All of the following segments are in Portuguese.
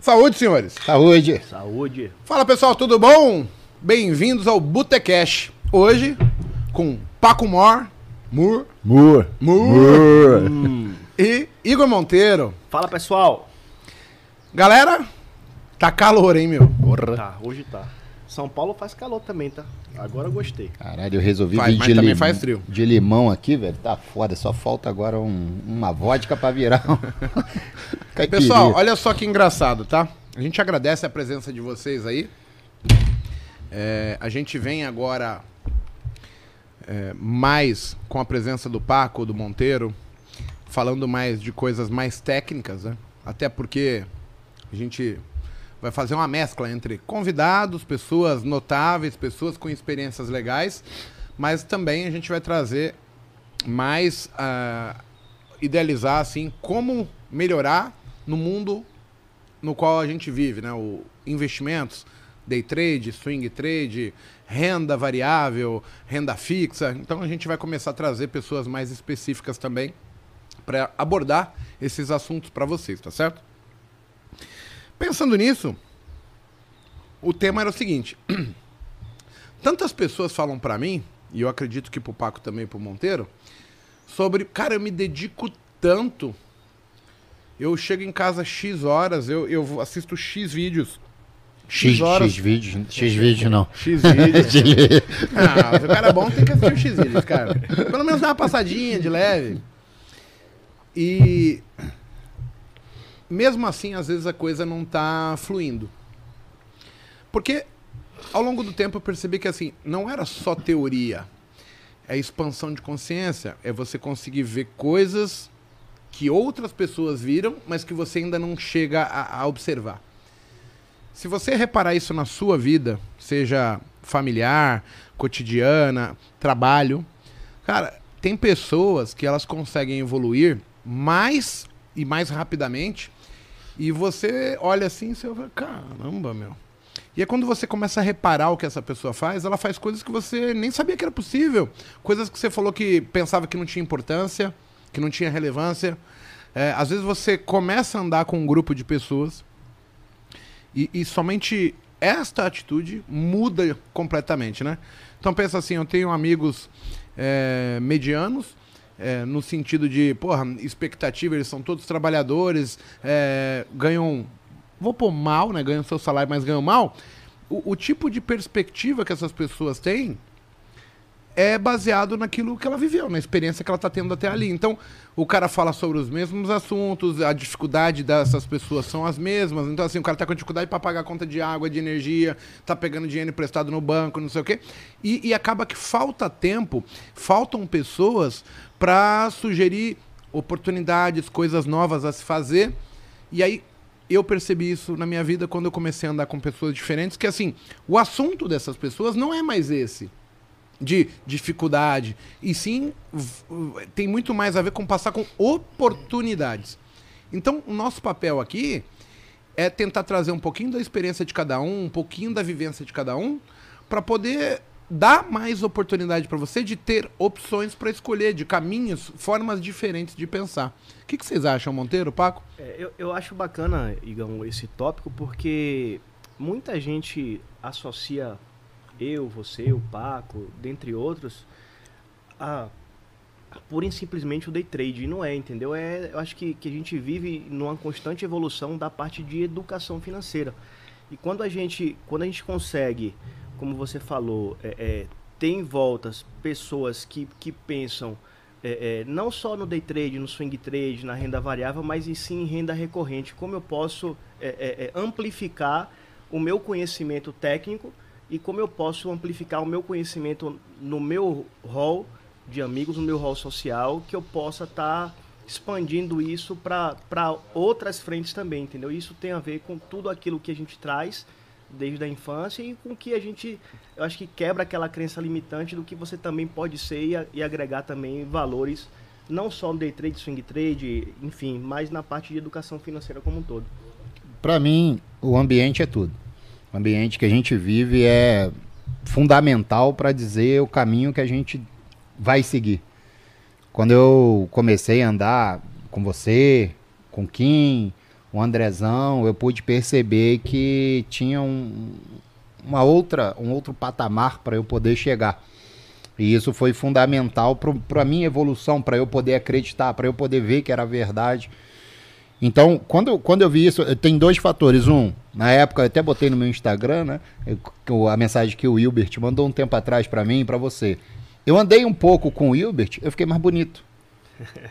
Saúde, senhores. Saúde. Saúde. Fala, pessoal, tudo bom? Bem-vindos ao Botecash. Hoje, com Paco Mor, Mur, Mur. Mur, e Igor Monteiro. Fala, pessoal. Galera, tá calor, hein, meu? Porra. Tá, hoje tá. São Paulo faz calor também, tá? Agora eu gostei. Caralho, eu resolvi Faz, vir mas de também limão, faz frio. de limão aqui, velho. Tá foda. Só falta agora um- uma vodka pra virar um... Pessoal, olha só que engraçado, tá? A gente agradece a presença de vocês aí. É, a gente vem agora é, mais com a presença do Paco, do Monteiro, falando mais de coisas mais técnicas, né? Até porque a gente vai fazer uma mescla entre convidados, pessoas notáveis, pessoas com experiências legais, mas também a gente vai trazer mais ah, idealizar assim como melhorar no mundo no qual a gente vive, né? O investimentos, day trade, swing trade, renda variável, renda fixa. Então a gente vai começar a trazer pessoas mais específicas também para abordar esses assuntos para vocês, tá certo? Pensando nisso, o tema era o seguinte: tantas pessoas falam para mim, e eu acredito que pro Paco também pro Monteiro, sobre, cara, eu me dedico tanto eu chego em casa X horas, eu, eu assisto X vídeos. X, X vídeo, X vídeo não. X vídeos. ah, se o cara é bom tem que assistir o X vídeos, cara. Pelo menos dar uma passadinha de leve. E mesmo assim, às vezes a coisa não tá fluindo. Porque ao longo do tempo eu percebi que assim, não era só teoria. É expansão de consciência, é você conseguir ver coisas que outras pessoas viram, mas que você ainda não chega a, a observar. Se você reparar isso na sua vida, seja familiar, cotidiana, trabalho, cara, tem pessoas que elas conseguem evoluir mais e mais rapidamente, e você olha assim e você fala, caramba, meu. E é quando você começa a reparar o que essa pessoa faz, ela faz coisas que você nem sabia que era possível. Coisas que você falou que pensava que não tinha importância, que não tinha relevância. É, às vezes você começa a andar com um grupo de pessoas e, e somente esta atitude muda completamente, né? Então pensa assim, eu tenho amigos é, medianos, é, no sentido de, porra, expectativa, eles são todos trabalhadores, é, ganham, vou pôr mal, né? Ganham seu salário, mas ganham mal. O, o tipo de perspectiva que essas pessoas têm é baseado naquilo que ela viveu, na experiência que ela está tendo até ali. Então, o cara fala sobre os mesmos assuntos, a dificuldade dessas pessoas são as mesmas. Então, assim, o cara está com dificuldade para pagar a conta de água, de energia, está pegando dinheiro emprestado no banco, não sei o quê. E, e acaba que falta tempo, faltam pessoas para sugerir oportunidades, coisas novas a se fazer. E aí, eu percebi isso na minha vida quando eu comecei a andar com pessoas diferentes, que assim, o assunto dessas pessoas não é mais esse de dificuldade. E sim, tem muito mais a ver com passar com oportunidades. Então, o nosso papel aqui é tentar trazer um pouquinho da experiência de cada um, um pouquinho da vivência de cada um, para poder dar mais oportunidade para você de ter opções para escolher, de caminhos, formas diferentes de pensar. O que, que vocês acham, Monteiro, Paco? É, eu, eu acho bacana, Igão, esse tópico, porque muita gente associa eu, você, o Paco, dentre outros, a pura e simplesmente o day trade. E não é, entendeu? É, eu acho que, que a gente vive numa constante evolução da parte de educação financeira. E quando a gente, quando a gente consegue, como você falou, é, é, ter em voltas pessoas que, que pensam é, é, não só no day trade, no swing trade, na renda variável, mas em sim em renda recorrente. Como eu posso é, é, amplificar o meu conhecimento técnico e como eu posso amplificar o meu conhecimento no meu rol de amigos, no meu rol social, que eu possa estar expandindo isso para outras frentes também, entendeu? Isso tem a ver com tudo aquilo que a gente traz desde a infância e com que a gente, eu acho que quebra aquela crença limitante do que você também pode ser e, e agregar também valores, não só no day trade, swing trade, enfim, mas na parte de educação financeira como um todo. Pra mim, o ambiente é tudo. O ambiente que a gente vive é fundamental para dizer o caminho que a gente vai seguir. Quando eu comecei a andar com você, com Kim, o Andrezão, eu pude perceber que tinha um, uma outra, um outro patamar para eu poder chegar. E isso foi fundamental para a minha evolução, para eu poder acreditar, para eu poder ver que era verdade. Então, quando, quando eu vi isso, tem dois fatores. Um, na época, eu até botei no meu Instagram, né? a mensagem que o Wilbert mandou um tempo atrás para mim e para você. Eu andei um pouco com o Wilbert, eu fiquei mais bonito.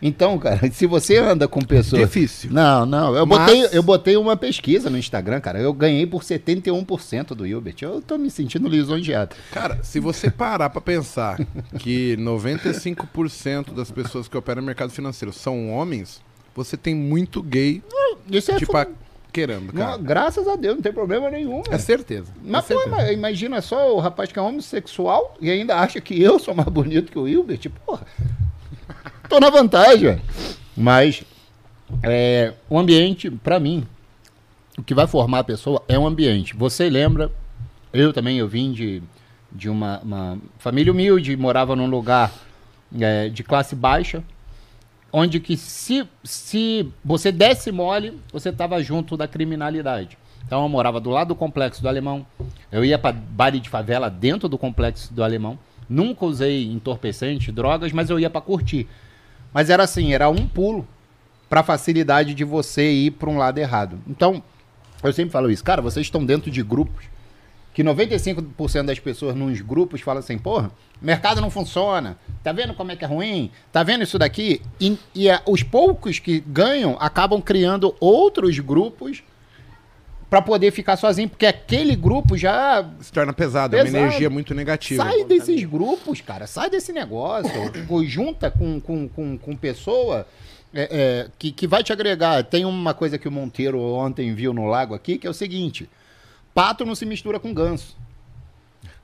Então, cara, se você anda com pessoas. Difícil. Não, não. Eu, Mas... botei, eu botei uma pesquisa no Instagram, cara. Eu ganhei por 71% do Wilbert. Eu tô me sentindo lisonjeado. Cara, se você parar pra pensar que 95% das pessoas que operam no mercado financeiro são homens, você tem muito gay Isso é tipo, fun... querendo, cara. Não, graças a Deus, não tem problema nenhum. É certeza. Mas, é pô, certeza. imagina só o rapaz que é homossexual e ainda acha que eu sou mais bonito que o Hilbert. Porra, tô na vantagem. Mas é, o ambiente, para mim, o que vai formar a pessoa é um ambiente. Você lembra, eu também, eu vim de, de uma, uma família humilde, morava num lugar é, de classe baixa, onde que se, se você desse mole, você estava junto da criminalidade. Então eu morava do lado do complexo do Alemão. Eu ia para baile de favela dentro do complexo do Alemão. Nunca usei entorpecente, drogas, mas eu ia para curtir. Mas era assim, era um pulo para facilidade de você ir para um lado errado. Então, eu sempre falo isso, cara, vocês estão dentro de grupos que 95% das pessoas nos grupos falam assim, porra, mercado não funciona, tá vendo como é que é ruim? Tá vendo isso daqui? E, e é, os poucos que ganham acabam criando outros grupos para poder ficar sozinho, porque aquele grupo já se torna pesado, pesado. é uma energia muito negativa. Sai desses grupos, cara, sai desse negócio, junta com, com, com, com pessoa é, é, que, que vai te agregar. Tem uma coisa que o Monteiro ontem viu no lago aqui, que é o seguinte, pato não se mistura com ganso.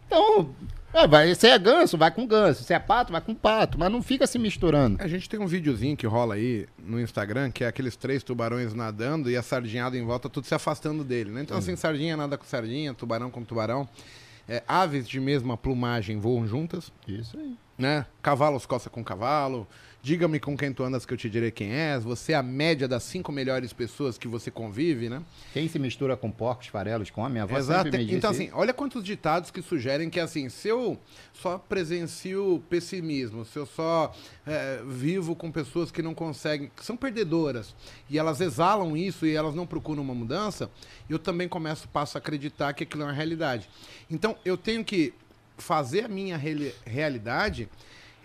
Então, é, vai, se é ganso, vai com ganso. Se é pato, vai com pato. Mas não fica se misturando. A gente tem um videozinho que rola aí no Instagram, que é aqueles três tubarões nadando e a sardinhada em volta, tudo se afastando dele, né? Então, assim, sardinha nada com sardinha, tubarão com tubarão. É, aves de mesma plumagem voam juntas. Isso aí. Né? Cavalos coça com cavalo. Diga-me com quem tu andas que eu te direi quem és. Você é a média das cinco melhores pessoas que você convive, né? Quem se mistura com porcos, farelos, come, minha avó Exato. Então, assim, olha quantos ditados que sugerem que, assim, se eu só presencio pessimismo, se eu só é, vivo com pessoas que não conseguem, que são perdedoras, e elas exalam isso e elas não procuram uma mudança, eu também começo, passo a acreditar que aquilo é uma realidade. Então, eu tenho que fazer a minha realidade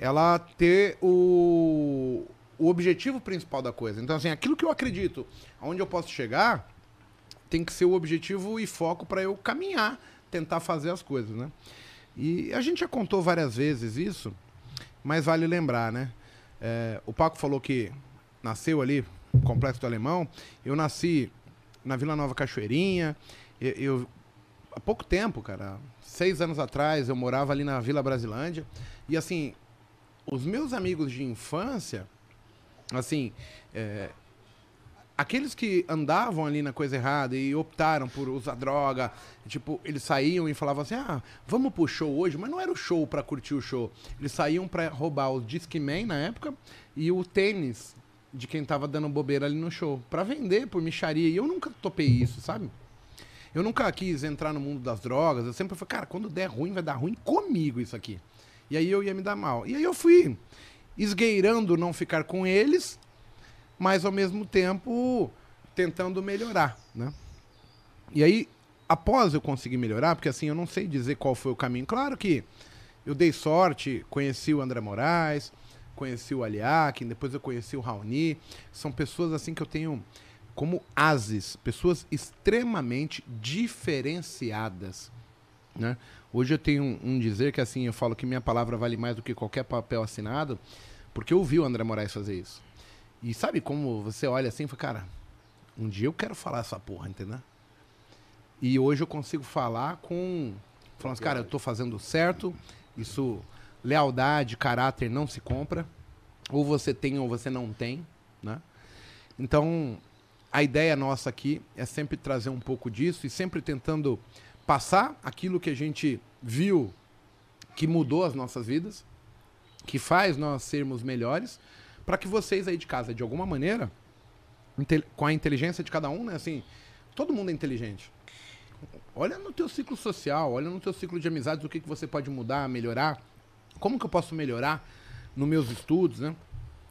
ela ter o, o objetivo principal da coisa. Então, assim, aquilo que eu acredito, aonde eu posso chegar, tem que ser o objetivo e foco para eu caminhar, tentar fazer as coisas, né? E a gente já contou várias vezes isso, mas vale lembrar, né? É, o Paco falou que nasceu ali, Complexo do Alemão. Eu nasci na Vila Nova Cachoeirinha. Eu, eu, há pouco tempo, cara, seis anos atrás, eu morava ali na Vila Brasilândia. E assim, os meus amigos de infância, assim, é, aqueles que andavam ali na coisa errada e optaram por usar droga, tipo, eles saíam e falavam assim: ah, vamos pro show hoje, mas não era o show para curtir o show. Eles saíam para roubar o Discman na época e o tênis de quem tava dando bobeira ali no show, para vender por micharia. E eu nunca topei isso, sabe? Eu nunca quis entrar no mundo das drogas. Eu sempre falei, cara, quando der ruim, vai dar ruim comigo isso aqui. E aí eu ia me dar mal. E aí eu fui esgueirando não ficar com eles, mas ao mesmo tempo tentando melhorar, né? E aí, após eu conseguir melhorar, porque assim, eu não sei dizer qual foi o caminho. Claro que eu dei sorte, conheci o André Moraes, conheci o Aliakin, depois eu conheci o Raoni. São pessoas assim que eu tenho como ases, pessoas extremamente diferenciadas, né? Hoje eu tenho um, um, dizer que assim, eu falo que minha palavra vale mais do que qualquer papel assinado, porque eu vi o André Moraes fazer isso. E sabe como você olha assim e fala, cara, um dia eu quero falar essa porra, entendeu? E hoje eu consigo falar com. Falando assim, cara, eu tô fazendo certo, isso, lealdade, caráter não se compra. Ou você tem ou você não tem, né? Então, a ideia nossa aqui é sempre trazer um pouco disso e sempre tentando passar aquilo que a gente viu que mudou as nossas vidas, que faz nós sermos melhores, para que vocês aí de casa, de alguma maneira, com a inteligência de cada um, né? Assim, todo mundo é inteligente. Olha no teu ciclo social, olha no teu ciclo de amizades, o que, que você pode mudar, melhorar. Como que eu posso melhorar nos meus estudos, né?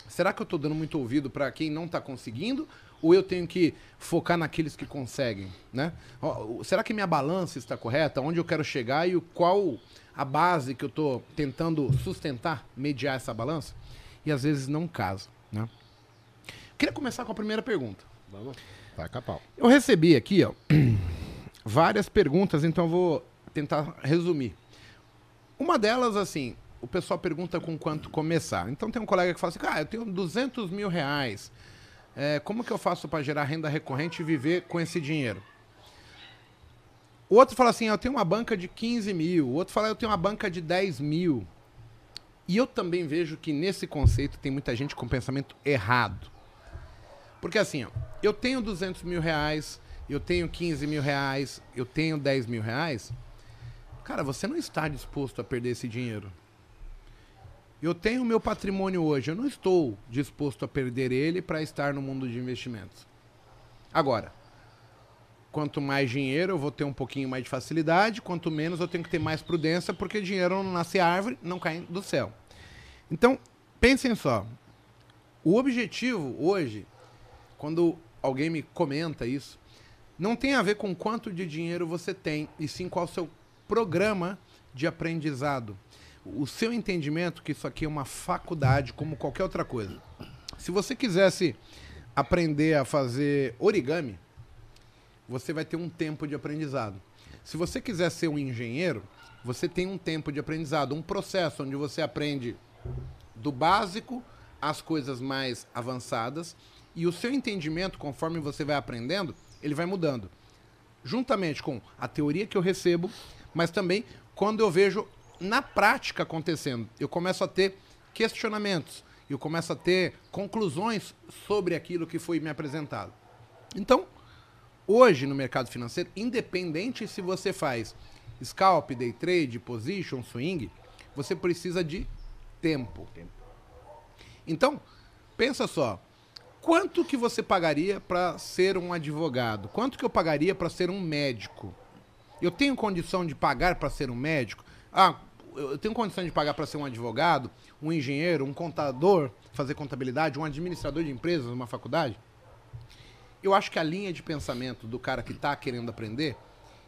Será que eu estou dando muito ouvido para quem não está conseguindo? Ou eu tenho que focar naqueles que conseguem, né? Será que minha balança está correta? Onde eu quero chegar e qual a base que eu estou tentando sustentar, mediar essa balança? E às vezes não casa, né? Queria começar com a primeira pergunta. Vamos. Taca pau. Eu recebi aqui, ó, várias perguntas, então eu vou tentar resumir. Uma delas, assim, o pessoal pergunta com quanto começar. Então tem um colega que fala assim, cara, eu tenho 200 mil reais. É, como que eu faço para gerar renda recorrente e viver com esse dinheiro? O outro fala assim, eu tenho uma banca de 15 mil. O outro fala, eu tenho uma banca de 10 mil. E eu também vejo que nesse conceito tem muita gente com pensamento errado. Porque assim, ó, eu tenho 200 mil reais, eu tenho 15 mil reais, eu tenho 10 mil reais. Cara, você não está disposto a perder esse dinheiro. Eu tenho meu patrimônio hoje, eu não estou disposto a perder ele para estar no mundo de investimentos. Agora, quanto mais dinheiro eu vou ter um pouquinho mais de facilidade, quanto menos eu tenho que ter mais prudência, porque dinheiro não nasce árvore, não cai do céu. Então, pensem só. O objetivo hoje quando alguém me comenta isso, não tem a ver com quanto de dinheiro você tem, e sim qual o seu programa de aprendizado. O seu entendimento que isso aqui é uma faculdade, como qualquer outra coisa. Se você quisesse aprender a fazer origami, você vai ter um tempo de aprendizado. Se você quiser ser um engenheiro, você tem um tempo de aprendizado, um processo onde você aprende do básico às coisas mais avançadas e o seu entendimento, conforme você vai aprendendo, ele vai mudando. Juntamente com a teoria que eu recebo, mas também quando eu vejo na prática acontecendo. Eu começo a ter questionamentos, eu começo a ter conclusões sobre aquilo que foi me apresentado. Então, hoje no mercado financeiro, independente se você faz scalp, day trade, position, swing, você precisa de tempo. Então, pensa só, quanto que você pagaria para ser um advogado? Quanto que eu pagaria para ser um médico? Eu tenho condição de pagar para ser um médico? Ah, eu tenho condição de pagar para ser um advogado, um engenheiro, um contador, fazer contabilidade, um administrador de empresas numa faculdade? Eu acho que a linha de pensamento do cara que está querendo aprender,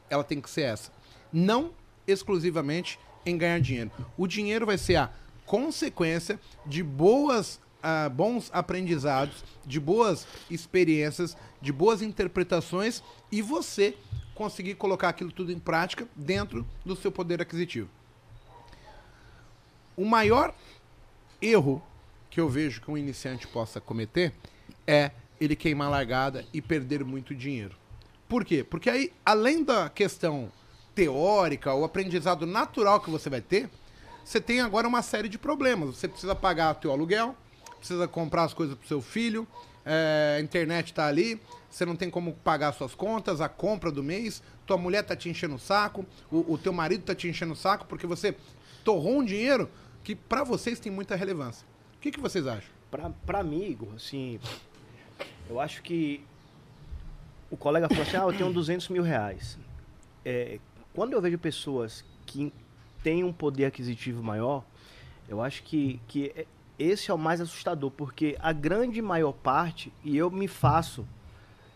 ela tem que ser essa. Não exclusivamente em ganhar dinheiro. O dinheiro vai ser a consequência de boas, ah, bons aprendizados, de boas experiências, de boas interpretações e você conseguir colocar aquilo tudo em prática dentro do seu poder aquisitivo. O maior erro que eu vejo que um iniciante possa cometer é ele queimar a largada e perder muito dinheiro. Por quê? Porque aí, além da questão teórica, o aprendizado natural que você vai ter, você tem agora uma série de problemas. Você precisa pagar o teu aluguel, precisa comprar as coisas pro seu filho, é, a internet tá ali, você não tem como pagar suas contas, a compra do mês, tua mulher tá te enchendo o saco, o, o teu marido tá te enchendo o saco, porque você torrou um dinheiro que para vocês tem muita relevância. O que, que vocês acham? Pra mim, Igor, assim, eu acho que o colega falou assim, ah, eu tenho 200 mil reais. É, quando eu vejo pessoas que têm um poder aquisitivo maior, eu acho que, que é- esse é o mais assustador, porque a grande maior parte, e eu me faço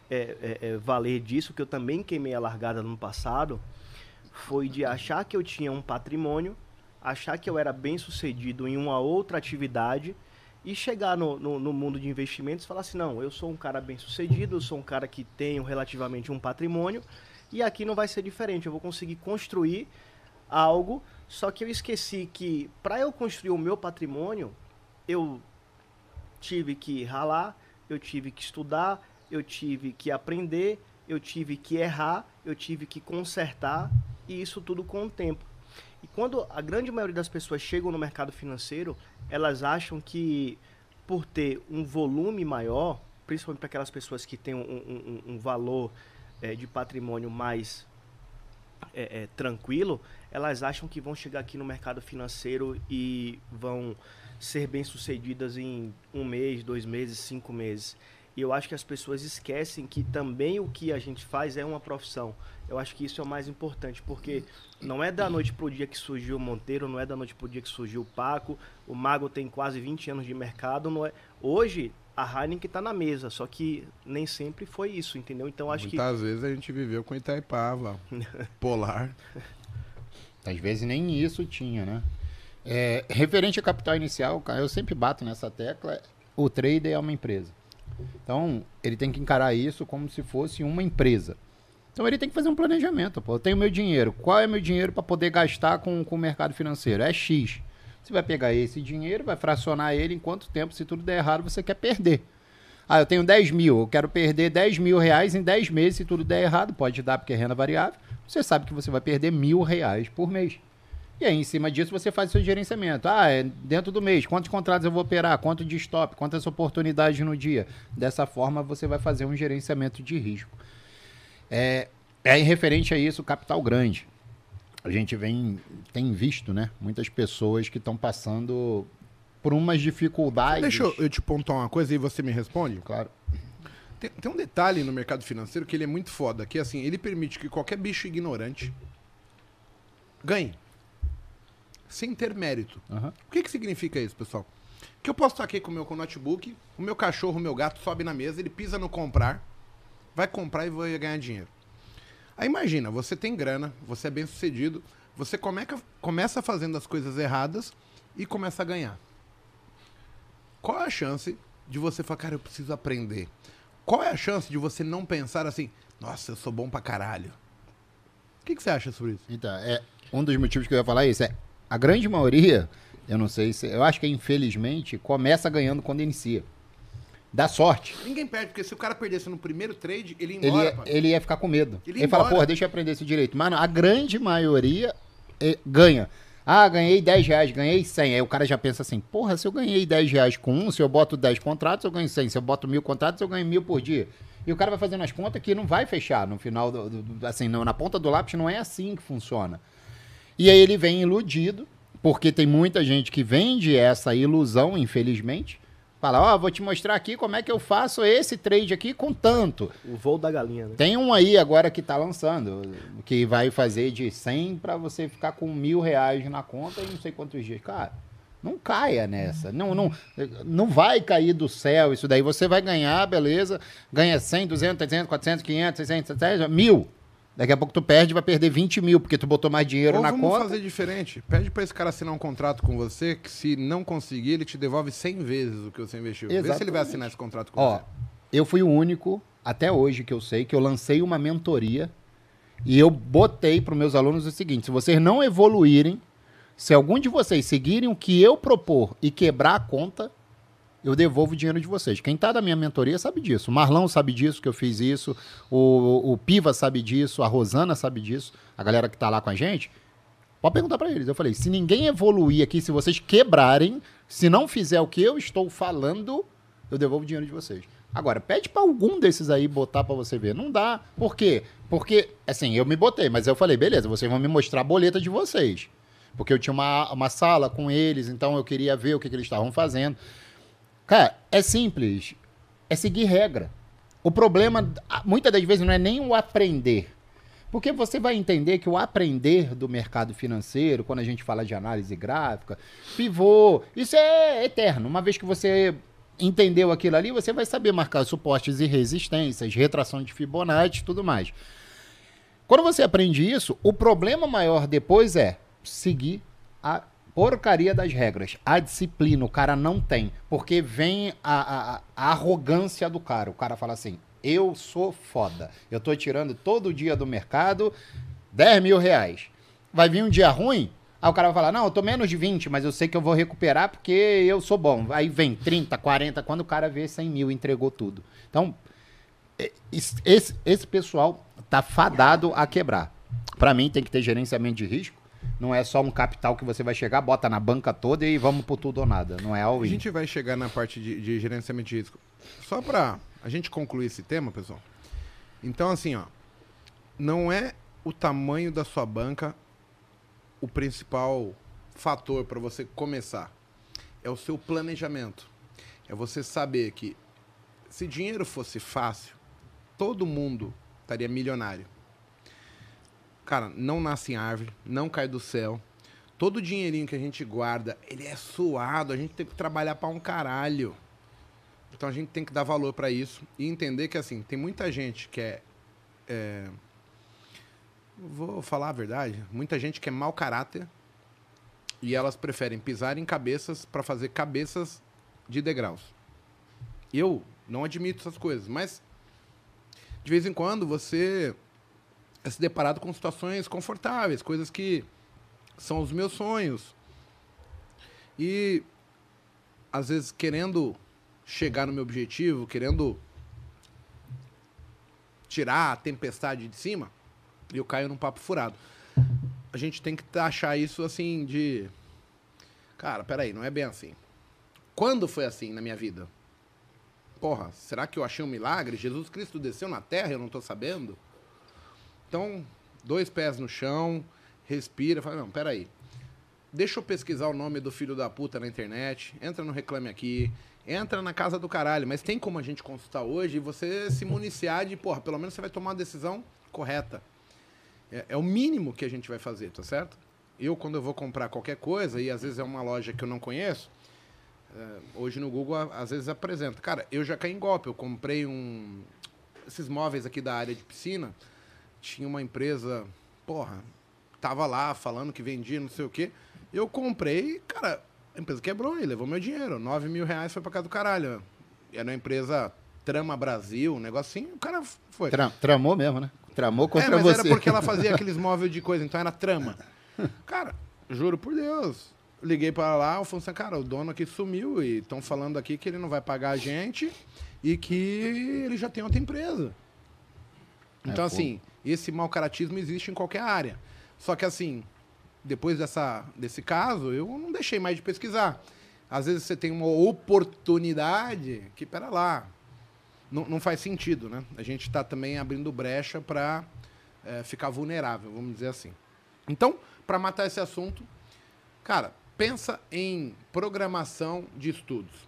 é, é, é, valer disso, que eu também queimei a largada no passado, foi de achar que eu tinha um patrimônio, achar que eu era bem sucedido em uma outra atividade e chegar no, no, no mundo de investimentos e falar assim, não, eu sou um cara bem sucedido, eu sou um cara que tenho relativamente um patrimônio e aqui não vai ser diferente, eu vou conseguir construir algo, só que eu esqueci que para eu construir o meu patrimônio, eu tive que ralar, eu tive que estudar, eu tive que aprender, eu tive que errar, eu tive que consertar e isso tudo com o tempo. E quando a grande maioria das pessoas chegam no mercado financeiro, elas acham que por ter um volume maior, principalmente para aquelas pessoas que têm um, um- um- valor eh, de patrimônio mais eh, eh, tranquilo, elas acham que vão chegar aqui no mercado financeiro e vão ser bem-sucedidas em um mês, dois meses, cinco meses. E eu acho que as pessoas esquecem que também o que a gente faz é uma profissão. Eu acho que isso é o mais importante, porque não é da noite pro dia que surgiu o Monteiro, não é da noite pro dia que surgiu o Paco. O Mago tem quase 20 anos de mercado, não é. Hoje a Heineken está na mesa, só que nem sempre foi isso, entendeu? Então acho Muitas que Muitas vezes a gente viveu com Itaipava, Polar. Às vezes nem isso tinha, né? É, referente a capital inicial, eu sempre bato nessa tecla, o trader é uma empresa. Então, ele tem que encarar isso como se fosse uma empresa. Então, ele tem que fazer um planejamento. Pô. Eu tenho meu dinheiro. Qual é meu dinheiro para poder gastar com, com o mercado financeiro? É X. Você vai pegar esse dinheiro, vai fracionar ele em quanto tempo, se tudo der errado, você quer perder. Ah, eu tenho 10 mil, eu quero perder 10 mil reais em 10 meses, se tudo der errado, pode dar porque é renda variável. Você sabe que você vai perder mil reais por mês. E aí, em cima disso, você faz o seu gerenciamento. Ah, é dentro do mês, quantos contratos eu vou operar, quanto de stop, quantas oportunidades no dia. Dessa forma, você vai fazer um gerenciamento de risco. É, é referente a isso, capital grande. A gente vem, tem visto, né, muitas pessoas que estão passando por umas dificuldades. Deixa eu, eu te pontuar uma coisa e você me responde. Claro. Tem, tem, um detalhe no mercado financeiro que ele é muito foda, que assim, ele permite que qualquer bicho ignorante ganhe sem ter mérito. Uhum. O que, que significa isso, pessoal? Que eu posso estar aqui com o meu com o notebook, o meu cachorro, o meu gato sobe na mesa, ele pisa no comprar, vai comprar e vai ganhar dinheiro. Aí imagina, você tem grana, você é bem sucedido, você começa, começa fazendo as coisas erradas e começa a ganhar. Qual é a chance de você falar, cara, eu preciso aprender? Qual é a chance de você não pensar assim, nossa, eu sou bom pra caralho? O que, que você acha sobre isso? Então, é, um dos motivos que eu ia falar é isso, é a grande maioria, eu não sei se. Eu acho que infelizmente começa ganhando quando inicia. Dá sorte. Ninguém perde, porque se o cara perdesse no primeiro trade, ele ia embora. Ele ia, ele ia ficar com medo. Ele, ele fala, porra, deixa eu aprender esse direito. Mano, a grande maioria é, ganha. Ah, ganhei 10 reais, ganhei 100. Aí o cara já pensa assim, porra, se eu ganhei 10 reais com um, se eu boto 10 contratos, eu ganho 100. Se eu boto mil contratos, eu ganho mil por dia. E o cara vai fazendo as contas que não vai fechar no final, do, do, assim, não, na ponta do lápis não é assim que funciona. E aí ele vem iludido, porque tem muita gente que vende essa ilusão, infelizmente. Fala, ó, oh, vou te mostrar aqui como é que eu faço esse trade aqui com tanto. O voo da galinha, né? Tem um aí agora que tá lançando, que vai fazer de 100 para você ficar com mil reais na conta em não sei quantos dias. Cara, não caia nessa. Não, não, não vai cair do céu isso daí. Você vai ganhar, beleza. Ganha 100, 200, 300, 400, 500, 600, 700, mil. Daqui a pouco tu perde e vai perder 20 mil, porque tu botou mais dinheiro Ou na vamos conta. vamos fazer diferente. Pede para esse cara assinar um contrato com você, que se não conseguir, ele te devolve 100 vezes o que você investiu. Exatamente. Vê se ele vai assinar esse contrato com Ó, você. Eu fui o único, até hoje que eu sei, que eu lancei uma mentoria e eu botei para meus alunos o seguinte: se vocês não evoluírem, se algum de vocês seguirem o que eu propor e quebrar a conta, eu devolvo o dinheiro de vocês. Quem está da minha mentoria sabe disso. O Marlão sabe disso, que eu fiz isso. O, o Piva sabe disso. A Rosana sabe disso. A galera que está lá com a gente. Pode perguntar para eles. Eu falei, se ninguém evoluir aqui, se vocês quebrarem, se não fizer o que eu estou falando, eu devolvo o dinheiro de vocês. Agora, pede para algum desses aí botar para você ver. Não dá. Por quê? Porque, assim, eu me botei, mas eu falei, beleza, vocês vão me mostrar a boleta de vocês. Porque eu tinha uma, uma sala com eles, então eu queria ver o que, que eles estavam fazendo. Cara, é simples. É seguir regra. O problema, muitas das vezes, não é nem o aprender. Porque você vai entender que o aprender do mercado financeiro, quando a gente fala de análise gráfica, pivô, isso é eterno. Uma vez que você entendeu aquilo ali, você vai saber marcar suportes e resistências, retração de Fibonacci tudo mais. Quando você aprende isso, o problema maior depois é seguir a porcaria das regras. A disciplina o cara não tem. Porque vem a, a, a, arrogância do cara. O cara fala assim: eu sou foda. Eu tô tirando todo dia do mercado 10 mil reais. Vai vir um dia ruim? Aí o cara vai falar: não, eu tô menos de 20, mas eu sei que eu vou recuperar porque eu sou bom. Aí vem 30, 40. Quando o cara vê 100 mil, entregou tudo. Então, esse, esse pessoal tá fadado a quebrar. Para mim, tem que ter gerenciamento de risco não é só um capital que você vai chegar, bota na banca toda e vamos por tudo ou nada. Não é all A gente vai chegar na parte de, de gerenciamento de risco. Só para a gente concluir esse tema, pessoal. Então, assim, ó, não é o tamanho da sua banca o principal fator para você começar. É o seu planejamento. É você saber que se dinheiro fosse fácil, todo mundo estaria milionário. Cara, não nasce em árvore, não cai do céu. Todo o dinheirinho que a gente guarda, ele é suado, a gente tem que trabalhar para um caralho. Então a gente tem que dar valor para isso e entender que assim, tem muita gente que é, é vou falar a verdade, muita gente que é mau caráter e elas preferem pisar em cabeças para fazer cabeças de degraus. Eu não admito essas coisas, mas de vez em quando você é se deparado com situações confortáveis, coisas que são os meus sonhos. E às vezes querendo chegar no meu objetivo, querendo tirar a tempestade de cima, eu caio num papo furado. A gente tem que achar isso assim de. Cara, peraí, não é bem assim. Quando foi assim na minha vida? Porra, será que eu achei um milagre? Jesus Cristo desceu na terra eu não estou sabendo? Então, dois pés no chão, respira, fala, não, peraí. Deixa eu pesquisar o nome do filho da puta na internet, entra no Reclame Aqui, entra na casa do caralho, mas tem como a gente consultar hoje e você se municiar de, porra, pelo menos você vai tomar uma decisão correta. É, é, o mínimo que a gente vai fazer, tá certo? Eu, quando eu vou comprar qualquer coisa, e às vezes é uma loja que eu não conheço, é, hoje no Google às vezes apresenta. Cara, eu já caí em golpe, eu comprei um. Esses móveis aqui da área de piscina, tinha uma empresa, porra, tava lá falando que vendia não sei o quê. Eu comprei, cara, a empresa quebrou e levou meu dinheiro. 9 mil reais foi pra casa do caralho. Era uma empresa Trama Brasil, um negocinho, o cara foi. Tra tramou mesmo, né? Tramou contra é, mas você. era porque ela fazia aqueles móveis de coisa, então era trama. Cara, juro por Deus. Liguei para lá, eu falei assim, cara, o dono aqui sumiu e estão falando aqui que ele não vai pagar a gente e que ele já tem outra empresa. É, então, é, assim, esse mau caratismo existe em qualquer área. Só que, assim, depois dessa, desse caso, eu não deixei mais de pesquisar. Às vezes você tem uma oportunidade que, pera lá, não, não faz sentido, né? A gente está também abrindo brecha para é, ficar vulnerável, vamos dizer assim. Então, para matar esse assunto, cara, pensa em programação de estudos.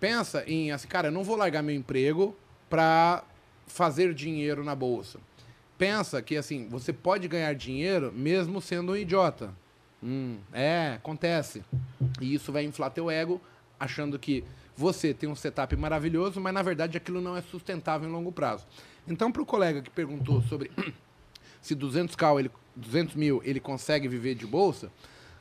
Pensa em, assim, cara, eu não vou largar meu emprego para fazer dinheiro na bolsa pensa que assim, você pode ganhar dinheiro mesmo sendo um idiota. Hum, é, acontece. E isso vai inflar teu ego, achando que você tem um setup maravilhoso, mas na verdade aquilo não é sustentável em longo prazo. Então, para o colega que perguntou sobre se 200, cal, ele, 200 mil ele consegue viver de bolsa,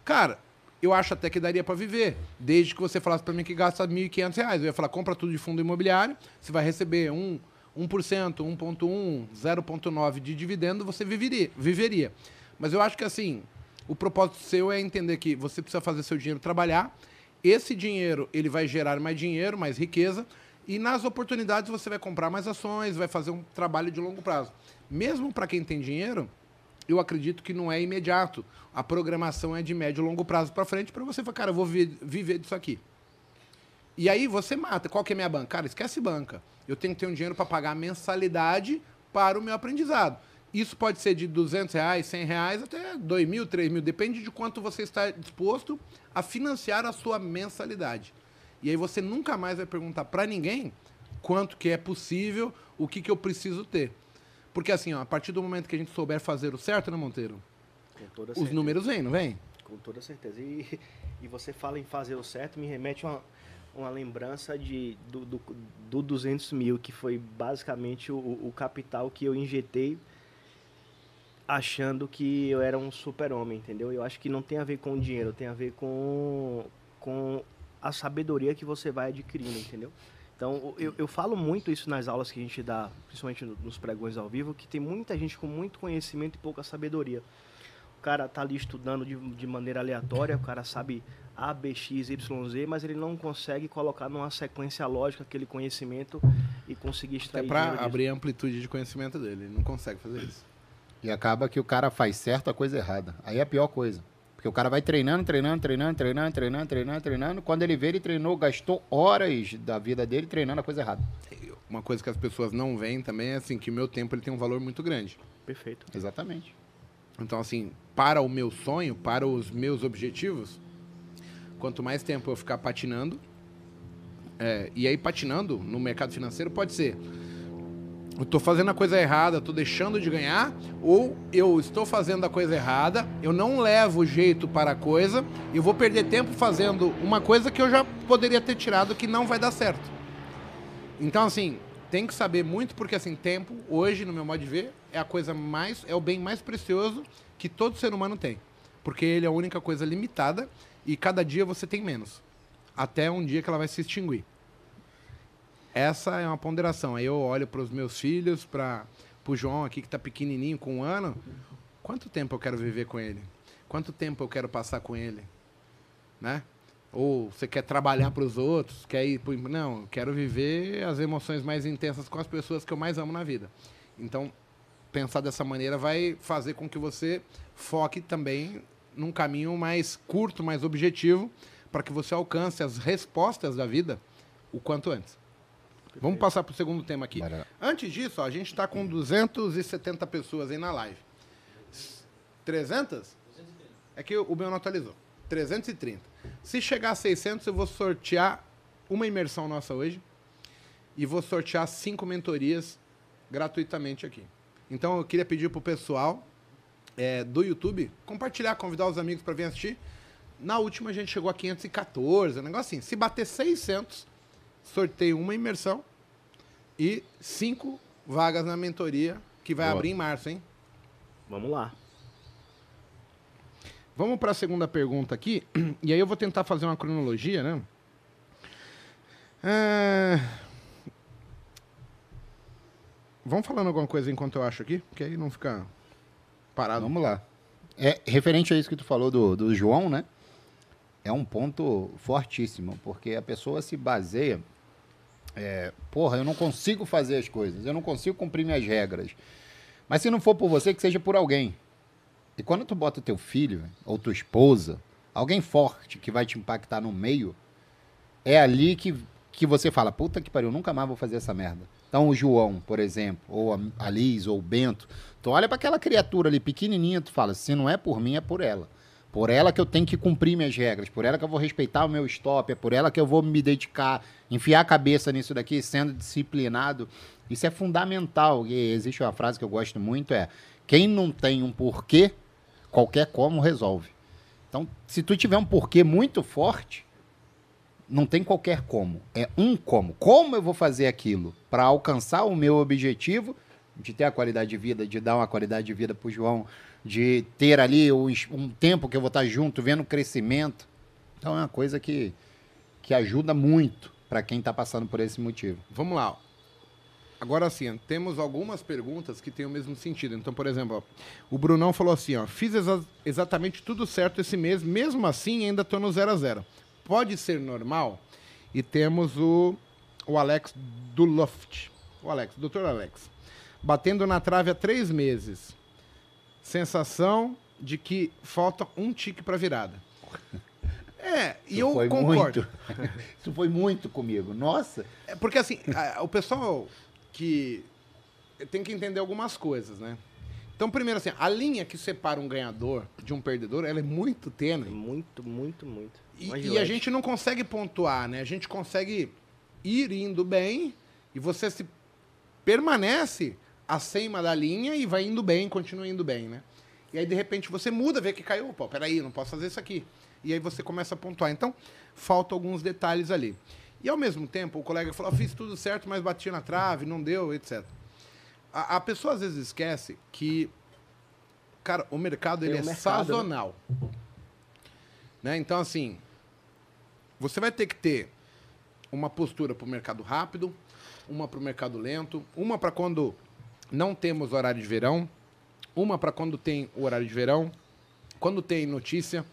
cara, eu acho até que daria para viver, desde que você falasse para mim que gasta 1.500 reais. Eu ia falar, compra tudo de fundo imobiliário, você vai receber um 1%, 1,1%, 0,9% de dividendo, você viveria, viveria. Mas eu acho que assim, o propósito seu é entender que você precisa fazer seu dinheiro trabalhar. Esse dinheiro ele vai gerar mais dinheiro, mais riqueza. E nas oportunidades você vai comprar mais ações, vai fazer um trabalho de longo prazo. Mesmo para quem tem dinheiro, eu acredito que não é imediato. A programação é de médio e longo prazo para frente para você falar, cara, eu vou viver disso aqui. E aí você mata. Qual que é a minha banca? Cara, esquece banca eu tenho que ter um dinheiro para pagar a mensalidade para o meu aprendizado. Isso pode ser de 200 reais, 100 reais, até 2 mil, 3 mil, depende de quanto você está disposto a financiar a sua mensalidade. E aí você nunca mais vai perguntar para ninguém quanto que é possível, o que, que eu preciso ter. Porque assim, ó, a partir do momento que a gente souber fazer o certo, né, Monteiro? Os números vêm, não vem? Com toda certeza. E, e você fala em fazer o certo, me remete a uma, uma lembrança de, do, do, do 200 mil, que foi basicamente o, o capital que eu injetei achando que eu era um super-homem, entendeu? Eu acho que não tem a ver com o dinheiro, tem a ver com, com a sabedoria que você vai adquirindo, entendeu? Então, eu, eu falo muito isso nas aulas que a gente dá, principalmente nos pregões ao vivo, que tem muita gente com muito conhecimento e pouca sabedoria. O cara tá ali estudando de, de maneira aleatória, o cara sabe a, B, X, Y, Z, mas ele não consegue colocar numa sequência lógica aquele conhecimento e conseguir extrair. É para abrir a amplitude de conhecimento dele, ele não consegue fazer isso. E acaba que o cara faz certo a coisa errada. Aí é a pior coisa. Porque o cara vai treinando, treinando, treinando, treinando, treinando, treinando, treinando. Quando ele vê, ele treinou, gastou horas da vida dele treinando a coisa errada. Uma coisa que as pessoas não veem também é assim, que o meu tempo ele tem um valor muito grande. Perfeito. Exatamente. Então, assim, para o meu sonho, para os meus objetivos, Quanto mais tempo eu ficar patinando, é, e aí patinando no mercado financeiro pode ser eu estou fazendo a coisa errada, estou deixando de ganhar, ou eu estou fazendo a coisa errada, eu não levo jeito para a coisa, eu vou perder tempo fazendo uma coisa que eu já poderia ter tirado que não vai dar certo. Então, assim, tem que saber muito, porque assim, tempo, hoje, no meu modo de ver, é a coisa mais, é o bem mais precioso que todo ser humano tem. Porque ele é a única coisa limitada e cada dia você tem menos. Até um dia que ela vai se extinguir. Essa é uma ponderação. Aí eu olho para os meus filhos, para o João aqui que está pequenininho, com um ano. Quanto tempo eu quero viver com ele? Quanto tempo eu quero passar com ele? Né? Ou você quer trabalhar para os outros? Quer ir pro... Não, eu quero viver as emoções mais intensas com as pessoas que eu mais amo na vida. Então, pensar dessa maneira vai fazer com que você foque também num caminho mais curto, mais objetivo, para que você alcance as respostas da vida o quanto antes. Vamos passar para o segundo tema aqui. Bora. Antes disso, ó, a gente está com 270 pessoas aí na live. 300? É que o meu não atualizou. 330. Se chegar a 600, eu vou sortear uma imersão nossa hoje e vou sortear cinco mentorias gratuitamente aqui. Então eu queria pedir pro pessoal é, do YouTube compartilhar, convidar os amigos para vir assistir. Na última a gente chegou a 514, um negócio assim. Se bater 600, sorteio uma imersão e cinco vagas na mentoria que vai Boa. abrir em março, hein? Vamos lá. Vamos para a segunda pergunta aqui. E aí eu vou tentar fazer uma cronologia, né? É, Vamos falando alguma coisa enquanto eu acho aqui, porque aí não fica parado. Vamos lá. É, referente a isso que tu falou do, do João, né? É um ponto fortíssimo, porque a pessoa se baseia. é, porra, eu não consigo fazer as coisas, eu não consigo cumprir minhas regras. Mas se não for por você, que seja por alguém. E quando tu bota teu filho, ou tua esposa, alguém forte que vai te impactar no meio, é ali que, que você fala, puta que pariu, nunca mais vou fazer essa merda. Então o João, por exemplo, ou a, Liz, ou o Bento, tu olha para aquela criatura ali pequenininha, tu fala, se não é por mim, é por ela. Por ela que eu tenho que cumprir minhas regras, por ela que eu vou respeitar o meu stop, é por ela que eu vou me dedicar, enfiar a cabeça nisso daqui, sendo disciplinado. Isso é fundamental. E existe uma frase que eu gosto muito, é quem não tem um porquê, qualquer como resolve. Então, se tu tiver um porquê muito forte, não tem qualquer como. É um como. Como eu vou fazer aquilo para alcançar o meu objetivo de ter a qualidade de vida, de dar uma qualidade de vida para o João, de ter ali um tempo que eu vou estar junto, vendo o crescimento. Então é uma coisa que, que ajuda muito para quem está passando por esse motivo. Vamos lá. Agora sim, temos algumas perguntas que têm o mesmo sentido. Então, por exemplo, o Brunão falou assim: ó, fiz exa- exatamente tudo certo esse mês, mesmo assim ainda estou no 0 a 0 Pode ser normal? E temos o, o Alex do Loft. O Alex, doutor Alex. Batendo na trave há três meses. Sensação de que falta um tique para virada. É, e eu foi concordo. Muito. Isso foi muito comigo. Nossa, É porque assim, a- o pessoal que tem que entender algumas coisas, né? Então, primeiro assim, a linha que separa um ganhador de um perdedor, ela é muito tênue. Muito, muito, muito. E, e a gente não consegue pontuar, né? A gente consegue ir indo bem e você se permanece acima da linha e vai indo bem, continua indo bem, né? E aí, de repente, você muda, vê que caiu. Pô, peraí, não posso fazer isso aqui. E aí você começa a pontuar. Então, faltam alguns detalhes ali. E ao mesmo tempo, o colega falou: "Ah, fiz tudo certo, mas bati na trave, não deu, etc. A, a pessoa às vezes esquece que, cara, o mercado Tem ele um é mercado, né? sazonal. Né? Então, assim, você vai ter que ter uma postura para o mercado rápido, uma para o mercado lento, uma para quando não temos horário de verão, uma para quando tem o horário de verão, quando tem notícia,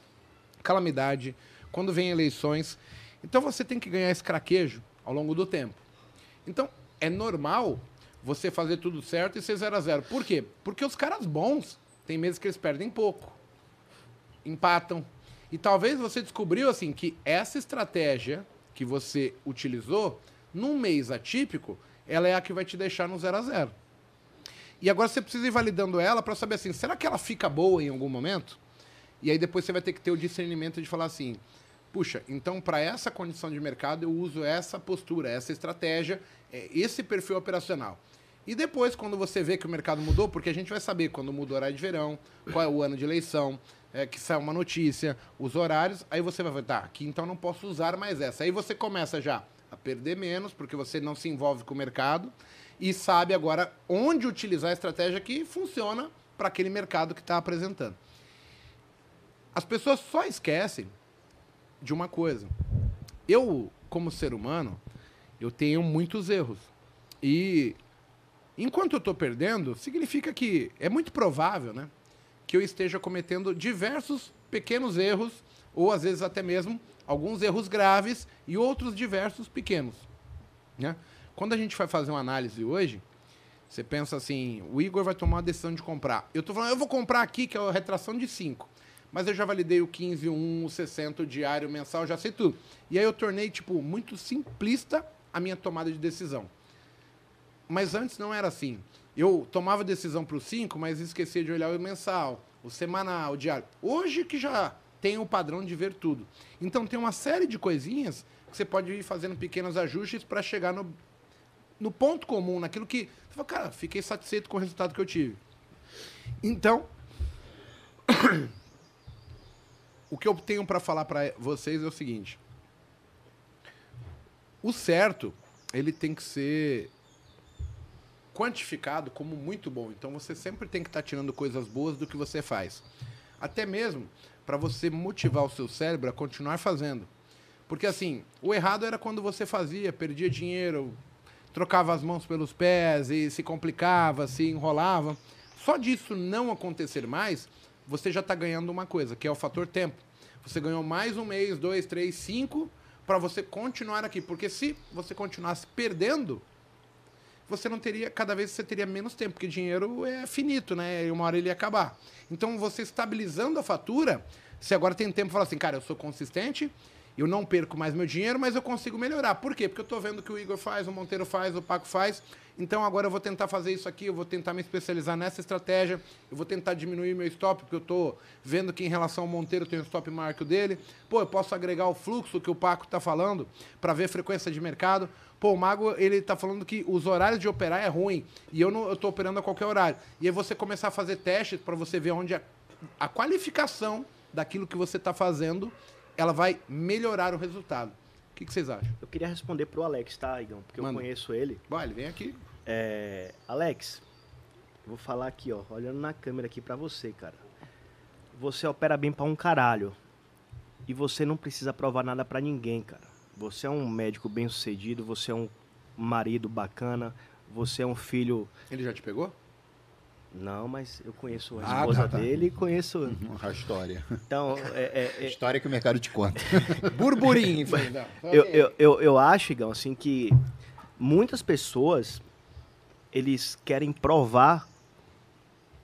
calamidade, quando vem eleições. Então você tem que ganhar esse craquejo ao longo do tempo. Então é normal você fazer tudo certo e ser 0 a 0 Por quê? Porque os caras bons, tem meses que eles perdem pouco empatam. E talvez você descobriu assim que essa estratégia que você utilizou num mês atípico, ela é a que vai te deixar no 0 a 0. E agora você precisa ir validando ela para saber assim, será que ela fica boa em algum momento? E aí depois você vai ter que ter o discernimento de falar assim, puxa, então para essa condição de mercado eu uso essa postura, essa estratégia, é, esse perfil operacional. E depois, quando você vê que o mercado mudou, porque a gente vai saber quando muda o horário de verão, qual é o ano de eleição, é, que sai uma notícia, os horários, aí você vai ver, tá, aqui então não posso usar mais essa. Aí você começa já a perder menos, porque você não se envolve com o mercado e sabe agora onde utilizar a estratégia que funciona para aquele mercado que está apresentando. As pessoas só esquecem de uma coisa. Eu, como ser humano, eu tenho muitos erros. E enquanto eu estou perdendo, significa que é muito provável, né? Que eu esteja cometendo diversos pequenos erros, ou às vezes até mesmo alguns erros graves e outros diversos pequenos. Né? Quando a gente vai fazer uma análise hoje, você pensa assim, o Igor vai tomar a decisão de comprar. Eu estou falando, eu vou comprar aqui, que é a retração de 5. Mas eu já validei o 15, o 1, o 60, o diário, o mensal, já sei tudo. E aí eu tornei, tipo, muito simplista a minha tomada de decisão. Mas antes não era assim. Eu tomava decisão para o 5, mas esquecia de olhar o mensal, o semanal, o diário. Hoje que já tem o padrão de ver tudo. Então tem uma série de coisinhas que você pode ir fazendo pequenos ajustes para chegar no, no ponto comum, naquilo que. Você fala, cara, fiquei satisfeito com o resultado que eu tive. Então, o que eu tenho para falar para vocês é o seguinte: o certo, ele tem que ser quantificado como muito bom. Então você sempre tem que estar tá tirando coisas boas do que você faz. Até mesmo para você motivar o seu cérebro a continuar fazendo. Porque assim, o errado era quando você fazia, perdia dinheiro, trocava as mãos pelos pés e se complicava, se enrolava. Só disso não acontecer mais, você já está ganhando uma coisa, que é o fator tempo. Você ganhou mais um mês, dois, três, cinco, para você continuar aqui. Porque se você continuasse perdendo, você não teria, cada vez você teria menos tempo, porque dinheiro é finito, né? E uma hora ele ia acabar. Então, você estabilizando a fatura, você agora tem tempo para falar assim, cara, eu sou consistente, eu não perco mais meu dinheiro, mas eu consigo melhorar. Por quê? Porque eu estou vendo que o Igor faz, o Monteiro faz, o Paco faz. Então agora eu vou tentar fazer isso aqui, eu vou tentar me especializar nessa estratégia, eu vou tentar diminuir meu stop, porque eu estou vendo que em relação ao Monteiro tem um stop maior que o dele. Pô, eu posso agregar o fluxo que o Paco está falando para ver frequência de mercado. Pô, o Mago, ele está falando que os horários de operar é ruim e eu não estou operando a qualquer horário. E aí você começar a fazer testes para você ver onde a, a qualificação daquilo que você está fazendo ela vai melhorar o resultado. O que, que vocês acham? Eu queria responder pro Alex, tá, Igão? Porque Mano. eu conheço ele. Vai, ele vem aqui. É, Alex, vou falar aqui, ó, olhando na câmera aqui para você, cara. Você opera bem para um caralho. E você não precisa provar nada para ninguém, cara. Você é um médico bem sucedido, você é um marido bacana, você é um filho. Ele já te pegou? Não, mas eu conheço a ah, esposa tá, tá. dele e conheço. Uhum, a história. Então, é, é, é... História que o mercado te conta. Burburinho. eu, eu, eu, eu acho, Igão, assim, que muitas pessoas eles querem provar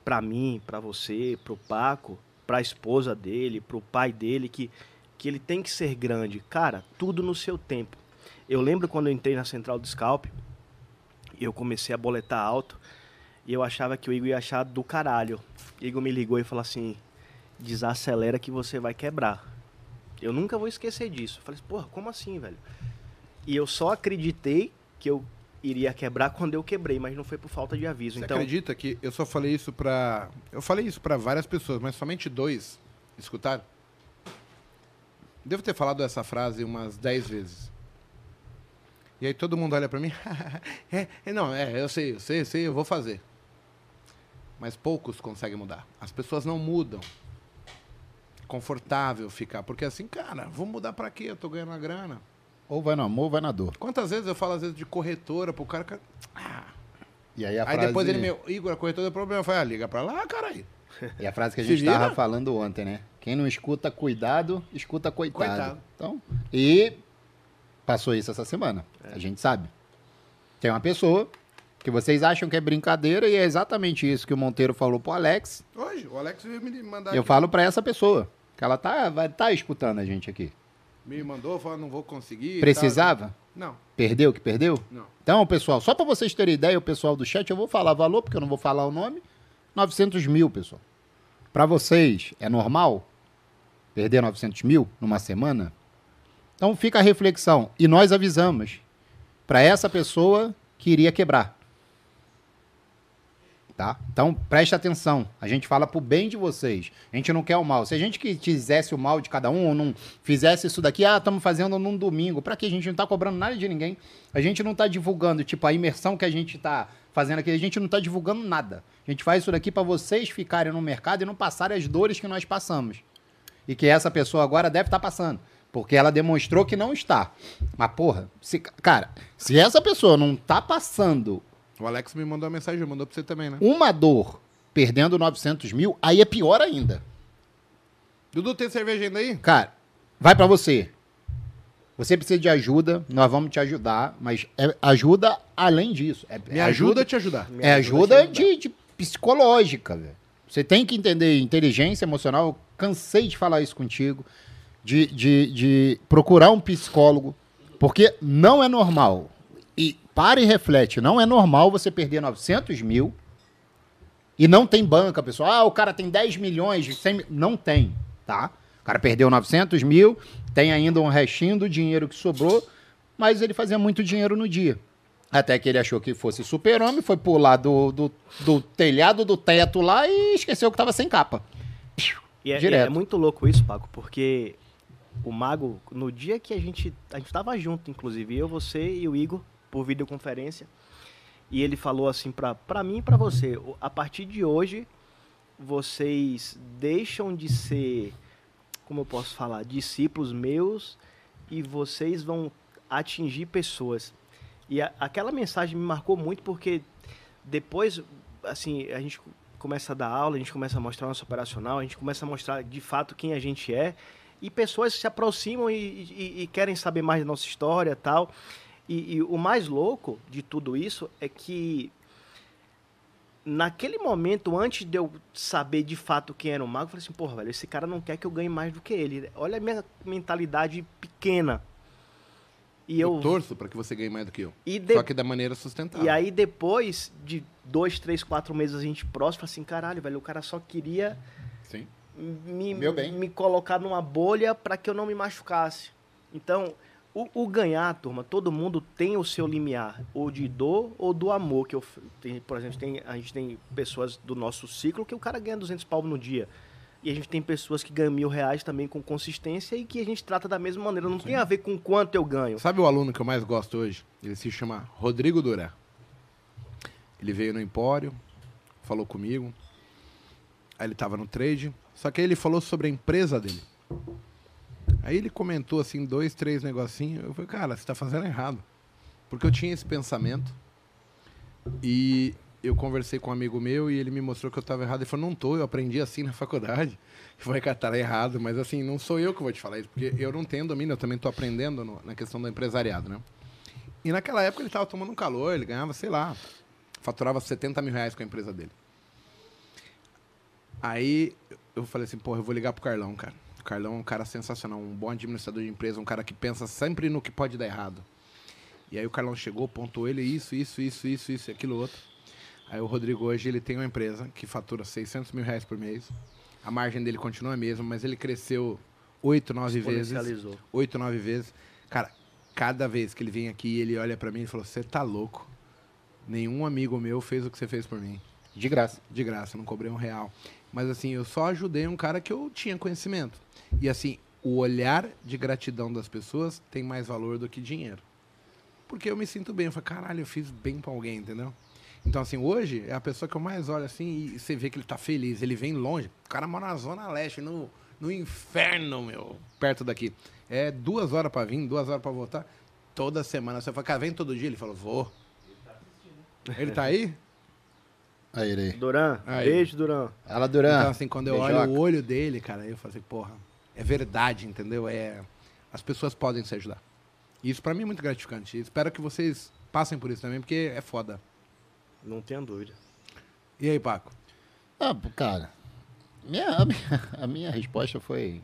para mim, para você, para o Paco, para a esposa dele, para o pai dele que que ele tem que ser grande. Cara, tudo no seu tempo. Eu lembro quando eu entrei na central do Scalp, eu comecei a boletar alto. E eu achava que o Igor ia achar do caralho. O Igor me ligou e falou assim: desacelera que você vai quebrar. Eu nunca vou esquecer disso. Eu falei, porra, como assim, velho? E eu só acreditei que eu iria quebrar quando eu quebrei, mas não foi por falta de aviso. Você então... acredita que eu só falei isso pra. Eu falei isso para várias pessoas, mas somente dois escutaram? Devo ter falado essa frase umas dez vezes. E aí todo mundo olha para mim. é, não, é, eu sei, eu sei, eu sei, eu vou fazer mas poucos conseguem mudar. As pessoas não mudam. Confortável ficar, porque assim, cara, vou mudar para quê? Eu tô ganhando a grana. Ou vai no amor ou vai na dor. Quantas vezes eu falo, às vezes, de corretora pro cara. Que... Ah. E aí, a aí frase... depois ele me. Igor, a corretora deu problema. Eu falei, ah, liga pra lá, cara aí. E a frase que a gente estava falando ontem, né? Quem não escuta cuidado, escuta coitado. coitado. Então, e passou isso essa semana. É. A gente sabe. Tem uma pessoa que vocês acham que é brincadeira e é exatamente isso que o Monteiro falou pro Alex. Hoje, o Alex veio me mandar. Eu aqui. falo para essa pessoa, que ela tá, vai tá escutando a gente aqui. Me mandou, falou, não vou conseguir. Precisava? Tá... Não. Perdeu que perdeu? Não. Então, pessoal, só para vocês terem ideia, o pessoal do chat, eu vou falar valor, porque eu não vou falar o nome. 900 mil, pessoal. Para vocês, é normal perder 900 mil numa semana? Então fica a reflexão. E nós avisamos para essa pessoa que iria quebrar. Tá? Então preste atenção. A gente fala pro bem de vocês. A gente não quer o mal. Se a gente quisesse o mal de cada um ou não fizesse isso daqui, ah, estamos fazendo num domingo. Para que a gente não tá cobrando nada de ninguém? A gente não tá divulgando, tipo, a imersão que a gente tá fazendo aqui, a gente não tá divulgando nada. A gente faz isso daqui para vocês ficarem no mercado e não passarem as dores que nós passamos. E que essa pessoa agora deve estar passando. Porque ela demonstrou que não está. Mas, porra, se, cara, se essa pessoa não tá passando O Alex me mandou uma mensagem, mandou pra você também, né? uma dor perdendo 900 mil, aí é pior ainda. Dudu, tem cerveja ainda aí? Cara, vai pra você. Você precisa de ajuda, nós vamos te ajudar, mas é ajuda além disso. É, Me é ajuda a te ajudar. Me É ajuda ajuda de, de psicológica, velho. Você tem que entender inteligência emocional. Eu cansei de falar isso contigo. De, de, de procurar um psicólogo. Porque não é normal. E para e reflete. Não é normal você perder 900 mil e não tem banca, pessoal. Ah, o cara tem 10 milhões, 100 mil. Não tem, tá? O cara perdeu 900 mil, tem ainda um restinho do dinheiro que sobrou, mas ele fazia muito dinheiro no dia. Até que ele achou que fosse super-homem, foi pular do, do, do telhado do teto lá e esqueceu que estava sem capa. E é, Direto. é muito louco isso, Paco, porque o Mago, no dia que a gente. A gente tava junto, inclusive, eu, você e o Igor, por videoconferência. E ele falou assim pra mim e pra você: "O- a partir de hoje, vocês deixam de ser, como eu posso falar, discípulos meus e vocês vão atingir pessoas. E a- aquela mensagem me marcou muito porque depois, assim, a gente começa a dar aula, a gente começa a mostrar nosso operacional, a gente começa a mostrar de fato quem a gente é e pessoas se aproximam e, e- e querem saber mais da nossa história tal. E, e o mais louco de tudo isso é que naquele momento, antes de eu saber de fato quem era o mago, eu falei assim, porra, velho, esse cara não quer que eu ganhe mais do que ele. Olha a minha mentalidade pequena. E Eu eu, torço pra que você ganhe mais do que eu. e de- Só que da maneira sustentável. e aí depois de dois, três, quatro meses a gente próximo, assim, caralho, velho, o cara só queria Sim. me, Meu bem. me colocar numa bolha para que eu não me machucasse. Então, o, o ganhar, turma, todo mundo tem o seu limiar, ou de dor ou do amor. Que eu, tem, por exemplo, tem, a gente tem pessoas do nosso ciclo que o cara ganha 200 pau no dia. E a gente tem pessoas que ganham mil reais também com consistência e que a gente trata da mesma maneira. Não tem a ver com quanto eu ganho. Sabe o aluno que eu mais gosto hoje? Ele se chama Rodrigo Durá. Ele veio no Empório, falou comigo. Aí ele tava no trade. Só que aí ele falou sobre a empresa dele. Aí ele comentou assim, dois, três negocinhos. Eu falei, cara, você tá fazendo errado. Porque eu tinha esse pensamento. E eu conversei com um amigo meu e ele me mostrou que eu tava errado. Ele falou, não tô, eu aprendi assim na faculdade. Cara, tá errado. Mas assim, não sou eu que vou te falar isso. Porque eu não tenho domínio, eu também tô aprendendo no- na questão do empresariado, né? E naquela época ele tava tomando um calor, ele ganhava, sei lá, faturava 70 mil reais com a empresa dele. Aí eu falei assim, porra, eu vou ligar pro Carlão, cara. Carlão é um cara sensacional, um bom administrador de empresa, um cara que pensa sempre no que pode dar errado. E aí o Carlão chegou, pontuou ele, isso, isso, isso, isso, isso, e aquilo outro. Aí o Rodrigo hoje, ele tem uma empresa que fatura 600 mil reais por mês. A margem dele continua a mesma, mas ele cresceu 8, 9 vezes. Oito, nove vezes. Cara, cada vez que ele vem aqui, ele olha pra mim e falou: Você tá louco? Nenhum amigo meu fez o que você fez por mim. De graça. De graça, não cobrei um real. Mas assim, eu só ajudei um cara que eu tinha conhecimento. E assim, o olhar de gratidão das pessoas tem mais valor do que dinheiro. Porque eu me sinto bem. Eu falo, caralho, eu fiz bem pra alguém, entendeu? Então, assim, hoje é a pessoa que eu mais olho assim e você vê que ele tá feliz. Ele vem longe. O cara mora na Zona Leste, no, no inferno, meu, perto daqui. É duas horas pra vir, duas horas pra voltar. Toda semana. Você fala, cara, vem todo dia? Ele falou, vou. Ele tá aí? Aí, ele. Duran, Aí. beijo, Duran. Fala, Duran. Então, assim, quando eu Beijoca. olho o olho dele, cara, eu falo assim, porra, é verdade, entendeu? É, as pessoas podem se ajudar. E isso pra mim é muito gratificante. Espero que vocês passem por isso também, porque é foda. Não tenha dúvida. E aí, Paco? Ah, cara, minha, a, minha, a minha resposta foi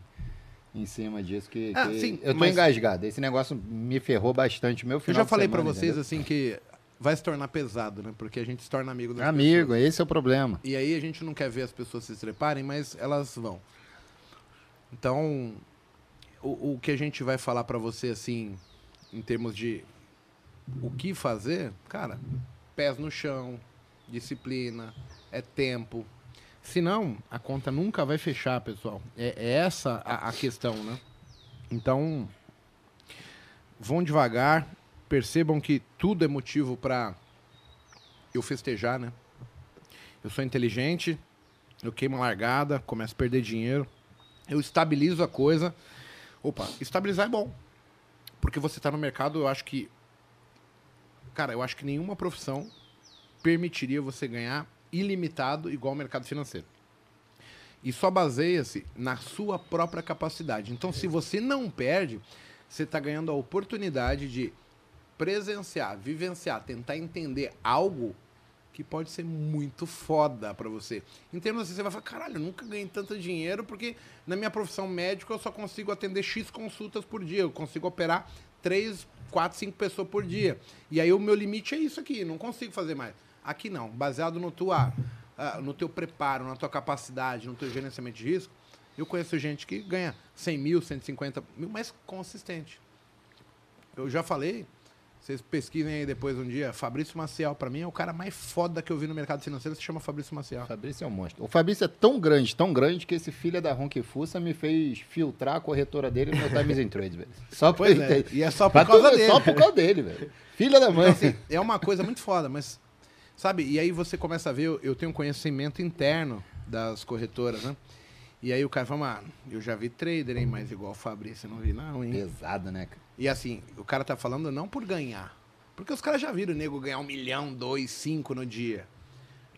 em cima disso que, Ah, que sim, eu tô mas- engasgado. Esse negócio me ferrou bastante. Meu Eu final já de falei pra semana, vocês, entendeu? assim, que vai se tornar pesado, né? Porque a gente se torna amigo das Amigo, pessoas. esse é o problema. E aí a gente não quer ver as pessoas se treparem, mas elas vão. Então, o, o que a gente vai falar pra você, assim, em termos de o que fazer, cara, pés no chão, disciplina, é tempo. Senão, a conta nunca vai fechar, pessoal. É, é essa a, a questão, né? Então, vão devagar, percebam que tudo é motivo pra eu festejar, né? Eu sou inteligente, eu queimo a largada, começo a perder dinheiro, eu estabilizo a coisa. Opa, estabilizar é bom. Porque você está no mercado, eu acho que. Cara, eu acho que nenhuma profissão permitiria você ganhar ilimitado igual o mercado financeiro. E só baseia-se na sua própria capacidade. Então, se você não perde, você está ganhando a oportunidade de presenciar, vivenciar, tentar entender algo que pode ser muito foda pra você. Em termos assim, você vai falar, caralho, eu nunca ganhei tanto dinheiro porque na minha profissão médica eu só consigo atender X consultas por dia, eu consigo operar 3, 4, 5 pessoas por dia. E aí o meu limite é isso aqui, não consigo fazer mais. Aqui não, baseado no, tua, ah, no teu preparo, na tua capacidade, no teu gerenciamento de risco, eu conheço gente que ganha 100 mil, 150 mil, mas consistente. Eu já falei, vocês pesquisem aí depois um dia. Fabrício Maciel, pra mim, é o cara mais foda que eu vi no mercado financeiro. Se chama Fabrício Maciel. Fabrício é um monstro. O Fabrício é tão grande, tão grande, que esse filho da Ronque Fussa me fez filtrar a corretora dele no meu Times in Trade, velho. Só por Pois é, ele ter- e é só por Pra causa tu ver, dele. Só por causa dele, velho. Filha da mãe. Então, assim, é uma coisa muito foda, mas. Sabe? E aí você começa a ver, eu- eu tenho um conhecimento interno das corretoras, né? E aí o cara fala, mano, eu já vi trader, hein? Mas igual o Fabrício, não vi, não, hein? Pesado, né, cara? E assim, o cara tá falando não por ganhar. Porque os caras já viram o nego ganhar um milhão, dois, cinco no dia.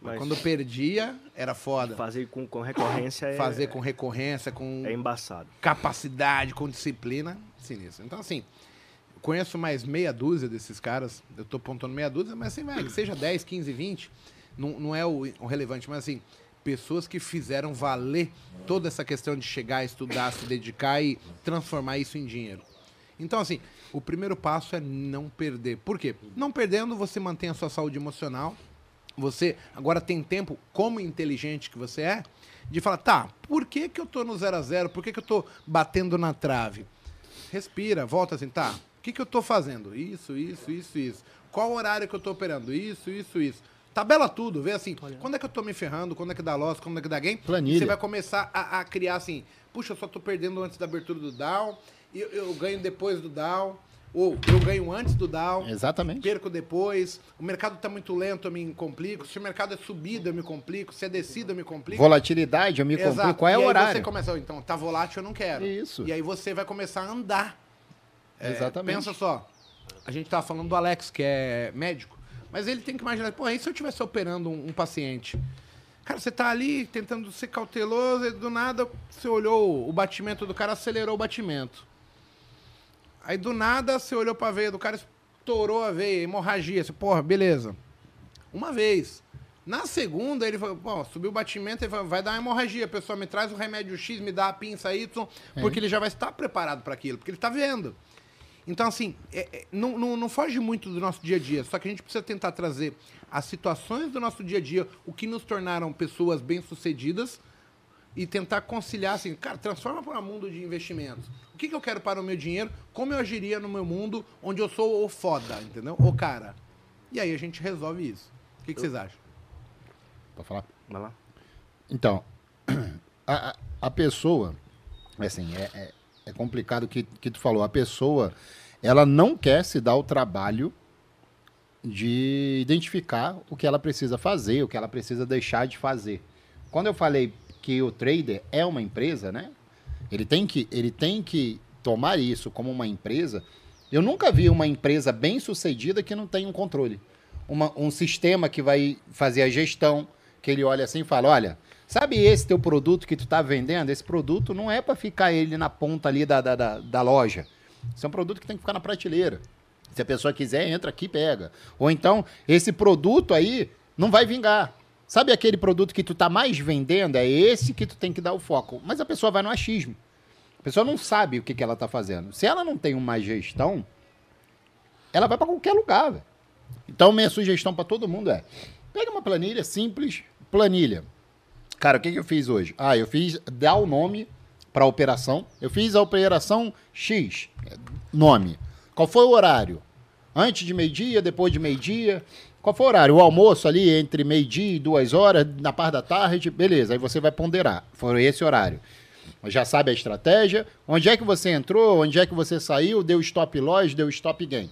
Mas, quando perdia, era foda. Fazer com, com recorrência é, Fazer com recorrência, com é embaçado. capacidade, com disciplina, sinistro. Então, assim, conheço mais meia dúzia desses caras. Eu tô apontando meia dúzia, mas assim, que seja 10, 15, 20, não, não é o, o relevante, mas assim, pessoas que fizeram valer toda essa questão de chegar, estudar, se dedicar e transformar isso em dinheiro. Então, assim, o primeiro passo é não perder. Por quê? Não perdendo, você mantém a sua saúde emocional. Você agora tem tempo, como inteligente que você é, de falar, tá, por que, que eu tô no 0 a 0 Por que, que eu tô batendo na trave? Respira, volta assim, tá. O que, que eu tô fazendo? Isso, isso, isso, isso. Qual horário que eu tô operando? Isso, isso, isso. Tabela tudo, vê assim, quando é que eu tô me ferrando, quando é que dá loss, quando é que dá gain. Planilha. Você vai começar a, a criar assim, puxa, eu só tô perdendo antes da abertura do down, eu, eu ganho depois do down, ou eu ganho antes do down, Exatamente. perco depois, o mercado tá muito lento, eu me complico, se o mercado é subida, eu me complico, se é descida, eu me complico. Volatilidade, eu me Exato. complico. Qual é e o horário? você começa, "Oh, então, tá volátil, eu não quero. Isso. E aí você vai começar a andar. É, Exatamente. Pensa só, a gente tava falando do Alex, que é médico, mas ele tem que imaginar, pô, e se eu estivesse operando um, um paciente? Cara, você tá ali tentando ser cauteloso e do nada você olhou o batimento do cara, acelerou o batimento. Aí do nada você olhou pra veia do cara, estourou a veia, hemorragia. Você, porra, beleza. Uma vez. Na segunda, ele falou, subiu o batimento, ele falou, vai dar uma hemorragia. A pessoa me traz o remédio X, me dá a pinça Y, porque ele já vai estar preparado para aquilo, porque ele tá vendo. Então, assim, é- é- não, não, não foge muito do nosso dia a dia, só que a gente precisa tentar trazer as situações do nosso dia a dia, o que nos tornaram pessoas bem-sucedidas, e tentar conciliar assim, cara, transforma para um mundo de investimentos. O que, que eu quero para o meu dinheiro? Como eu agiria no meu mundo onde eu sou o foda, entendeu? O cara. E aí a gente resolve isso. O que, que vocês acham? Pode falar? Vai lá. Então, a, a- a pessoa, assim, é, é, é complicado o que, que tu falou. A pessoa, ela não quer se dar o trabalho de identificar o que ela precisa fazer, o que ela precisa deixar de fazer. Quando eu falei que o trader é uma empresa, né? Ele tem que, ele tem que tomar isso como uma empresa. Eu nunca vi uma empresa bem sucedida que não tem um controle. Uma- um sistema que vai fazer a gestão, que ele olha assim e fala, olha, sabe esse teu produto que tu tá vendendo? Esse produto não é para ficar ele na ponta ali da, da, da, da loja. Isso é um produto que tem que ficar na prateleira. Se a pessoa quiser, entra aqui e pega. Ou então, esse produto aí não vai vingar. Sabe aquele produto que tu tá mais vendendo? É esse que tu tem que dar o foco. Mas a pessoa vai no achismo. A pessoa não sabe o que, que ela tá fazendo. Se ela não tem uma gestão, ela vai para qualquer lugar. velho. Então, minha sugestão para todo mundo é: pega uma planilha simples, planilha. Cara, o que, que eu fiz hoje? Ah, eu fiz dar o nome para a operação. Eu fiz a operação X, nome. Qual foi o horário? Antes de meio-dia, depois de meio-dia? Qual foi o horário? O almoço ali entre meio-dia e duas horas, na parte da tarde, beleza. Aí você vai ponderar. Foi esse horário. Já sabe a estratégia. Onde é que você entrou? Onde é que você saiu? Deu stop loss, deu stop gain.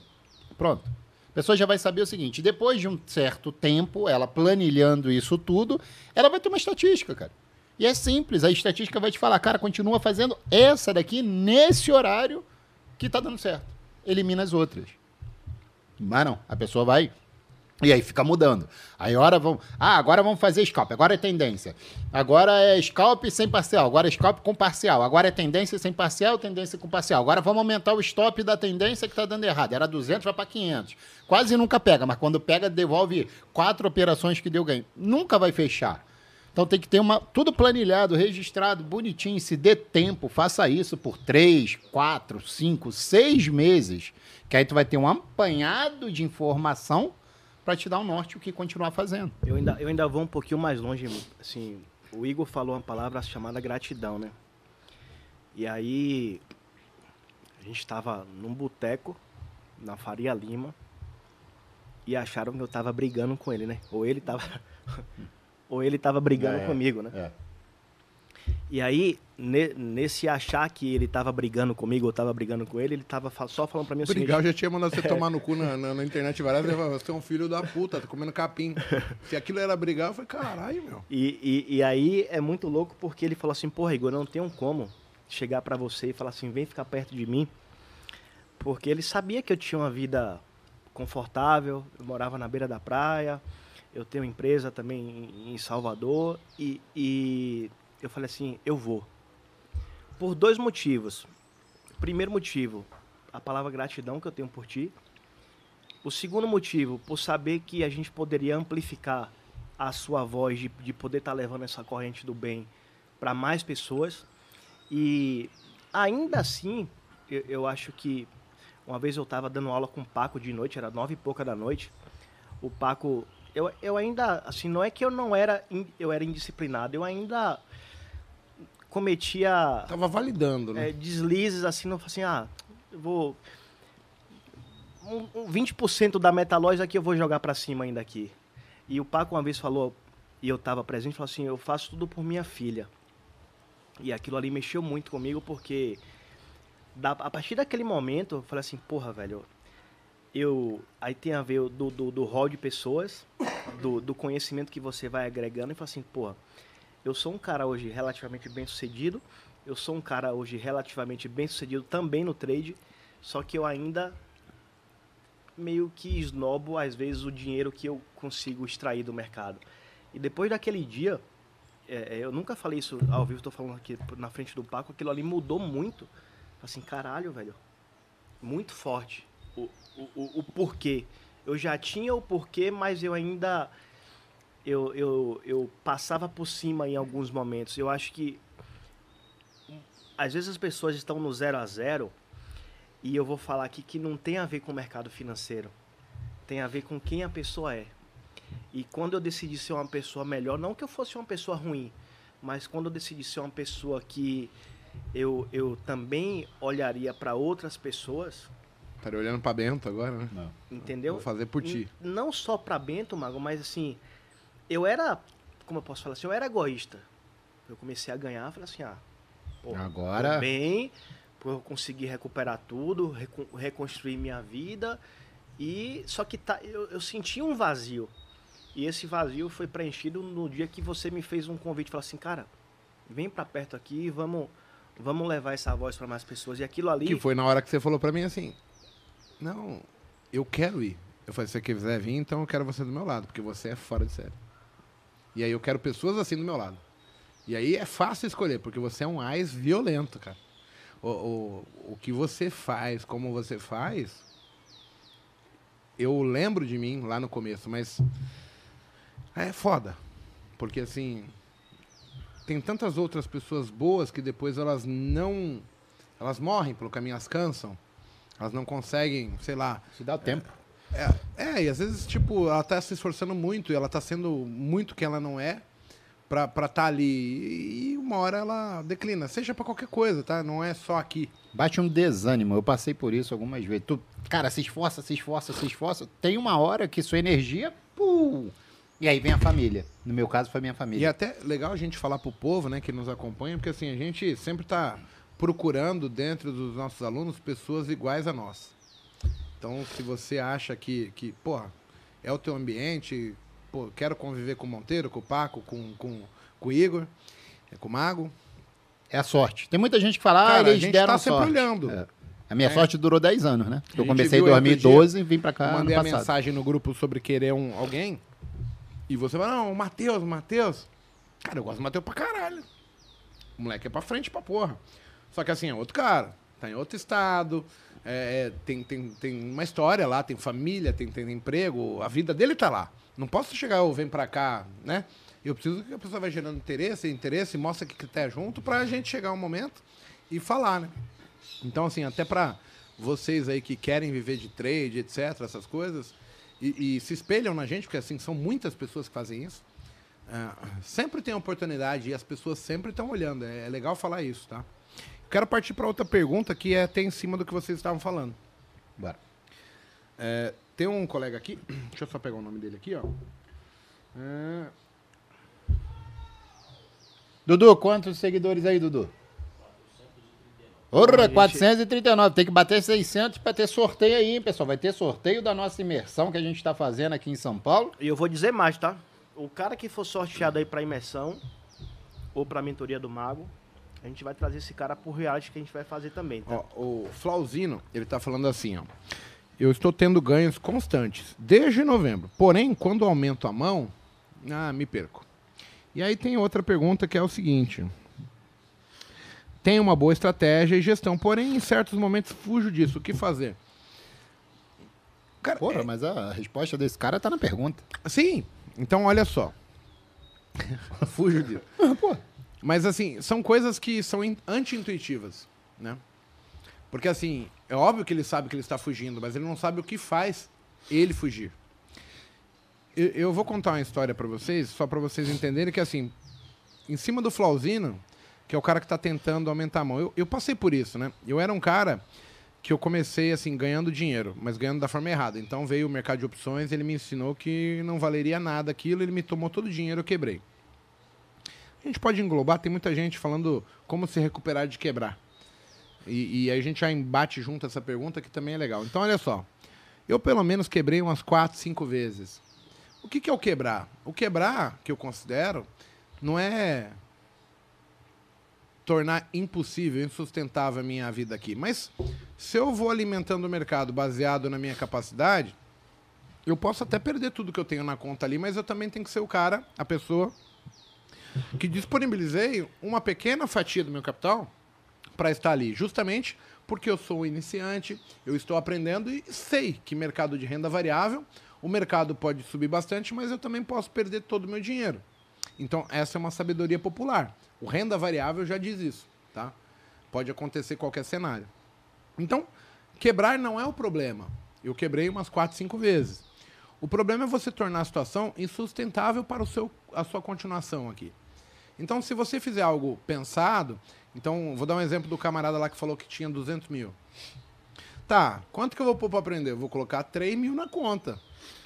Pronto. A pessoa já vai saber o seguinte: depois de um certo tempo, ela planilhando isso tudo, ela vai ter uma estatística, cara. E é simples, a estatística vai te falar, cara, continua fazendo essa daqui nesse horário que tá dando certo. Elimina as outras. Mas não, a pessoa vai e aí fica mudando. Aí hora vão. Ah, agora vamos fazer scalp. Agora é tendência. Agora é scalp sem parcial. Agora é scalp com parcial. Agora é tendência sem parcial, tendência com parcial. Agora vamos aumentar o stop da tendência que está dando errado. Era 200, vai para 500. Quase nunca pega, mas quando pega, devolve quatro operações que deu ganho. Nunca vai fechar. Então tem que ter uma tudo planilhado, registrado, bonitinho. Se dê tempo, faça isso por três, quatro, cinco, seis meses. Que aí tu vai ter um apanhado de informação para te dar um norte o que continuar fazendo. Eu ainda, eu ainda vou um pouquinho mais longe, assim, o Igor falou uma palavra chamada gratidão, né? E aí a gente estava num boteco na Faria Lima e acharam que eu tava brigando com ele, né? Ou ele tava ou ele tava brigando é, comigo, né? É. E aí, ne, nesse achar que ele tava brigando comigo, eu tava brigando com ele, ele tava só falando pra mim o Brigar, seguinte... eu já tinha mandado você tomar no cu na, na, na internet várias vezes. Você é um filho da puta, tá comendo capim. Se aquilo era brigar, eu falei, caralho, meu. E, e, e, aí é muito louco porque ele falou assim, porra, Igor, não tenho como chegar para você e falar assim, vem ficar perto de mim. Porque ele sabia que eu tinha uma vida confortável, eu morava na beira da praia, eu tenho empresa também em Salvador e, e eu falei assim, eu vou. Por dois motivos. Primeiro motivo, a palavra gratidão que eu tenho por ti. O segundo motivo, por saber que a gente poderia amplificar a sua voz de, de poder estar tá levando essa corrente do bem para mais pessoas. E ainda assim, eu, eu acho que uma vez eu estava dando aula com o Paco de noite, era nove e pouca da noite. O Paco, eu, eu ainda, assim, não é que eu não era, eu era indisciplinado, eu ainda cometia. Tava validando, né? É, deslizes assim, não assim, ah, eu vou. Um, um 20% da metalóis aqui eu vou jogar para cima ainda aqui. E o Paco uma vez falou, e eu tava presente, falou assim: eu faço tudo por minha filha. E aquilo ali mexeu muito comigo porque. Da, a partir daquele momento, eu falei assim: porra, velho. Eu. Aí tem a ver do, do, do hall de pessoas, do, do conhecimento que você vai agregando, e falei assim: porra eu sou um cara hoje relativamente bem sucedido. Eu sou um cara hoje relativamente bem sucedido também no trade. Só que eu ainda meio que esnobo, às vezes, o dinheiro que eu consigo extrair do mercado. E depois daquele dia, é, é eu nunca falei isso ao vivo, estou falando aqui na frente do Paco, aquilo ali mudou muito. Assim, caralho, velho. Muito forte. O, o, o, o porquê. Eu já tinha o porquê, mas eu ainda eu, eu, eu passava por cima em alguns momentos. Eu acho que às vezes as pessoas estão no zero a zero e eu vou falar aqui que não tem a ver com o mercado financeiro. Tem a ver com quem a pessoa é. E quando eu decidi ser uma pessoa melhor, não que eu fosse uma pessoa ruim, mas quando eu decidi ser uma pessoa que eu, eu também olharia para outras pessoas. Estaria olhando para Bento agora, né? Não. Entendeu? Vou fazer por ti. Não só para Bento, Mago, mas assim, eu era, como eu posso falar assim, eu era egoísta. Eu comecei a ganhar, falei assim, ah, pô, agora bem, eu conseguir recuperar tudo, reconstruir minha vida e só que tá, eu, eu senti um vazio. E esse vazio foi preenchido no dia que você me fez um convite, falou assim, cara, vem para perto aqui, vamos vamos levar essa voz para mais pessoas. E aquilo ali Que foi na hora que você falou para mim assim: "Não, eu quero ir". Eu falei: "Se você quiser vir, então eu quero você do meu lado, porque você é fora de série". E aí eu quero pessoas assim do meu lado. E aí é fácil escolher, porque você é um AIS violento, cara. O, o, o que você faz, como você faz, eu lembro de mim lá no começo, mas é foda. Porque assim, tem tantas outras pessoas boas que depois elas não. Elas morrem pelo caminho, elas cansam. Elas não conseguem, sei lá. Se dá tempo. É, é, e às vezes, tipo, ela tá se esforçando muito e ela tá sendo muito que ela não é pra estar tá ali. E uma hora ela declina. Seja pra qualquer coisa, tá? Não é só aqui. Bate um desânimo. Eu passei por isso algumas vezes. Tu, cara, se esforça, se esforça, se esforça. Tem uma hora que sua energia. Pum, e aí vem a família. No meu caso, foi minha E família. até legal a gente falar pro povo, né, que nos acompanha, porque assim, a gente sempre tá procurando dentro dos nossos alunos pessoas iguais a nós. Então, se você acha que, que porra, é o teu ambiente, pô, quero conviver com o Monteiro, com o Paco, com, com, com o Igor, é, com o Mago. É a sorte. Tem muita gente que fala, ah, Cara, a eles gente deram tá sempre sorte. olhando. É. A minha É. sorte durou 10 anos, né? A Eu comecei em viu aí outro 2012 e vim pra cá mandei a mensagem no grupo sobre querer um, alguém, e você fala, não, o Matheus, o Matheus. Cara, eu gosto do Matheus pra caralho. O moleque é pra frente pra porra. Só que assim, é outro cara. Tá em outro estado. É, é, tem, tem, tem uma história lá, tem família, tem, tem emprego. A vida dele tá lá. Não posso chegar, eu vem pra cá, né? Eu preciso que a pessoa vai gerando interesse, interesse, mostra que tá junto pra gente chegar um momento e falar, né? Então, assim, até pra vocês aí que querem viver de trade, etc., essas coisas, e, e se espelham na gente, porque assim, são muitas pessoas que fazem isso. ah, sempre tem oportunidade e as pessoas sempre estão olhando. É, é legal falar isso, tá? Quero partir para outra pergunta que é até em cima do que vocês estavam falando. Bora. É, tem um colega aqui, deixa eu só pegar o nome dele aqui, ó. É, Dudu, quantos seguidores aí, Dudu? Gente- 439. Tem que bater 600 pra ter sorteio aí, hein, pessoal. Vai ter sorteio da nossa imersão que a gente tá fazendo aqui em São Paulo. E eu vou dizer mais, tá? O cara que for sorteado aí pra imersão ou pra mentoria do mago, a gente vai trazer esse cara pro reality que a gente vai fazer também, tá? Ó, o Flauzino, ele tá falando assim, ó. Eu estou tendo ganhos constantes desde novembro. Porém, quando aumento a mão, ah, me perco. E aí tem outra pergunta que é o seguinte: Tenho uma boa estratégia e gestão, porém em certos momentos fujo disso. O que fazer? Cara, Porra, é- mas a resposta desse cara tá na pergunta. Sim, então olha só. Fujo disso. Pô, Mas assim, são coisas que são in- anti-intuitivas, né? Porque assim, é óbvio que ele sabe que ele está fugindo, mas ele não sabe o que faz ele fugir. Eu, eu vou contar uma história pra vocês, só pra vocês entenderem que assim, em cima do Flauzino, que é o cara que tá tentando aumentar a mão, eu, eu passei por isso, né? Eu era um cara que eu comecei assim ganhando dinheiro, mas ganhando da forma errada. Então veio o mercado de opções, ele me ensinou que não valeria nada aquilo, ele me tomou todo o dinheiro, eu quebrei. A gente pode englobar, tem muita gente falando como se recuperar de quebrar. E, e a gente já embate junto essa pergunta, que também é legal. Então, olha só. Eu, pelo menos, quebrei umas 4, 5 vezes. O que, que é o quebrar? O quebrar, que eu considero, não é tornar impossível, insustentável a minha vida aqui. Mas se eu vou alimentando o mercado baseado na minha capacidade, eu posso até perder tudo que eu tenho na conta ali, mas eu também tenho que ser o cara, a pessoa que disponibilizei uma pequena fatia do meu capital para estar ali, justamente porque eu sou um iniciante, eu estou aprendendo e sei que mercado de renda variável, o mercado pode subir bastante, mas eu também posso perder todo o meu dinheiro. Então, essa é uma sabedoria popular. O renda variável já diz isso, tá? Pode acontecer qualquer cenário. Então, quebrar não é o problema. Eu quebrei umas 4, 5 vezes. O problema é você tornar a situação insustentável para o seu, a sua continuação aqui. Então, se você fizer algo pensado, então, vou dar um exemplo do camarada lá que falou que tinha 200 mil. Tá, quanto que eu vou pôr para aprender? Eu vou colocar 3 mil na conta.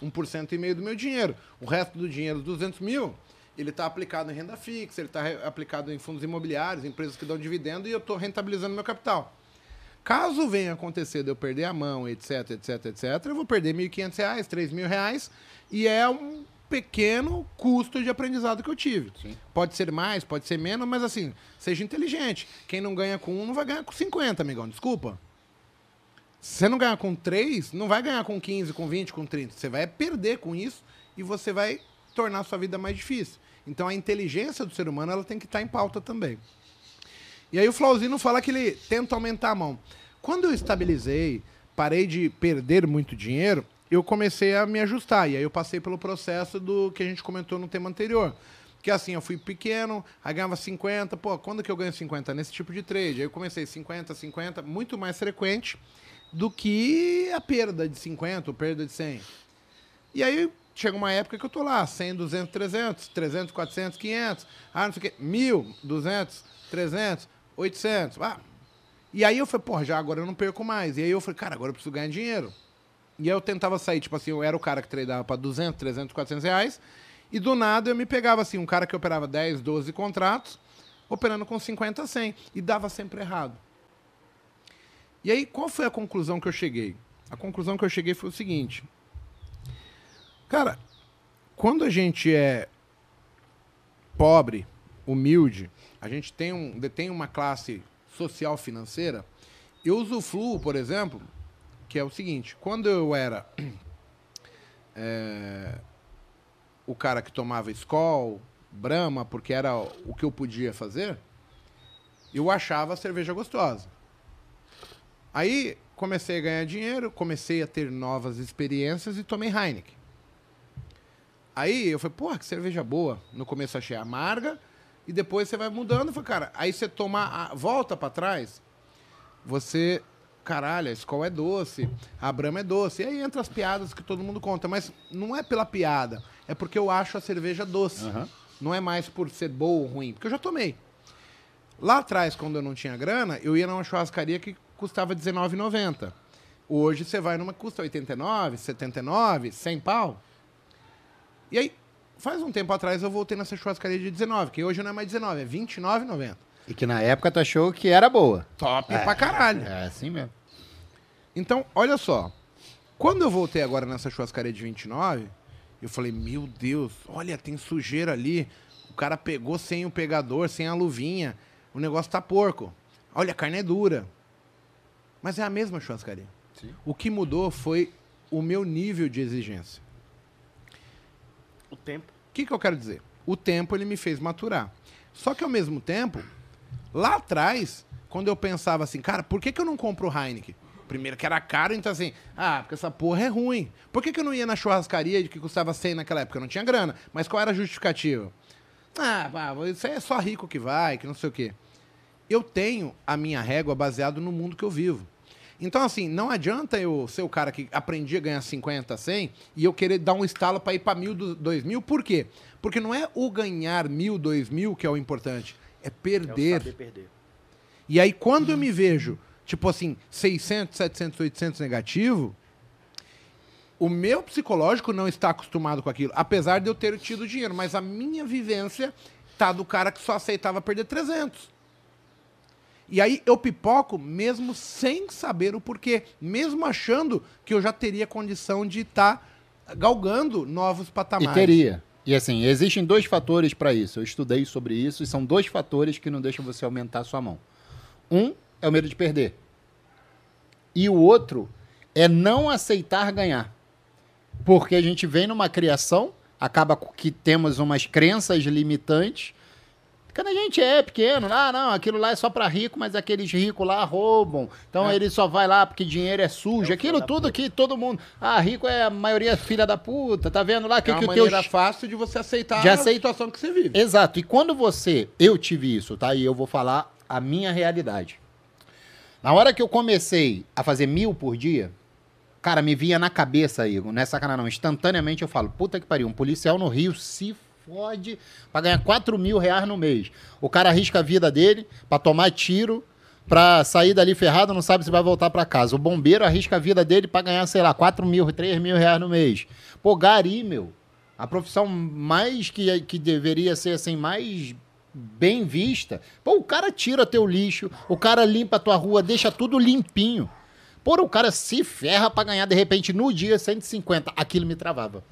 1% e meio do meu dinheiro. O resto do dinheiro, 200 mil, ele está aplicado em renda fixa, ele está aplicado em fundos imobiliários, empresas que dão dividendo, e eu estou rentabilizando meu capital. Caso venha acontecer de eu perder a mão, etc, etc, etc, eu vou perder R$ 1.500, 3.000 reais, e é um pequeno custo de aprendizado que eu tive. Sim. Pode ser mais, pode ser menos, mas assim, seja inteligente. Quem não ganha com um, não vai ganhar com 50, amigão, desculpa. Se você não ganhar com 3, não vai ganhar com 15, com 20, com 30. Você vai perder com isso e você vai tornar a sua vida mais difícil. Então a inteligência do ser humano ela tem que estar em pauta também. E aí o Flauzino fala que ele tenta aumentar a mão. Quando eu estabilizei, parei de perder muito dinheiro, eu comecei a me ajustar. E aí eu passei pelo processo do que a gente comentou no tema anterior. Que assim, eu fui pequeno, aí ganhava 50. Pô, quando que eu ganho 50? Nesse tipo de trade. Aí eu comecei 50, 50, muito mais frequente do que a perda de 50 ou perda de 100. E aí chega uma época que eu tô lá, 100, 200, 300, 300, 400, 500, ah, não sei o quê, 1.000, 200, 300, 800, ah. E aí eu falei, porra, já agora eu não perco mais. E aí eu falei, cara, agora eu preciso ganhar dinheiro. E eu tentava sair, tipo assim, eu era o cara que tradava para 200, 300, 400 reais, e do nada eu me pegava assim, um cara que operava 10, 12 contratos, operando com 50, 100, e dava sempre errado. E aí, qual foi a conclusão que eu cheguei? A conclusão que eu cheguei foi o seguinte. Cara, quando a gente é pobre, humilde, a gente tem um, detém uma classe social financeira, eu usufruo, por exemplo, que é o seguinte, quando eu era é, o cara que tomava Skol, Brahma, porque era o que eu podia fazer, eu achava a cerveja gostosa. Aí comecei a ganhar dinheiro, comecei a ter novas experiências e tomei Heineken. Aí eu falei, porra, que cerveja boa. No começo achei amarga e depois você vai mudando. Falei, cara, aí você toma a volta para trás, você, caralho, a Skol é doce, a Brahma é doce. E aí entra as piadas que todo mundo conta, mas não é pela piada, é porque eu acho a cerveja doce. Aham. Não é mais por ser boa ou ruim, porque eu já tomei. Lá atrás, quando eu não tinha grana, eu ia numa churrascaria que custava R$19,90. Hoje você vai numa que custa 89, 79, 100 pau. E aí, faz um tempo atrás eu voltei nessa churrascaria de 19, que hoje não é mais 19, é 29,90. E que na época tu achou que era boa. Top pra caralho. É assim mesmo. Então, olha só. Quando eu voltei agora nessa churrascaria de 29, eu falei, meu Deus, olha, tem sujeira ali. O cara pegou sem o pegador, sem a luvinha. O negócio tá porco. Olha, a carne é dura. Mas é a mesma churrascaria. Sim. O que mudou foi o meu nível de exigência. O tempo. O que, que eu quero dizer? O tempo ele me fez maturar. Só que ao mesmo tempo, lá atrás, quando eu pensava assim, cara, por que, que eu não compro Heineken? Primeiro que era caro, então assim, ah, porque essa porra é ruim. Por que, que eu não ia na churrascaria que custava 100 naquela época? Eu não tinha grana. Mas qual era a justificativa? Ah, pá, isso é só rico que vai, que não sei o quê. Eu tenho a minha régua baseado no mundo que eu vivo. Então, assim, não adianta eu ser o cara que aprendi a ganhar 50, 100 e eu querer dar um estalo para ir para mil, do- dois mil. Por quê? Porque não é o ganhar mil, dois mil que é o importante. É É o perder. saber perder. E aí, quando eu me vejo, tipo assim, 600, 700, 800 negativo, o meu psicológico não está acostumado com aquilo. Apesar de eu ter tido dinheiro. Mas a minha vivência tá do cara que só aceitava perder 300. E aí eu pipoco mesmo sem saber o porquê. Mesmo achando que eu já teria condição de estar galgando novos E patamares. teria. E assim, existem dois fatores para isso. Eu estudei sobre isso e são dois fatores que não deixam você aumentar a sua mão. Um é o medo de perder. E o outro é não aceitar ganhar. Porque a gente vem numa criação, acaba que temos umas crenças limitantes. Quando a gente é pequeno, ah, não, aquilo lá é só para rico, mas aqueles ricos lá roubam. Então É. ele só vai lá porque dinheiro é sujo. É aquilo tudo que todo mundo. Ah, rico é a maioria filha da puta. Tá vendo lá que, É uma que o teu maneira fácil de você aceitar Já a aceit- situação que você vive. Exato. E quando você. Eu tive isso, tá? E eu vou falar a minha realidade. Na hora que eu comecei a fazer mil por dia, cara, me vinha na cabeça, Igor, não é sacanagem não. Instantaneamente eu falo, puta que pariu, um policial no Rio se fode pra ganhar 4 mil reais no mês. O cara arrisca a vida dele pra tomar tiro, pra sair dali ferrado, não sabe se vai voltar pra casa. O bombeiro arrisca a vida dele pra ganhar, sei lá, 4 mil, 3 mil reais no mês. Pô, gari, meu. A profissão mais que, que deveria ser assim, mais bem vista. Pô, o cara tira teu lixo, o cara limpa a tua rua, deixa tudo limpinho. Pô, o cara se ferra pra ganhar de repente no dia 150. Aquilo me travava.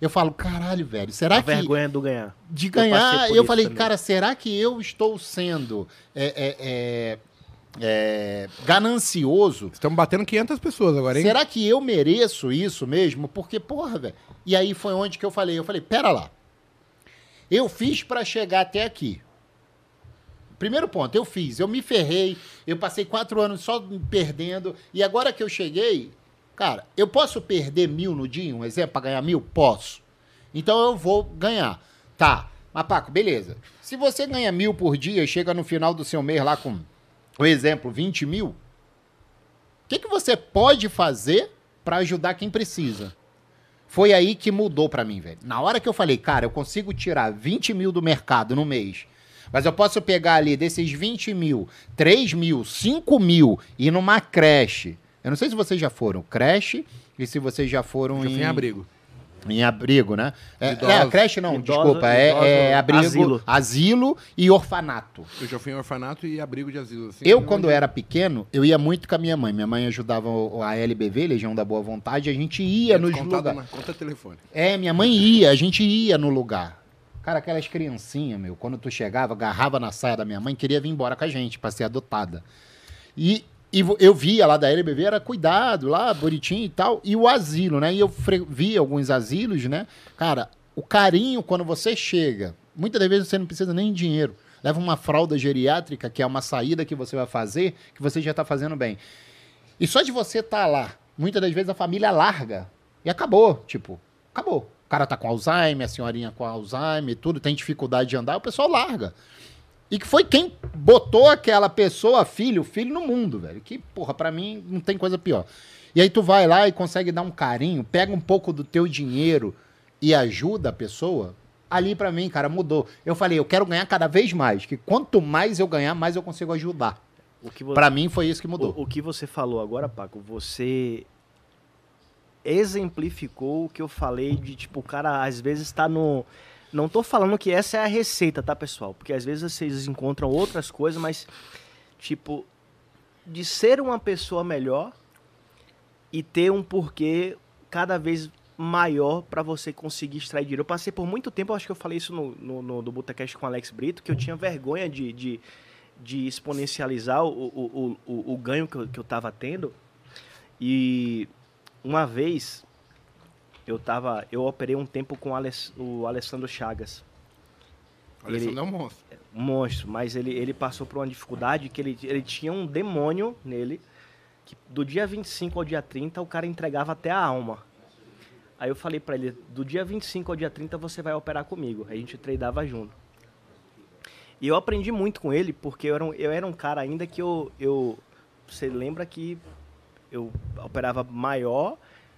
Eu falo, caralho, velho, será A que vergonha do ganhar. de ganhar? Eu isso falei, também. cara, será que eu estou sendo é, é, é, é, ganancioso? Estamos batendo 500 pessoas agora, hein? Será que eu mereço isso mesmo? Porque, porra, velho. E aí foi onde que eu falei, eu falei, pera lá. Eu fiz pra chegar até aqui. Primeiro ponto, eu fiz, eu me ferrei, eu passei quatro anos só perdendo, e agora que eu cheguei, cara, eu posso perder mil no dia, um exemplo, pra ganhar mil? Posso. Então eu vou ganhar. Tá, mas Paco, beleza. Se você ganha mil por dia e chega no final do seu mês lá com, um exemplo, 20 mil, o que, que você pode fazer para ajudar quem precisa? Foi aí que mudou pra mim, velho. Na hora que eu falei, cara, eu consigo tirar 20 mil do mercado no mês, mas eu posso pegar ali desses 20 mil, 3 mil, 5 mil e numa creche. Eu não sei se vocês já foram creche e se vocês já foram Eu fui em abrigo. em abrigo, né? É, é, creche não, desculpa. É, é abrigo, asilo. asilo e orfanato. Eu já fui em orfanato e abrigo de asilo. assim, Eu, quando era pequeno, eu ia muito com a minha mãe. Minha mãe ajudava a LBV, Legião da Boa Vontade, a gente ia nos lugares. conta telefone. É, minha mãe ia, a gente ia no lugar. Cara, aquelas criancinhas, meu, quando tu chegava, agarrava na saia da minha mãe, queria vir embora com a gente pra ser adotada. E, e eu via lá da LBV, era cuidado lá, bonitinho e tal, e o asilo, né? E eu fre- vi alguns asilos, né? Cara, o carinho quando você chega, muitas das vezes você não precisa nem de dinheiro. Leva uma fralda geriátrica, que é uma saída que você vai fazer, que você já tá fazendo bem. E só de você estar lá, muitas das vezes a família larga. E acabou, tipo, acabou. O cara tá com Alzheimer, a senhorinha com Alzheimer, tudo, tem dificuldade de andar, o pessoal larga. E que foi quem botou aquela pessoa, filho, filho no mundo, velho. Que, porra, pra mim não tem coisa pior. E aí tu vai lá e consegue dar um carinho, pega um pouco do teu dinheiro e ajuda a pessoa. Ali pra mim, cara, mudou. Eu falei, eu quero ganhar cada vez mais, que quanto mais eu ganhar, mais eu consigo ajudar. O que, vo- Pra mim foi isso que mudou. o, o que você falou agora, Paco, você exemplificou o que eu falei de, tipo, o cara às vezes tá no... Não tô falando que essa é a receita, tá, pessoal? Porque às vezes vocês encontram outras coisas, mas, tipo, de ser uma pessoa melhor e ter um porquê cada vez maior pra você conseguir extrair dinheiro. Eu passei por muito tempo, acho que eu falei isso no, no, no Botacast com o Alex Brito, que eu tinha vergonha de, de, de exponencializar o, o, o, o, o ganho que eu, que eu tava tendo. E uma vez eu tava. Eu operei um tempo com o, Aless- o Alessandro Chagas. Olha, Ele- isso não é um monstro. Um monstro, mas ele, ele passou por uma dificuldade que ele, ele tinha um demônio nele. Que do dia 25 ao dia 30 o cara entregava até a alma. Aí eu falei pra ele, do dia 25 ao dia 30 você vai operar comigo. Aí a gente treinava junto. E eu aprendi muito com ele, porque eu era um, eu era um cara ainda que eu, eu. Você lembra que eu operava maior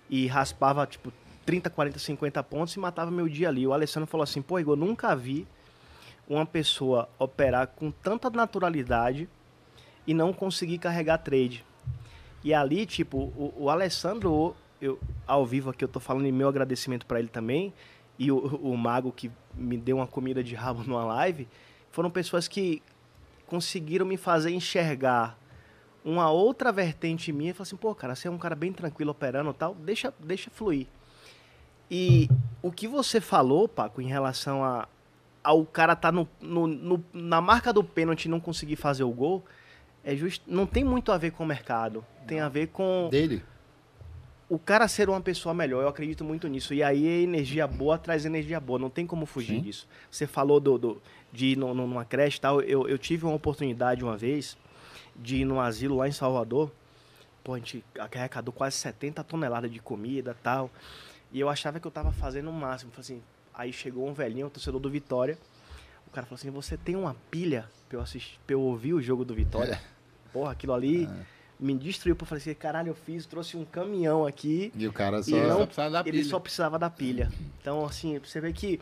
e raspava tipo 30, 40, 50 pontos e matava meu dia ali. O Alessandro falou assim: pô, Igor, nunca vi uma pessoa operar com tanta naturalidade e não conseguir carregar trade. E ali, tipo, o, o Alessandro, eu, ao vivo aqui eu tô falando e meu agradecimento para ele também, e o, o Mago que me deu uma comida de rabo numa live, foram pessoas que conseguiram me fazer enxergar uma outra vertente minha e falar assim, pô, cara, você é um cara bem tranquilo operando e tal, deixa, deixa fluir. E o que você falou, Paco, em relação a ao cara tá no, no- no- na marca do pênalti e não conseguir fazer o gol, é just, não tem muito a ver com o mercado. Tem a ver com Dele. o cara ser uma pessoa melhor. Eu acredito muito nisso. E aí a energia boa traz energia boa. Não tem como fugir Sim. disso. Você falou do, do- de ir no- no- numa creche e tal. Eu, eu tive uma oportunidade uma vez de ir num asilo lá em Salvador. Pô, a gente arrecadou quase 70 toneladas de comida e tal. E eu achava que eu tava fazendo o máximo. Falei assim, aí chegou um velhinho, um torcedor do Vitória. O cara falou assim: Você tem uma pilha pra eu, assistir, pra eu ouvir o jogo do Vitória? Porra, aquilo ali me destruiu. Eu falei assim: Caralho, eu fiz, trouxe um caminhão aqui. E o cara só. Não, só precisava da ele pilha. só precisava da pilha. Então, assim, você vê que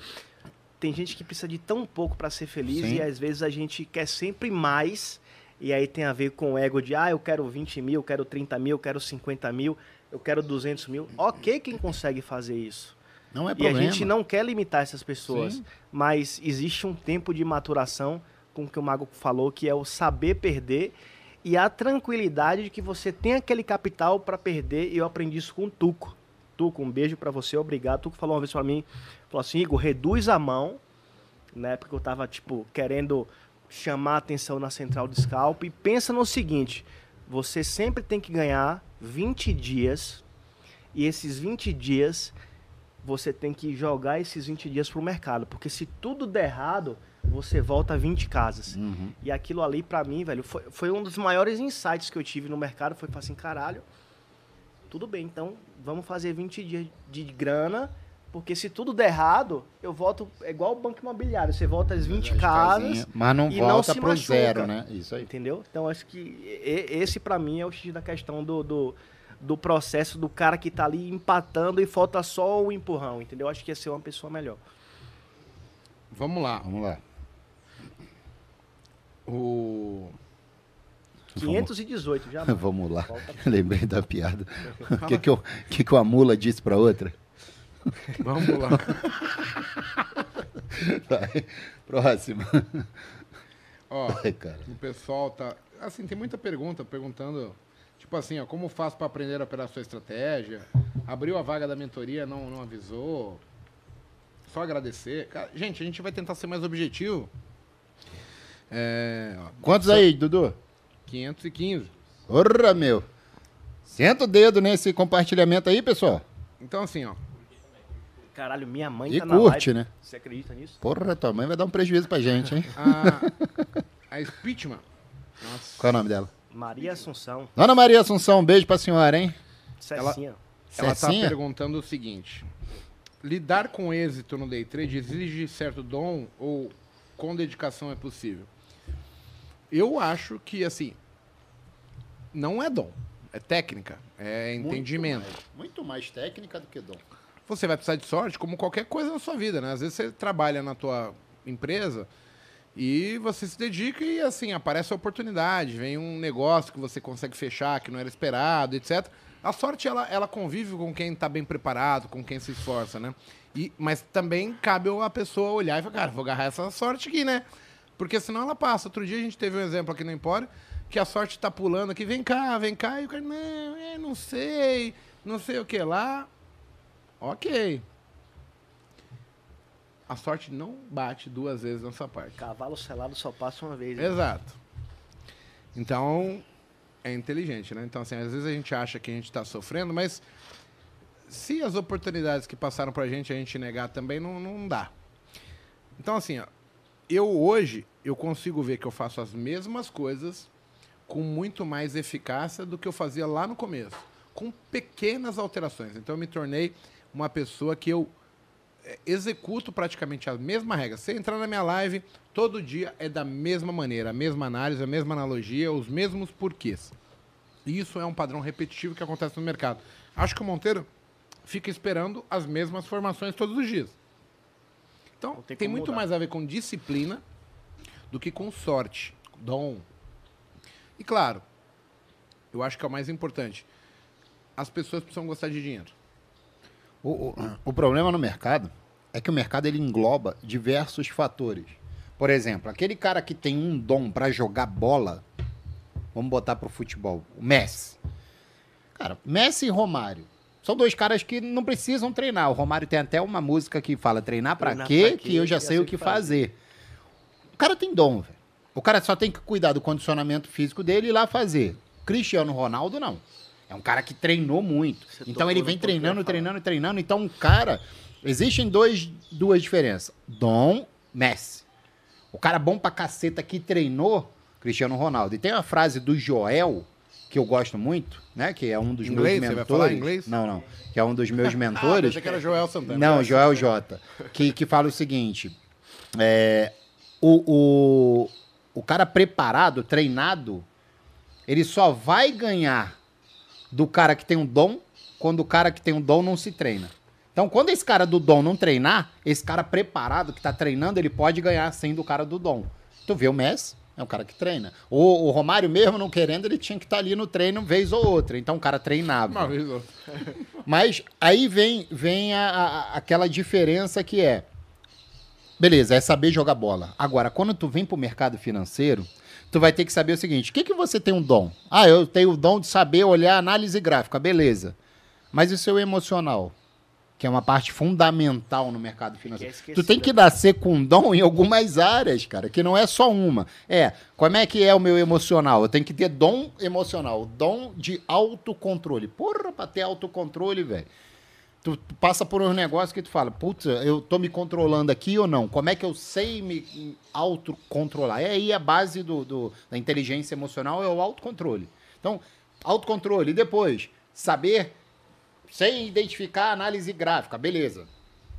tem gente que precisa de tão pouco pra ser feliz Sim. e às vezes a gente quer sempre mais. E aí tem a ver com o ego de, ah, eu quero 20 mil, eu quero 30 mil, eu quero 50 mil, eu quero 200 mil. Ok quem consegue fazer isso. Não é E a problema. gente não quer limitar essas pessoas. Sim. Mas existe um tempo de maturação, com o que o Mago falou, que é o saber perder e a tranquilidade de que você tem aquele capital para perder. E eu aprendi isso com o Tuco. Tuco, um beijo para você, obrigado. Tuco falou uma vez para mim, falou assim, Igor, reduz a mão. Na época eu tava, tipo, querendo chamar atenção na central de scalp. E pensa no seguinte, você sempre tem que ganhar 20 dias. E esses 20 dias você tem que jogar esses 20 dias pro mercado. Porque se tudo der errado, você volta a 20 casas. Uhum. E aquilo ali, pra mim, velho, foi, foi um dos maiores insights que eu tive no mercado. Foi assim, caralho, tudo bem, então vamos fazer 20 dias de grana. Porque se tudo der errado, eu volto. É igual o banco imobiliário. Você volta às 20 As casas. Mas não e não volta se pro machuca. zero, né? Isso aí. Entendeu? Então acho que esse pra mim é o X da questão do, do, do processo do cara que tá ali empatando e falta só o empurrão, entendeu? Acho que ia ser uma pessoa melhor. Vamos lá. Vamos lá. O... 518, já. Vamos lá. Lembrei da piada. O que, que, eu- que, que uma mula disse pra outra? Vamos lá. Vai. Próximo. Ó, Ai, cara. o pessoal tá. Assim, tem muita pergunta perguntando. Tipo assim, ó, como faço para aprender a operar sua estratégia? Abriu a vaga da mentoria, não, não avisou. Só agradecer. Cara, gente, a gente vai tentar ser mais objetivo. É, ó, Quantos aí, Dudu? 515. Porra, meu. Senta o dedo nesse compartilhamento aí, pessoal. Então, assim, ó. Caralho, minha mãe E tá na curte, live. né? Você acredita nisso? Porra, tua mãe vai dar um prejuízo pra gente, hein? A, a Speechman. Nossa. Qual é o nome dela? Maria Assunção, Dona Maria Assunção, um beijo pra senhora, hein? Cecinha. Ela tá Cecinha? perguntando o seguinte: lidar com êxito no day trade exige certo dom ou com dedicação é possível? Eu acho que assim não é dom, é técnica, é entendimento. Muito mais técnica do que dom. Você vai precisar de sorte, como qualquer coisa na sua vida, né? Às vezes você trabalha na tua empresa e você se dedica e assim aparece a oportunidade, vem um negócio que você consegue fechar que não era esperado, etc. A sorte ela, ela convive com quem está bem preparado, com quem se esforça, né? E, mas também cabe a pessoa olhar e falar, cara, vou agarrar essa sorte aqui, né? Porque senão ela passa. Outro dia a gente teve um exemplo aqui no Empório que a sorte tá pulando aqui, vem cá, vem cá, e o cara, não, é, não sei, não sei o que lá. Ok. A sorte não bate duas vezes na sua parte. Cavalo selado só passa uma vez. né? Exato. Então, é inteligente, né? Então, assim, às vezes a gente acha que a gente está sofrendo, mas se as oportunidades que passaram pra gente a gente negar também, não, não dá. Então, assim, ó, eu hoje, eu consigo ver que eu faço as mesmas coisas com muito mais eficácia do que eu fazia lá no começo, com pequenas alterações. Então, eu me tornei uma pessoa que eu é, executo praticamente a mesma regra. Você entrar na minha live, todo dia é da mesma maneira, a mesma análise, a mesma analogia, os mesmos porquês. Isso é um padrão repetitivo que acontece no mercado. Acho que o Monteiro fica esperando as mesmas formações todos os dias. Então, tem muito mudar. mais a ver com disciplina do que com sorte, dom. E claro, eu acho que é o mais importante. As pessoas precisam gostar de dinheiro. O, o, o problema no mercado é que o mercado ele engloba diversos fatores. Por exemplo, aquele cara que tem um dom para jogar bola, vamos botar pro futebol, o Messi. Cara, Messi e Romário são dois caras que não precisam treinar. O Romário tem até uma música que fala treinar Treinar quê? pra Que eu já quê? sei o que fazer. O cara tem dom, velho. O cara só tem que cuidar do condicionamento físico dele e ir lá fazer. Cristiano Ronaldo não. É um cara que treinou muito. Você então ele vem treinando, treinando, treinando. Então um cara. Existem dois, duas diferenças. Dom, Messi. O cara bom pra caceta que treinou, Cristiano Ronaldo. E tem uma frase do Joel, que eu gosto muito, né? Que é um dos Inglês? meus Você vai mentores. falar inglês? Não, não. Que é um dos meus Ah, mentores. pensei que era Joel Santana. Não, Joel J. Que, que fala o seguinte: é, o, o, o cara preparado, treinado, ele só vai ganhar do cara que tem um dom quando o cara que tem um dom não se treina. Então, quando esse cara do dom não treinar, esse cara preparado que tá treinando, ele pode ganhar sim do cara do dom. Tu vê o Messi, é um cara que treina. O, o Romário mesmo não querendo, ele tinha que estar ali no treino vez ou outra. Então, o cara treinava. Uma vez ou Mas aí vem, vem a- a- aquela diferença que é. Beleza, é saber jogar bola. Agora, quando tu vem pro mercado financeiro, tu vai ter que saber o seguinte: o que, que você tem um dom? Ah, eu tenho o dom de saber olhar análise gráfica, beleza. Mas e o seu emocional? Que é uma parte fundamental no mercado financeiro. Tu tem que nascer com dom em algumas áreas, cara, que não é só uma. É, como é que é o meu emocional? Eu tenho que ter dom emocional, dom de autocontrole. Porra, pra ter autocontrole, velho. Tu, passa por um negócio que tu fala, putz, eu tô me controlando aqui ou não? Como é que eu sei me autocontrolar? É aí a base do, do- da inteligência emocional é o autocontrole. Então, autocontrole. E depois, saber, sem identificar análise gráfica, beleza.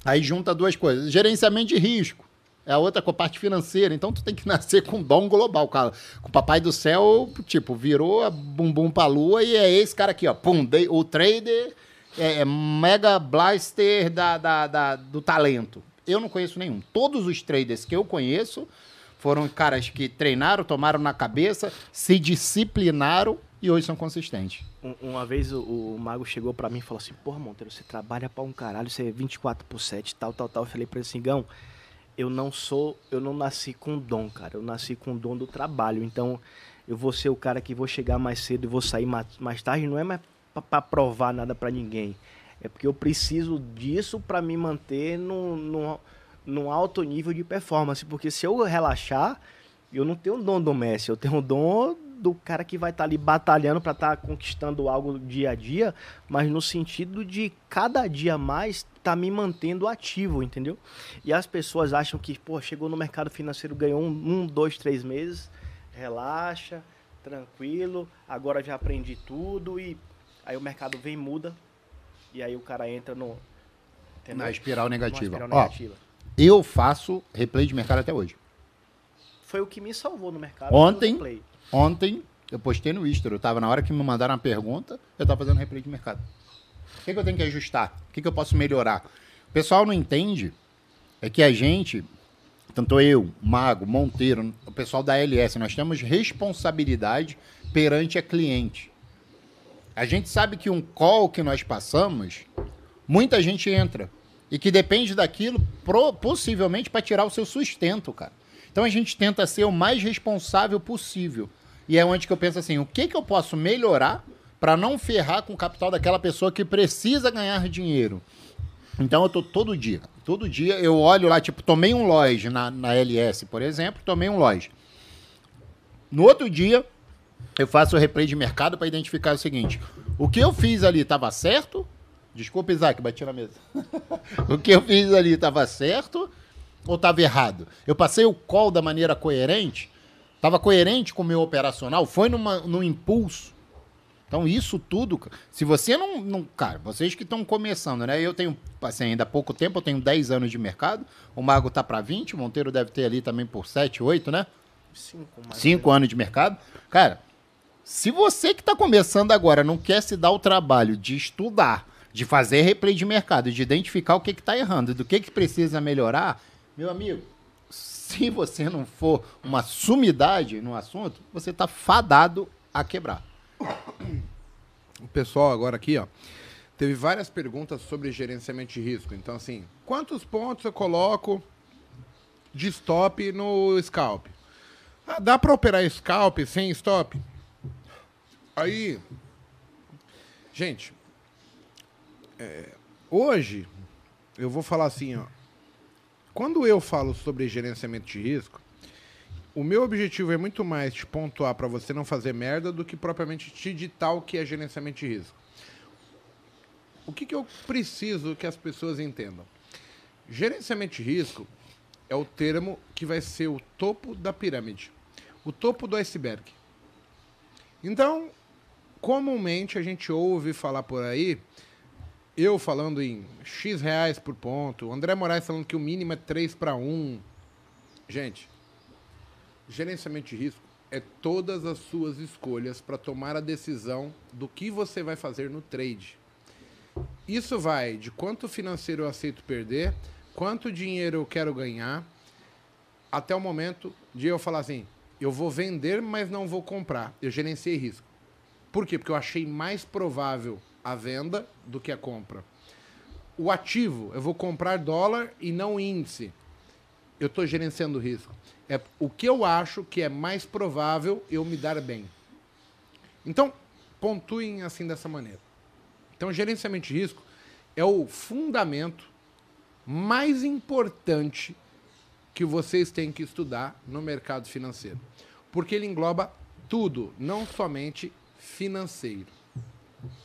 Aí junta duas coisas. Gerenciamento de risco. É a outra com a parte financeira. Então tu tem que nascer com dom global, cara. Com o papai do céu, tipo, virou a bumbum pra lua e é esse cara aqui, ó. Pum, o trader é mega blaster da, da- da- do talento. Eu não conheço nenhum. Todos os traders que eu conheço foram caras que treinaram, tomaram na cabeça, se disciplinaram e hoje são consistentes. Um- Uma vez o, o Mago chegou pra mim e falou assim: Porra, Monteiro, você trabalha pra um caralho, você é 24 por 7, tal, tal, tal. Eu falei pra ele assim: Gão, eu não sou, eu não nasci com dom, cara. Eu nasci com o dom do trabalho. Então, eu vou ser o cara que vou chegar mais cedo e vou sair mais, mais tarde. Não é mais pra provar nada pra ninguém. É porque eu preciso disso pra me manter num, num, num alto nível de performance. Porque se eu relaxar, eu não tenho o dom do Messi, eu tenho o dom do cara que vai estar ali batalhando para estar conquistando algo dia a dia, mas no sentido de cada dia mais tá me mantendo ativo, entendeu? E as pessoas acham que, pô, chegou no mercado financeiro, ganhou um, um dois, três meses, relaxa, tranquilo, agora já aprendi tudo e aí o mercado vem muda e aí o cara entra no entendeu? Na espiral negativa. Numa espiral Ó, negativa. eu faço replay de mercado até hoje. Foi o que me salvou no mercado. Ontem-. Ontem, eu postei no Easter, eu tava na hora que me mandaram a pergunta, eu tava fazendo replay de mercado. O que, que eu tenho que ajustar? O que, que eu posso melhorar? O pessoal não entende é que a gente, tanto eu, Mago, Monteiro, o pessoal da LS, nós temos responsabilidade perante a cliente. A gente sabe que um call que nós passamos, muita gente entra. E que depende daquilo, pro- possivelmente, para tirar o seu sustento, cara. Então a gente tenta ser o mais responsável possível. E é onde que eu penso assim, o que, que eu posso melhorar para não ferrar com o capital daquela pessoa que precisa ganhar dinheiro? Então eu tô todo dia, todo dia eu olho lá, tipo, tomei um loja na, na LS, por exemplo, tomei um loja. No outro dia, eu faço o replay de mercado para identificar o seguinte: o que eu fiz ali estava certo? Desculpa, Isaac, bati na mesa. o que eu fiz ali estava certo ou estava errado? Eu passei o call da maneira coerente? Estava coerente com o meu operacional? Foi numa, num impulso? Então, isso tudo, se você não, não. Cara, vocês que estão começando, né? Eu tenho, assim, ainda há pouco tempo, eu tenho 10 anos de mercado. O Mago tá para 20, o Monteiro deve ter ali também por 7, 8, né? Cinco, mais ou Cinco anos de mercado. Cara, se você que está começando agora não quer se dar o trabalho de estudar, de fazer replay de mercado, de identificar o que está errando, do que, que precisa melhorar, meu amigo, se você não for uma sumidade no assunto, você está fadado a quebrar. O pessoal agora aqui, ó, teve várias perguntas sobre gerenciamento de risco. Então, assim, quantos pontos eu coloco de stop no scalp? Ah, dá para operar scalp sem stop? Aí, gente, é, hoje eu vou falar assim, ó. Quando eu falo sobre gerenciamento de risco, o meu objetivo é muito mais te pontuar para você não fazer merda do que propriamente te ditar o que é gerenciamento de risco. O que, que eu preciso que as pessoas entendam? Gerenciamento de risco é o termo que vai ser o topo da pirâmide, o topo do iceberg. Então, comumente a gente ouve falar por aí, eu falando em X reais por ponto, André Moraes falando que o mínimo é 3 para 1. Gente, Gerenciamento de risco é todas as suas escolhas para tomar a decisão do que você vai fazer no trade. Isso vai de quanto financeiro eu aceito perder, quanto dinheiro eu quero ganhar, até o momento de eu falar assim: eu vou vender, mas não vou comprar. Eu gerenciei risco. Por quê? Porque eu achei mais provável a venda do que a compra. O ativo, eu vou comprar dólar e não índice eu estou gerenciando risco. É o que eu acho que é mais provável eu me dar bem. Então, pontuem assim dessa maneira. Então, gerenciamento de risco é o fundamento mais importante que vocês têm que estudar no mercado financeiro. Porque ele engloba tudo, não somente financeiro.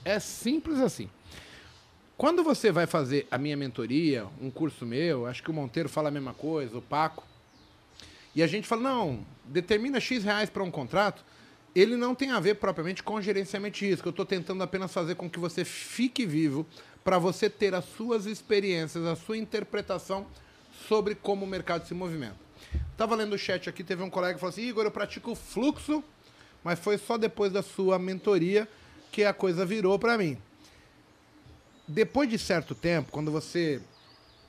É simples assim. Quando você vai fazer a minha mentoria, um curso meu, acho que o Monteiro fala a mesma coisa, o Paco, e a gente fala, não, determina X reais para um contrato, ele não tem a ver propriamente com gerenciamento de risco. Eu estou tentando apenas fazer com que você fique vivo para você ter as suas experiências, a sua interpretação sobre como o mercado se movimenta. Tava lendo o chat aqui, teve um colega que falou assim: Igor, eu pratico fluxo, mas foi só depois da sua mentoria que a coisa virou para mim. Depois de certo tempo, quando você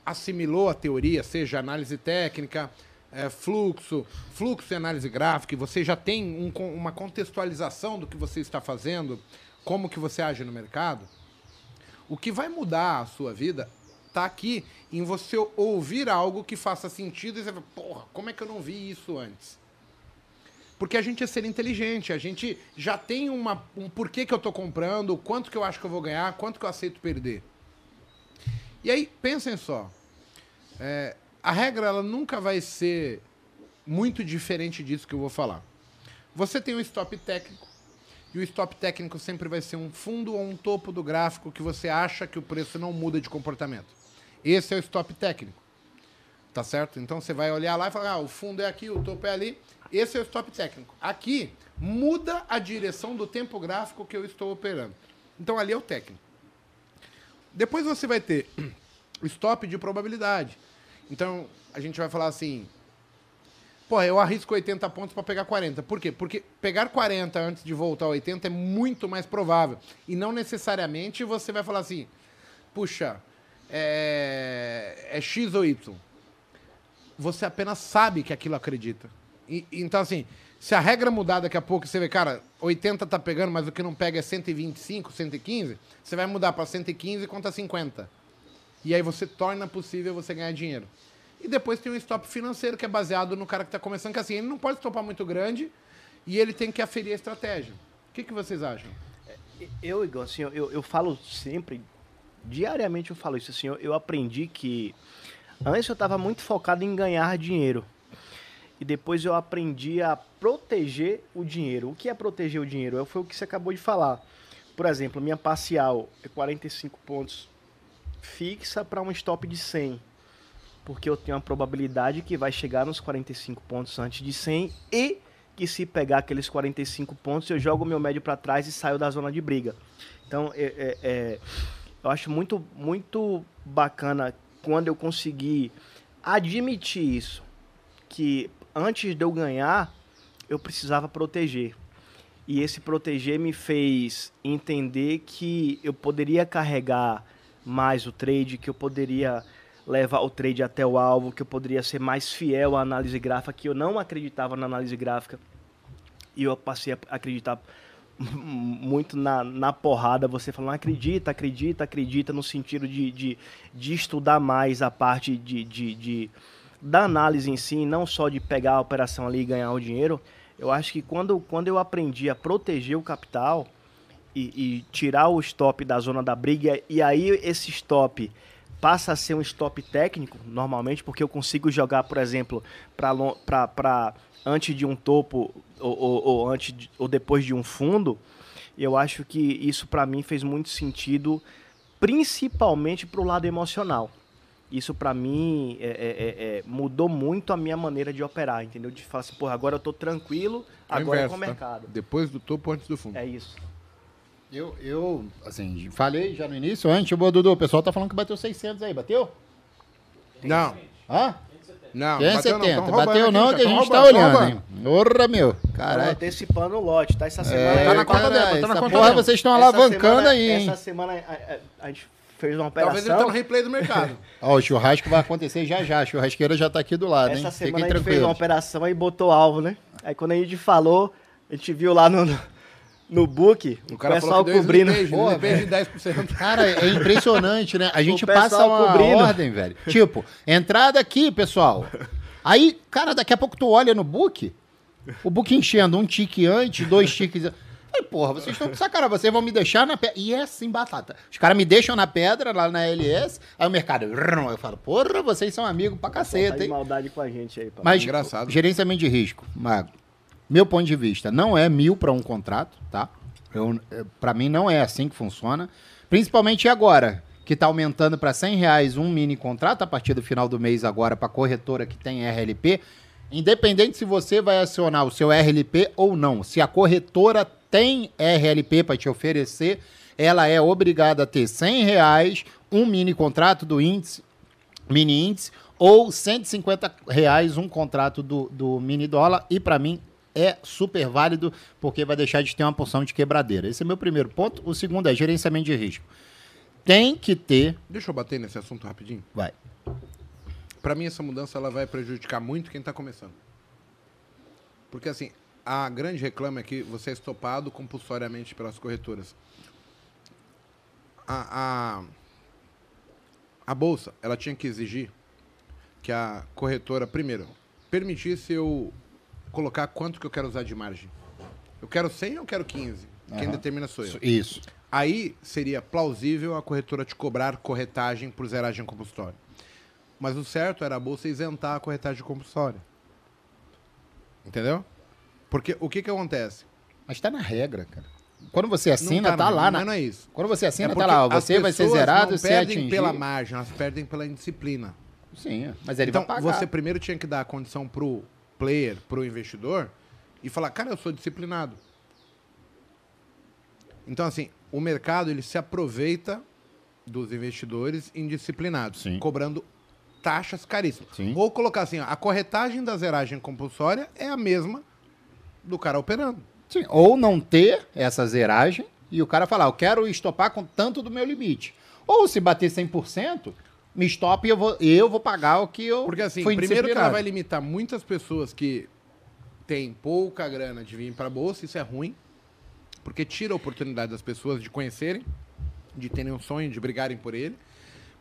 assimilou a teoria, seja análise técnica, é, fluxo, fluxo e análise gráfica, e você já tem um, uma contextualização do que você está fazendo, como que você age no mercado, o que vai mudar a sua vida está aqui em você ouvir algo que faça sentido e você fala, porra, como é que eu não vi isso antes? Porque a gente é ser inteligente, a gente já tem uma, um porquê que eu estou comprando, quanto que eu acho que eu vou ganhar, quanto que eu aceito perder. E aí, pensem só. É, a regra ela nunca vai ser muito diferente disso que eu vou falar. Você tem um stop técnico, e o stop técnico sempre vai ser um fundo ou um topo do gráfico que você acha que o preço não muda de comportamento. Esse é o stop técnico. Tá certo? Então você vai olhar lá e falar: ah, o fundo é aqui, o topo é ali. Esse é o stop técnico. Aqui muda a direção do tempo gráfico que eu estou operando. Então ali é o técnico. Depois você vai ter stop de probabilidade. Então a gente vai falar assim: pô, eu arrisco 80 pontos para pegar 40. Por quê? Porque pegar 40 antes de voltar a 80 é muito mais provável. E não necessariamente você vai falar assim: puxa, é, é X ou Y. Você apenas sabe que aquilo acredita. Então, assim, se a regra mudar daqui a pouco, você vê, cara, 80 tá pegando, mas o que não pega é 125, 115, você vai mudar para 115 e conta 50. E aí você torna possível você ganhar dinheiro. E depois tem um stop financeiro que é baseado no cara que está começando, que assim, ele não pode stopar muito grande e ele tem que aferir a estratégia. O que, que vocês acham? Eu, Igor, assim, eu, eu falo sempre diariamente eu falo isso assim, eu, eu aprendi que antes eu estava muito focado em ganhar dinheiro. E depois eu aprendi a proteger o dinheiro. O que é proteger o dinheiro? Foi o que você acabou de falar. Por exemplo, minha parcial é 45 pontos fixa para um stop de 100. Porque eu tenho a probabilidade que vai chegar nos 45 pontos antes de 100 e que se pegar aqueles 45 pontos eu jogo meu médio para trás e saio da zona de briga. Então, é, é, é eu acho muito, muito bacana quando eu consegui admitir isso. Que antes de eu ganhar, eu precisava proteger. E esse proteger me fez entender que eu poderia carregar mais o trade, que eu poderia levar o trade até o alvo, que eu poderia ser mais fiel à análise gráfica, que eu não acreditava na análise gráfica. E eu passei a acreditar muito na, na porrada, você falando, acredita, acredita, acredita, no sentido de, de, de estudar mais a parte de, de, de, da análise em si, não só de pegar a operação ali e ganhar o dinheiro. Eu acho que quando, quando eu aprendi a proteger o capital e, e tirar o stop da zona da briga, e aí esse stop passa a ser um stop técnico, normalmente, porque eu consigo jogar, por exemplo, para antes de um topo ou, ou, ou, antes de, ou depois de um fundo, eu acho que isso para mim fez muito sentido, principalmente para o lado emocional. Isso para mim é, é, é, é, mudou muito a minha maneira de operar, entendeu? De falar assim, porra, agora eu tô tranquilo, é agora inverso, é com o tá? mercado. Tá? Depois do topo, antes do fundo. É isso. Eu, eu, assim, falei já no início, antes, o Dudu, o pessoal tá falando que bateu 600 aí, bateu? Não. Hã? Não, 570. Bateu não, bateu não que a gente tá olhando, hein? Porra, meu. Caralho. antecipando o lote, tá? Essa semana é, tá na conta dela, tá na conta Porra, vocês estão alavancando semana, aí, hein? Essa semana a, a, a gente fez uma operação. Talvez ele tenha um replay do mercado. Ó, o churrasco vai acontecer já já. A churrasqueira já tá aqui do lado, Essa hein? Essa semana a gente fez uma operação e botou alvo, né? Aí quando a gente falou, a gente viu lá no, no book, o, o pessoal cobrindo. Porra, de 10%. Cara, é impressionante, né? A gente passa uma cobrindo. ordem, velho. Tipo, entrada aqui, pessoal. Aí, cara, daqui a pouco tu olha no book, o book enchendo um tique antes, dois tiques. Aí, porra, vocês estão com sacanagem, vocês vão me deixar na pedra. E é assim, batata. Os caras me deixam na pedra, lá na LS, aí o mercado. Eu falo, porra, vocês são amigos pra caceta, tá hein? maldade com a gente aí, papai. Mas, Engraçado. gerenciamento de risco, Mago meu ponto de vista, não é mil para um contrato, tá? É, para mim não é assim que funciona. Principalmente agora, que está aumentando para 100 reais um mini contrato a partir do final do mês agora para corretora que tem RLP. Independente se você vai acionar o seu RLP ou não, se a corretora tem RLP para te oferecer, ela é obrigada a ter 100 reais um mini contrato do índice, mini índice ou 150 reais um contrato do, do mini dólar e para mim é super válido porque vai deixar de ter uma porção de quebradeira. Esse é meu primeiro ponto. O segundo é gerenciamento de risco. Tem que ter. Deixa eu bater nesse assunto rapidinho. Vai. Pra mim, essa mudança ela vai prejudicar muito quem tá começando. Porque, assim, a grande reclama é que você é estopado compulsoriamente pelas corretoras. A, a, a bolsa, ela tinha que exigir que a corretora, primeiro, permitisse eu colocar quanto que eu quero usar de margem. Eu quero 100 ou eu quero 15? Quem Aham. determina sou eu. Isso. Aí seria plausível a corretora te cobrar corretagem por zeragem compulsória. Mas o certo era a bolsa isentar a corretagem compulsória. Entendeu? Porque o que que acontece? Mas tá na regra, cara. Quando você assina, Não tá, lá. Não, Na... não é isso. Quando você assina, É tá lá. Você vai ser zerado não se perdem atingir. pela margem, elas perdem pela indisciplina. Sim, mas ele então, vai pagar. você primeiro tinha que dar a condição pro player, pro investidor, e falar, cara, eu sou disciplinado. Então, assim, o mercado ele se aproveita dos investidores indisciplinados, Sim. cobrando taxas caríssimas. Sim. Ou colocar assim, ó, a corretagem da zeragem compulsória é a mesma do cara operando. Sim, ou não ter essa zeragem e o cara falar, eu quero estopar com tanto do meu limite. Ou se bater 100%, me estopa e eu vou, eu vou pagar o que eu Porque assim, fui primeiro que ela vai limitar muitas pessoas que têm pouca grana de vir para a bolsa, isso é ruim, porque tira a oportunidade das pessoas de conhecerem, de terem um sonho, de brigarem por ele.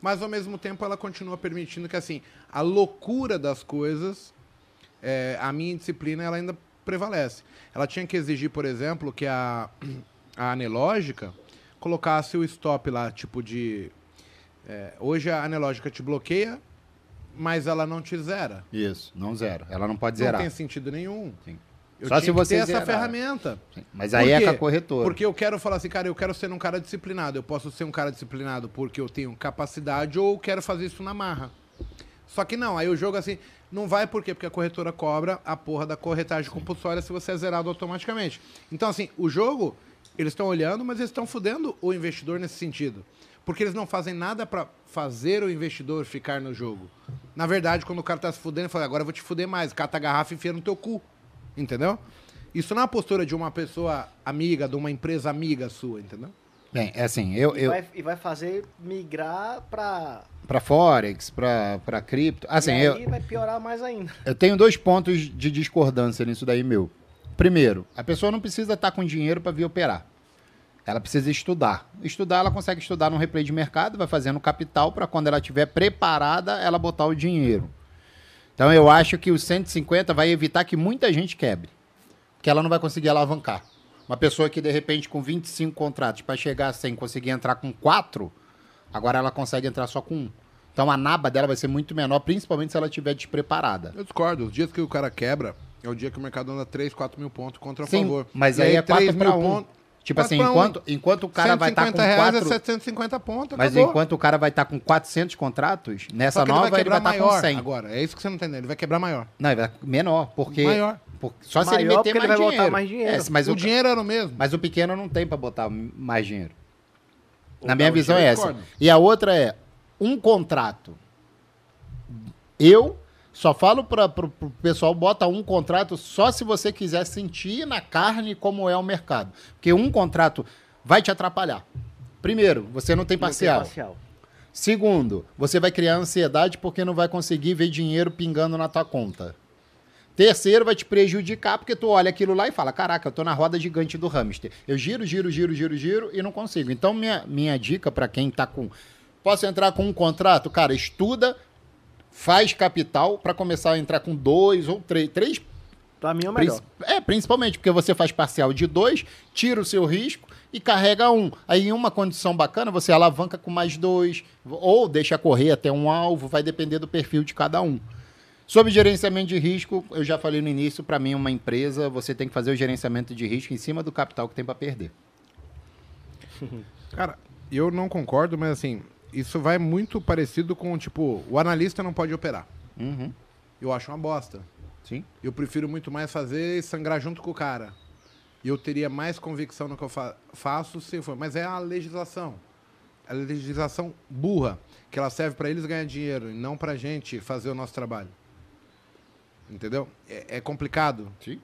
Mas ao mesmo tempo ela continua permitindo que assim, a loucura das coisas, é, a minha disciplina ela ainda prevalece. Ela tinha que exigir, por exemplo, que a, a anelógica colocasse o stop lá, tipo de. é, hoje a anelógica te bloqueia, mas ela não te zera. Isso, não zero. Ela não pode Não zerar. tem sentido nenhum. Sim. Eu Só se você ter essa ferramenta. Sim, Mas aí é com a corretora. Porque eu quero falar assim, cara, eu quero ser um cara disciplinado. Eu posso ser um cara disciplinado porque eu tenho capacidade ou quero fazer isso na marra. Só que não, aí o jogo assim, não vai por quê? Porque a corretora cobra a porra da corretagem compulsória se você é zerado automaticamente. Então, assim, o jogo, eles estão olhando, mas eles estão fudendo o investidor nesse sentido. Porque eles não fazem nada pra fazer o investidor ficar no jogo. Na verdade, quando o cara tá se fudendo, ele fala, agora eu vou te fuder mais. Cata a garrafa e enfia no teu cu. Entendeu? Isso não é a postura de uma pessoa amiga, de uma empresa amiga sua, entendeu? Bem, é assim, eu, E, eu vai, e vai fazer migrar pra. para Forex, para para cripto, assim, e eu, aí vai piorar mais ainda. eu tenho dois pontos de discordância nisso daí meu. Primeiro, a pessoa não precisa estar com dinheiro para vir operar. Ela precisa estudar. Estudar, ela consegue estudar no replay de mercado, vai fazendo capital para quando ela estiver preparada, ela botar o dinheiro. Então eu acho que o 150 vai evitar que muita gente quebre. Porque ela não vai conseguir alavancar. Uma pessoa que de repente com 25 contratos para chegar a 100 conseguir entrar com 4, agora ela consegue entrar só com um. Então a naba dela vai ser muito menor, principalmente se ela estiver despreparada. Eu discordo. Os dias que o cara quebra, é o dia que o mercado anda 3, 4 mil pontos contra a Sim, favor. mas E aí é 3 4 para mil 1. pontos- Tipo quatro assim, pra um. enquanto, enquanto o cara vai estar com 150 reais 4... é 750 pontos, Mas acabou. enquanto o cara vai estar com 400 contratos, nessa nova ele vai estar com maior 100. agora. É isso que você não tá entendendo. Ele vai quebrar maior. Não, ele vai menor, porque... Maior. Por- só se ele Maior meter porque ele mais vai botar dinheiro. mais dinheiro. É, mas, o, o, dinheiro era o mesmo. mas o pequeno não tem para botar mais dinheiro. Na Ou minha visão é essa. E a outra é, um contrato. Eu só falo para o pessoal, bota um contrato só se você quiser sentir na carne como é o mercado. Porque um contrato vai te atrapalhar. Primeiro, você não tem Não tem parcial. parcial. Segundo, você vai criar ansiedade porque não vai conseguir ver dinheiro pingando na tua conta. Terceiro, vai te prejudicar porque tu olha aquilo lá e fala: Caraca, eu tô na roda gigante do hamster. Eu giro, giro, giro, giro, giro e não consigo. Então, minha, minha dica para quem tá com. Posso entrar com um contrato? Cara, estuda, faz capital para começar a entrar com dois ou três. Três Pra mim é o melhor. É, principalmente porque você faz parcial de dois, tira o seu risco e carrega um. Aí, em uma condição bacana, você alavanca com mais dois, ou deixa correr até um alvo, vai depender do perfil de cada um. Sobre gerenciamento de risco, eu já falei no início, para mim, uma empresa, você tem que fazer o gerenciamento de risco em cima do capital que tem para perder. Cara, eu não concordo, mas assim, isso vai muito parecido com, tipo, o analista não pode operar. Uhum. Eu acho uma bosta. Sim. Eu prefiro muito mais fazer e sangrar junto com o cara. E eu teria mais convicção no que eu fa- faço se for. Mas é a legislação. a legislação burra, que ela serve para eles ganhar dinheiro e não pra gente fazer o nosso trabalho. Entendeu? É, é complicado. Sim.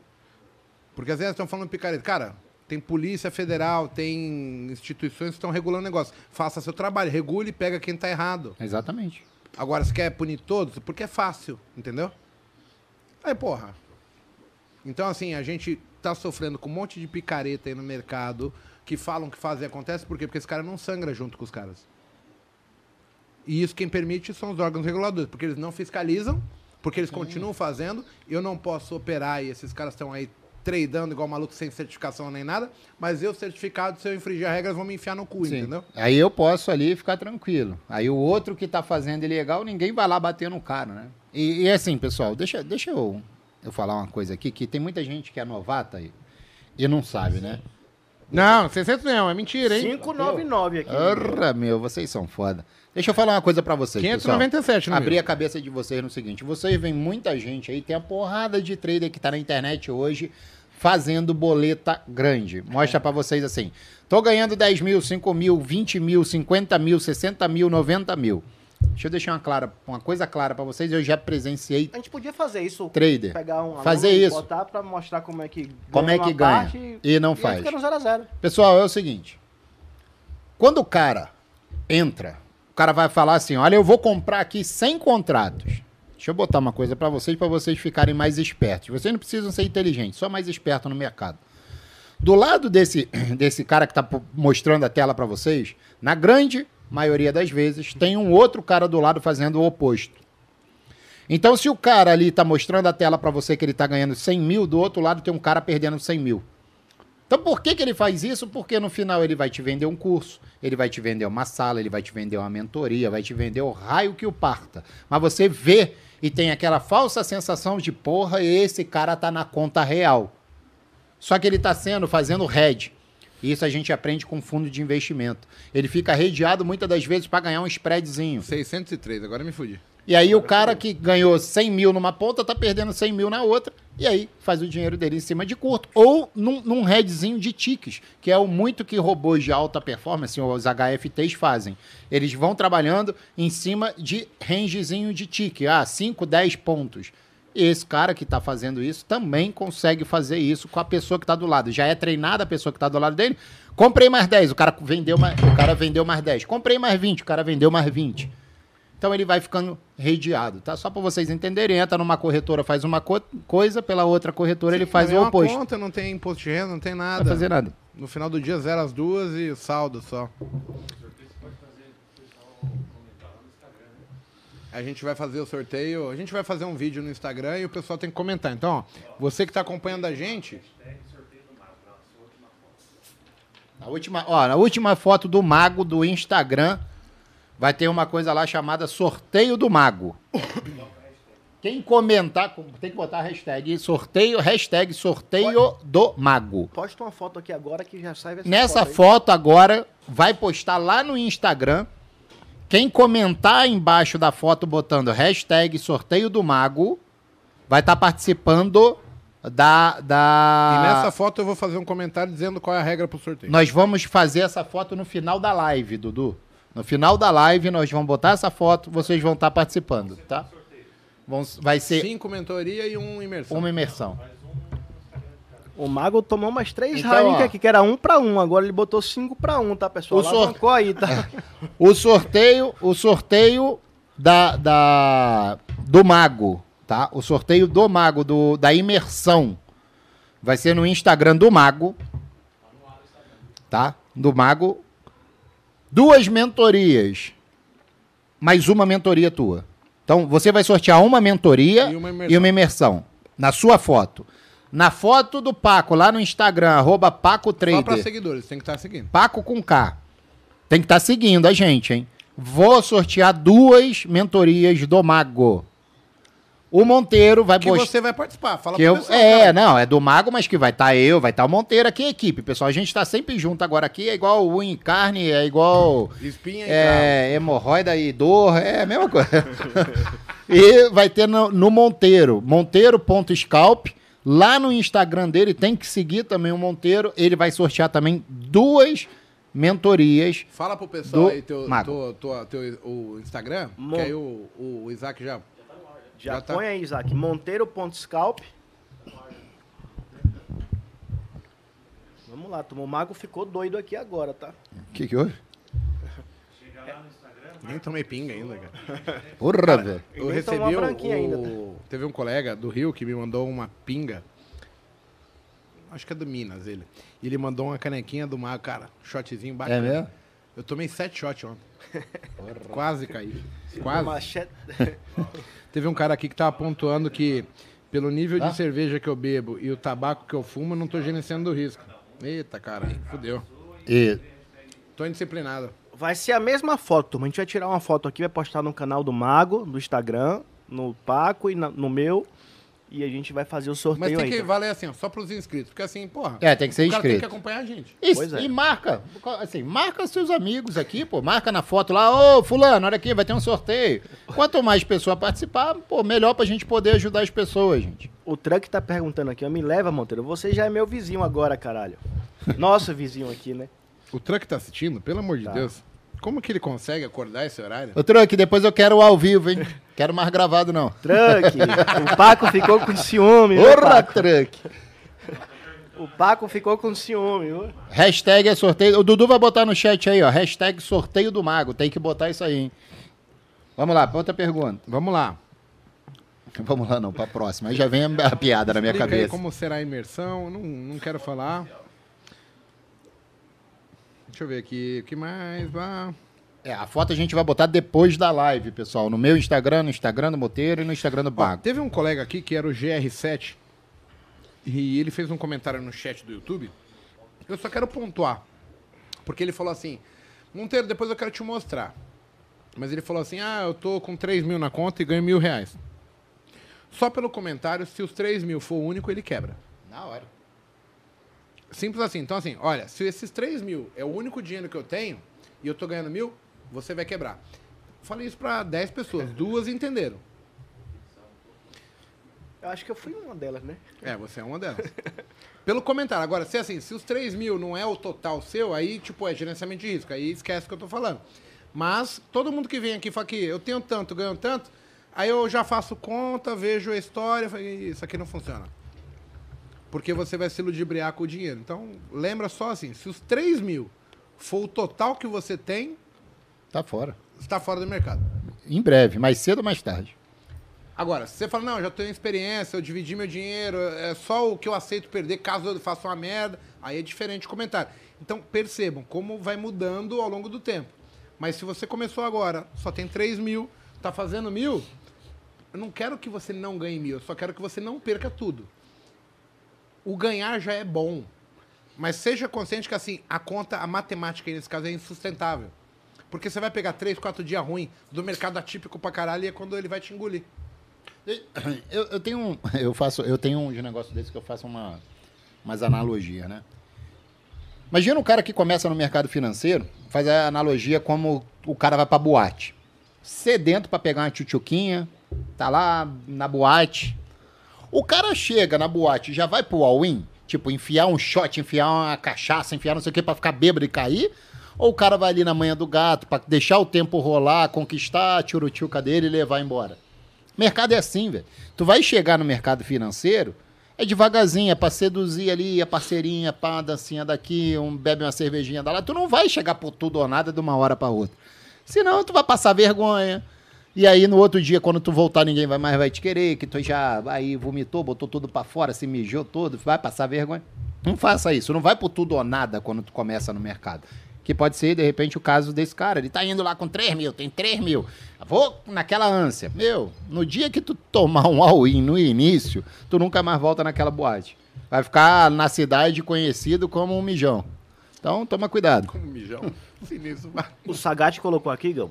Porque às vezes estão falando picareta. Cara, tem polícia federal, tem instituições que estão regulando o negócio. Faça seu trabalho, regule e pega quem tá errado. Exatamente. Agora, se quer punir todos, porque é fácil, entendeu? Aí, porra. Então, assim, a gente tá sofrendo com um monte de picareta aí no mercado que falam que fazem e acontece, por quê? Porque esse cara não sangra junto com os caras. E isso quem permite são os órgãos reguladores, porque eles não fiscalizam, porque eles continuam fazendo. Eu não posso operar e esses caras estão aí tradando igual maluco sem certificação nem nada, mas eu certificado, se eu infringir a regra, vão me enfiar no cu, Sim. entendeu? Aí eu posso ali ficar tranquilo. Aí o outro que tá fazendo ilegal, ninguém vai lá bater no cara, né? E, e assim, pessoal, deixa, deixa eu, eu falar uma coisa aqui, que tem muita gente que é novata e, e não sabe, né? Não, 600 não, é mentira, hein? 599 aqui. Ora, meu, vocês são foda. Deixa eu falar uma coisa pra vocês, pessoal. 597 no Abrir meu. a cabeça de vocês no seguinte: vocês veem muita gente aí, tem a porrada de trader que tá na internet hoje fazendo boleta grande. Mostra pra vocês assim: tô ganhando 10 mil, 5 mil, 20 mil, 50 mil, 60 mil, 90 mil. Deixa eu deixar uma, clara, uma coisa clara pra vocês: eu já presenciei A gente podia fazer isso. trader. Pegar um Fazer isso. botar pra mostrar como é que Como é uma que ganha parte e não aí faz. fica no 0 a 0 Pessoal, é o seguinte: quando o cara entra, cara vai falar assim: olha, eu vou comprar aqui 100 contratos. Deixa eu botar uma coisa pra vocês, pra vocês ficarem mais espertos. Vocês não precisam ser inteligentes, só mais esperto no mercado. Do lado desse, desse cara que tá po- mostrando a tela pra vocês, na grande maioria das vezes, tem um outro cara do lado fazendo o oposto. Então, se o cara ali tá mostrando a tela pra você que ele tá ganhando 100 mil, do outro lado tem um cara perdendo 100 mil. Então, por que, que ele faz isso? Porque no final ele vai te vender um curso, ele vai te vender uma sala, ele vai te vender uma mentoria, vai te vender o raio que o parta. Mas você vê e tem aquela falsa sensação de, porra, esse cara tá na conta real. Só que ele tá sendo, fazendo head. Isso a gente aprende com fundo de investimento. Ele fica redeado muitas das vezes para ganhar um spreadzinho. 603, agora me fudi. E aí o cara que ganhou 100 mil numa ponta tá perdendo 100 mil na outra. E aí faz o dinheiro dele em cima de curto. Ou num, num headzinho de tiques, que é o muito que robôs de alta performance, os HFTs, fazem. Eles vão trabalhando em cima de rangezinho de tique. Ah, 5, 10 pontos. Esse cara que tá fazendo isso também consegue fazer isso com a pessoa que tá do lado. Já é treinada a pessoa que tá do lado dele. Comprei mais 10, o cara vendeu mais, o cara vendeu mais 10. Comprei mais 20, o cara vendeu mais 20. Então ele vai ficando redeado, tá? Só para vocês entenderem, entra numa corretora, faz uma co- coisa, pela outra corretora ele faz não o é uma oposto. conta, não tem imposto de renda, não tem Não nada. vai fazer nada. No final do dia, zero as duas e o saldo só. A gente vai fazer o sorteio, a gente vai fazer um vídeo no Instagram e o pessoal tem que comentar. Então, ó, você que tá acompanhando a gente, Na última, ó, na última foto do mago do Instagram vai ter uma coisa lá chamada sorteio do mago. Quem comentar, tem que botar a hashtag sorteio, hashtag sorteio do mago. Posta uma foto aqui agora que já sai essa Nessa foto. agora, vai postar lá no Instagram. Quem comentar embaixo da foto botando hashtag sorteio do mago, vai estar participando da. da... e nessa foto eu vou fazer um comentário dizendo qual é a regra pro sorteio. Nós vamos fazer essa foto no final da live, Dudu. No final da live, nós vamos botar essa foto, vocês vão estar participando, tá? Vão, vai ser Cinco mentoria e um imersão. uma imersão. O Mago tomou umas três Então, Heineken aqui, que era um pra um. Agora ele botou cinco pra um, tá, pessoal? O sor- Alavancou aí, tá? O sorteio, o sorteio da, da do mago, tá? O sorteio do mago do, da imersão vai ser no Instagram do mago, tá? Do mago. Duas mentorias, mais uma mentoria tua. Então você vai sortear uma mentoria E uma imersão. e uma imersão na sua foto. Na foto do Paco lá no Instagram arroba Paco Só para seguidores, tem que estar seguindo. Paco com K. Tem que estar seguindo a gente, hein? Vou sortear duas mentorias do Mago. O Monteiro vai Que você vai participar. Fala Que pro eu, pessoal, é, cara. não, é do Mago, mas que vai estar eu, vai estar o Monteiro aqui, a equipe, pessoal. A gente tá sempre junto agora aqui, é igual unha e carne, é igual Espinha e é, hemorroida e dor, é a mesma coisa. e vai ter no, no Monteiro, monteiro.scalp. Lá no Instagram dele tem que seguir também o Monteiro. Ele vai sortear também duas mentorias. Fala pro pessoal Do aí teu, teu, teu- teu- o Instagram, Mon- que aí o, o Isaac já... Já, Já tá. põe aí, Isaac. Monteiro.scalp. Vamos lá, turma. O mago ficou doido aqui agora, tá? O que, que houve? Nem tomei pinga ainda, cara. Porra, velho. Eu Nem recebi tomou uma o, ainda, tá? Teve um colega do Rio que me mandou uma pinga. Acho que é do Minas, ele. E ele mandou uma canequinha do Mago, cara. Shotzinho É bacana. mesmo? Eu tomei sete shots ontem. Quase caí. Uma Quase. machete- Teve um cara aqui que tava pontuando que, pelo nível Tá. de cerveja que eu bebo e o tabaco que eu fumo, eu não tô gerenciando o risco. Eita, cara, fudeu. E Tô indisciplinado. Vai ser a mesma foto, turma. A gente vai tirar uma foto aqui, vai postar no canal do Mago, do Instagram, no Paco e na- no meu. E a gente vai fazer o Mas sorteio tem aí. que tá? valer assim, ó, só pros inscritos. Porque assim, porra. É, tem que ser o cara tem inscrito. que acompanhar a gente. E, Pois é. e marca, assim, marca seus amigos aqui, pô. Marca na foto lá, ô fulano, olha aqui, vai ter um sorteio. Quanto mais pessoa participar, pô, melhor pra gente poder ajudar as pessoas, gente. O Truck tá perguntando aqui, ó, me leva, Monteiro. Você já é meu vizinho agora, caralho. Nosso vizinho aqui, né? O Truck tá assistindo, pelo amor de Tá. Deus. Como que ele consegue acordar esse horário? Ô, Truck, depois eu quero o ao vivo, hein? Quero mais gravado, não. Truck, o Paco ficou com ciúme, Porra? Truck. O Paco ficou com ciúme, viu? Hashtag é sorteio. O Dudu vai botar no chat aí, ó. Hashtag sorteio do mago. Tem que botar isso aí, hein? Vamos lá, outra pergunta. Vamos lá. Vamos lá, não, pra próxima. Aí já vem a, piada na minha Explica cabeça. como será a imersão. Não, não quero falar. Deixa eu ver aqui. O que mais? Vá. É, a foto a gente vai botar depois da live, pessoal. No meu Instagram, no Instagram do Moteiro e no Instagram do Ó, Bago. teve um colega aqui que era o GR7 e ele fez um comentário no chat do YouTube. Eu só quero pontuar. Porque ele falou assim: Monteiro, depois eu quero te mostrar. Mas ele falou assim: Ah, eu tô com 3 mil na conta e ganho mil reais. Só pelo comentário, se os 3 mil for o único, ele quebra. Na hora. Simples assim. Então, assim, olha, se esses 3 mil é o único dinheiro que eu tenho e eu tô ganhando mil, você vai quebrar. Falei isso pra 10 pessoas, duas entenderam. Eu acho que eu fui uma delas, né? É, você é uma delas. Pelo comentário. Agora, se assim, se os 3 mil não é o total seu, aí, tipo, é gerenciamento de risco. Aí esquece o que eu tô falando. Mas todo mundo que vem aqui fala que eu tenho tanto, ganho tanto, aí eu já faço conta, vejo a história, falo, "Ih, isso aqui não funciona. Porque você vai se ludibriar com o dinheiro. Então, lembra só assim, se os 3 mil for o total que você tem, Tá fora. está fora do mercado. Em breve, mais cedo ou mais tarde. Agora, se você fala, não, eu já tenho experiência, eu dividi meu dinheiro, é só o que eu aceito perder caso eu faça uma merda, aí é diferente o comentário. Então, percebam como vai mudando ao longo do tempo. Mas se você começou agora, só tem 3 mil, tá fazendo mil, eu não quero que você não ganhe mil, eu só quero que você não perca tudo. O ganhar já é bom. Mas seja consciente que, assim, a conta, a matemática nesse caso é insustentável. Porque você vai pegar 3, 4 dias ruim do mercado atípico pra caralho e é quando ele vai te engolir. Eu, eu tenho um, eu faço, eu tenho um de negócio desse que eu faço uma, umas analogias, né? Imagina um cara que começa no mercado financeiro, faz a analogia como o cara vai pra boate. Sedento pra pegar uma tchutchuquinha, tá lá na boate. O cara chega na boate já vai pro all-in, tipo, enfiar um shot, enfiar uma cachaça, enfiar não sei o que pra ficar bêbado e cair? Ou o cara vai ali na manhã do gato pra deixar o tempo rolar, conquistar a tchurutchuca dele e levar embora? Mercado é assim, velho. Tu vai chegar no mercado financeiro, é devagarzinho, é pra seduzir ali, a parceirinha, pá, uma dancinha daqui, um, bebe uma cervejinha da lá. Tu não vai chegar por tudo ou nada de uma hora pra outra. Senão tu vai passar vergonha. E aí no outro dia, quando tu voltar, ninguém vai mais vai te querer, que tu já aí vomitou, botou tudo pra fora, se mijou todo, vai passar vergonha. Não faça isso, não vai por tudo ou nada quando tu começa no mercado. Que pode ser, de repente, o caso desse cara. Ele tá indo lá com 3 mil, tem 3 mil. Vou naquela ânsia. Meu, no dia que tu tomar um all-in no início, tu nunca mais volta naquela boate. Vai ficar na cidade conhecido como um mijão. Então, toma cuidado. Como um mijão. Sinistro. O Sagat colocou aqui, Gão.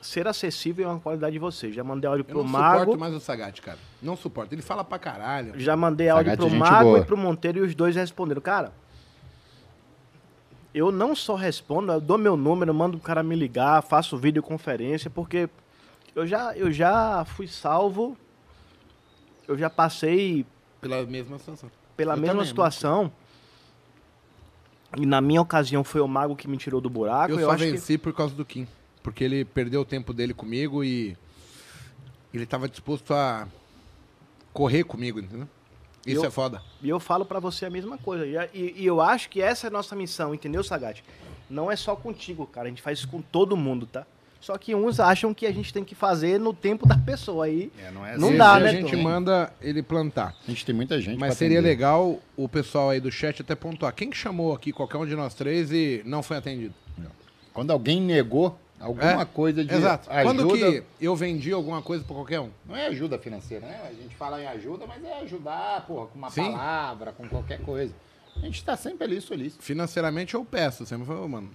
Ser acessível é uma qualidade de você. Já mandei áudio Eu pro não Mago. suporto mais o Sagat, cara. Não suporto. Ele fala pra caralho. Já mandei áudio Sagat, pro gente Mago boa. e pro Monteiro e os dois responderam. Cara, eu não só respondo, eu dou meu número, mando o cara me ligar, faço videoconferência, porque eu já, eu já fui salvo, eu já passei Pela mesma situação. pela Eu mesma também, situação. E na minha ocasião foi o mago que me tirou do buraco. Eu, Eu, só acho que venci por causa do Kim. Porque ele perdeu o tempo dele comigo e ele tava disposto a correr comigo, entendeu? Isso Eu- é foda. E eu falo pra você a mesma coisa. E, e- e eu acho que essa é a nossa missão, entendeu, Sagat? Não é só contigo, cara. A gente faz isso com todo mundo, tá? Só que uns acham que a gente tem que fazer no tempo da pessoa aí. É, não é Não assim. dá, a né, gente Tom? manda ele plantar. A gente tem muita gente. Mas seria atender. legal o pessoal aí do chat até pontuar. Quem que chamou aqui qualquer um de nós três e não foi atendido? Quando alguém negou alguma É, coisa de Exato. ajuda, Quando que eu vendi alguma coisa pra qualquer um? não é ajuda financeira, né? A gente fala em ajuda, mas é ajudar, porra, com uma Sim. palavra, com qualquer coisa. A gente tá sempre ali solícito. Financeiramente eu peço. Sempre falou, mano,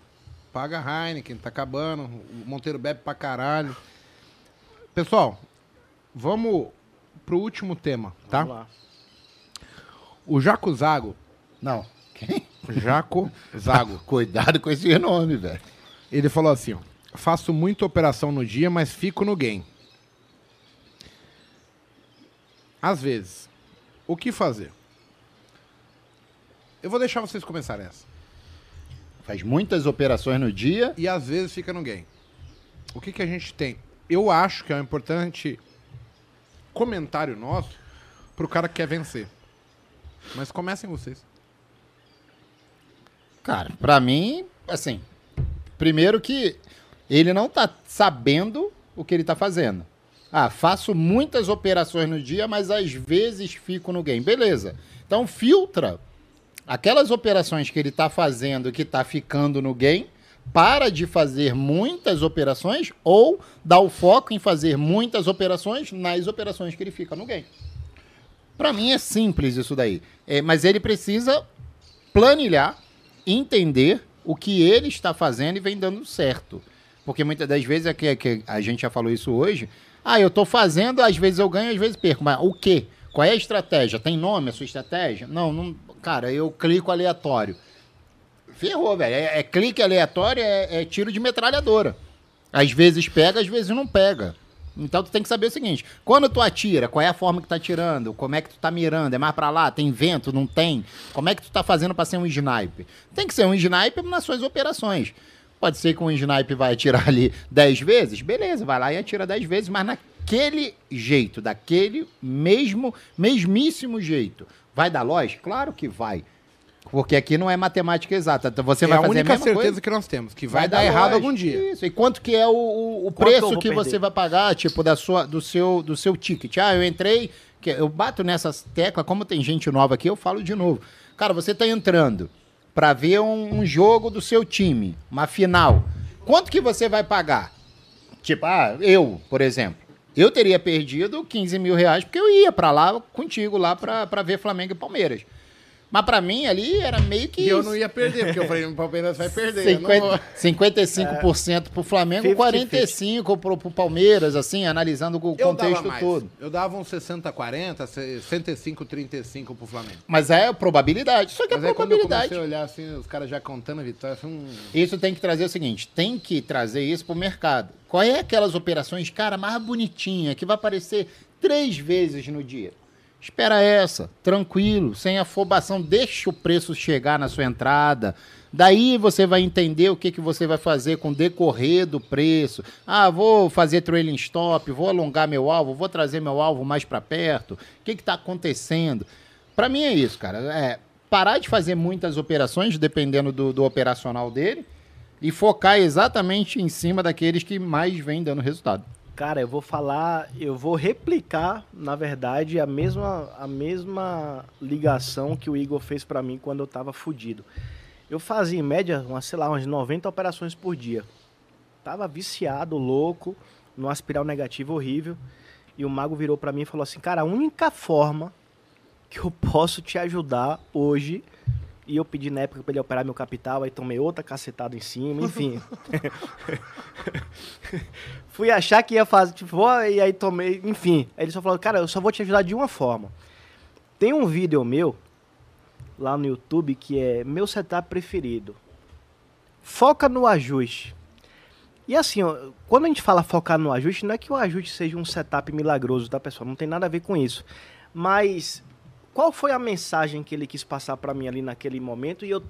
paga a Heineken, tá acabando. O Monteiro bebe pra caralho. Pessoal, vamos pro último tema, tá? Vamos lá. O Jaco Zago. Não. Quem? Jaco Zago. Cuidado com esse nome, velho. Ele falou assim, ó. Faço muita operação no dia, mas fico no game. Às vezes. O que fazer? Eu vou deixar vocês começarem essa. Faz muitas operações no dia. E às vezes fica no game. O que, que a gente tem? Eu acho que é um importante comentário nosso pro cara que quer vencer. Mas comecem vocês. Cara, pra mim, assim, primeiro que ele não tá sabendo o que ele tá fazendo. Ah, faço muitas operações no dia, mas às vezes fico no game. Beleza. Então filtra aquelas operações que ele tá fazendo que tá ficando no game, para de fazer muitas operações ou dá o foco em fazer muitas operações nas operações que ele fica no game. Pra mim é simples isso daí. É, mas ele precisa planilhar, entender o que ele está fazendo e vem dando certo. Porque muitas das vezes, é que, que a gente já falou isso hoje, ah, eu estou fazendo, às vezes eu ganho, às vezes perco. Mas o quê? Qual é a estratégia? Tem nome a sua estratégia? Não, não cara, eu clico aleatório. Ferrou, velho. É, é clique aleatório, é, é tiro de metralhadora. Às vezes pega, às vezes não pega. Então tu tem que saber o seguinte: quando tu atira, qual é a forma que tá atirando? Como é que tu tá mirando? É mais pra lá? Tem vento? Não tem? Como é que tu tá fazendo pra ser um sniper? Tem que ser um sniper nas suas operações. Pode ser que um sniper vai atirar ali 10 vezes, beleza, vai lá e atira 10 vezes, mas naquele jeito, daquele mesmo, mesmíssimo jeito. Vai dar loja? Claro que vai. Porque aqui não é matemática exata. Então você é vai a fazer única a mesma certeza coisa. que nós temos, que vai, dar, dar errado algum dia. Isso. E quanto que é o, o, o preço que perder? você vai pagar, tipo, da sua, do, seu, do seu ticket? Ah, eu entrei, que eu bato nessas teclas, como tem gente nova aqui, eu falo de novo. Cara, você tá entrando pra ver um, um jogo do seu time, uma final. Quanto que você vai pagar? Tipo, ah, eu, por exemplo. Eu teria perdido 15 mil reais porque eu ia pra lá contigo lá pra ver Flamengo e Palmeiras. Mas pra mim ali era meio que E eu isso. não ia perder, porque eu falei, o Palmeiras vai perder. eu não 50, vou. 55% pro Flamengo, 50-50. 45% pro, pro Palmeiras, assim, analisando o Eu contexto todo. Eu dava uns 60-40, 65-35 pro Flamengo. Mas é probabilidade. Só que Mas é quando eu probabilidade. comecei a olhar assim, os caras já contando a vitória, assim, um... Isso tem que trazer o seguinte: tem que trazer isso pro mercado. Qual é aquelas operações, cara, mais bonitinha, que vai aparecer três vezes no dia? Espera essa, tranquilo, sem afobação, deixa o preço chegar na sua entrada. Daí você vai entender o que, que você vai fazer com o decorrer do preço. Ah, vou fazer trailing stop, vou alongar meu alvo, vou trazer meu alvo mais para perto. O que está acontecendo? Para mim é isso, cara. É parar de fazer muitas operações, dependendo do, do operacional dele, e focar exatamente em cima daqueles que mais vêm dando resultado. Cara, eu vou falar, eu vou replicar, na verdade, a mesma, a mesma ligação que o Igor fez pra mim quando eu tava fudido. Eu fazia em média, umas, sei lá, umas 90 operações por dia. Tava viciado, louco, num aspiral negativo horrível. E o mago virou pra mim e falou assim: "Cara, a única forma que eu posso te ajudar hoje e eu pedi na época pra ele operar meu capital, aí tomei outra cacetada em cima, enfim. Fui achar que ia fazer, tipo, vou, e aí tomei, enfim. Aí ele só falou, cara, eu só vou te ajudar de uma forma. Tem um vídeo meu lá no YouTube que é meu setup preferido. Foca no ajuste. E assim, ó, quando a gente fala focar no ajuste, não é que o ajuste seja um setup milagroso, tá, pessoal? Não tem nada a ver com isso. Mas qual foi a mensagem que ele quis passar pra mim ali naquele momento? E eu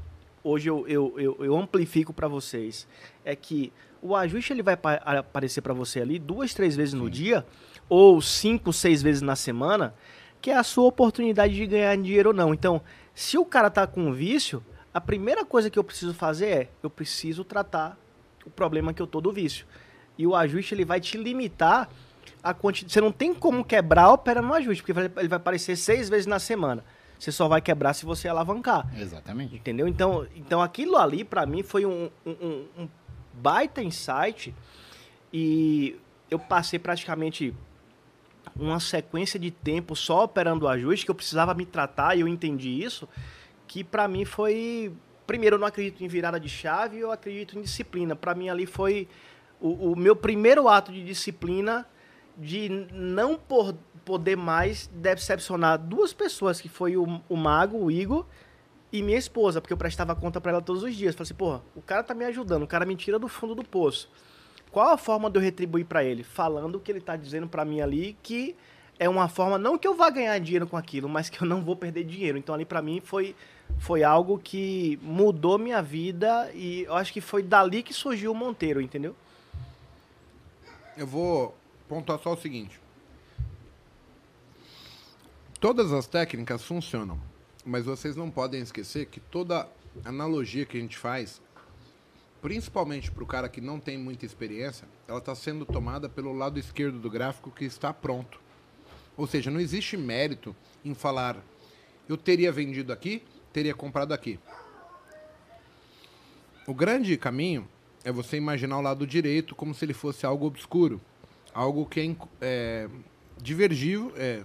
hoje eu, eu, eu, eu amplifico para vocês é que o ajuste ele vai pa- aparecer para você ali duas, três vezes no dia, ou cinco, seis vezes na semana, que é a sua oportunidade de ganhar dinheiro ou não. Então, se o cara tá com um vício, a primeira coisa que eu preciso fazer é, eu preciso tratar o problema que eu tô do vício. E o ajuste ele vai te limitar a quantidade. Você não tem como quebrar operando no ajuste, porque ele vai aparecer seis vezes na semana. Você só vai quebrar se você alavancar. Exatamente. Entendeu? Então, então aquilo ali, pra mim, foi um, um- um- baita insight. E eu passei praticamente uma sequência de tempo só operando o ajuste, que eu precisava me tratar e eu entendi isso. Que pra mim foi. Primeiro, eu não acredito em virada de chave, eu acredito em disciplina. Pra mim, ali foi o, o meu primeiro ato de disciplina de não por- poder mais decepcionar duas pessoas, que foi o, o Mago, o Igor, e minha esposa, porque eu prestava conta pra ela todos os dias. Falei assim, porra, o cara tá me ajudando, o cara me tira do fundo do poço. Qual a forma de eu retribuir pra ele? Falando o que ele tá dizendo pra mim ali, que é uma forma, não que eu vá ganhar dinheiro com aquilo, mas que eu não vou perder dinheiro. Então ali pra mim foi, foi algo que mudou minha vida e eu acho que foi dali que surgiu o Monteiro, entendeu? Eu vou pontuar só o seguinte. Todas as técnicas funcionam, mas vocês não podem esquecer que toda analogia que a gente faz, principalmente para o cara que não tem muita experiência, ela está sendo tomada pelo lado esquerdo do gráfico que está pronto. Ou seja, não existe mérito em falar eu teria vendido aqui, teria comprado aqui. O grande caminho é você imaginar o lado direito como se ele fosse algo obscuro, algo que é, é divergivo, é,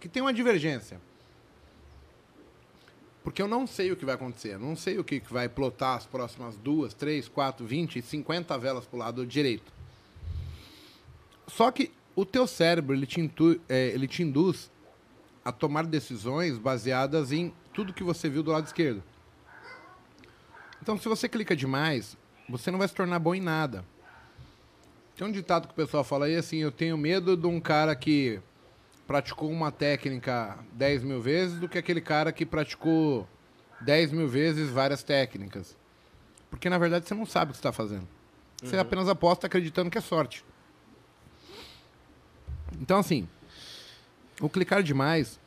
que tem uma divergência. Porque eu não sei o que vai acontecer, eu não sei o que que vai plotar as próximas duas, três, quatro, vinte, cinquenta velas pro lado direito. Só que o teu cérebro ele te, intu- é, ele te induz a tomar decisões baseadas em tudo que você viu do lado esquerdo. Então, se você clica demais, você não vai se tornar bom em nada. Tem um ditado que o pessoal fala aí assim: eu tenho medo de um cara que praticou uma técnica 10 mil vezes do que aquele cara que praticou 10 mil vezes várias técnicas. Porque na verdade você não sabe o que você está fazendo. Você apenas aposta acreditando que é sorte. Então, assim, o clicar demais,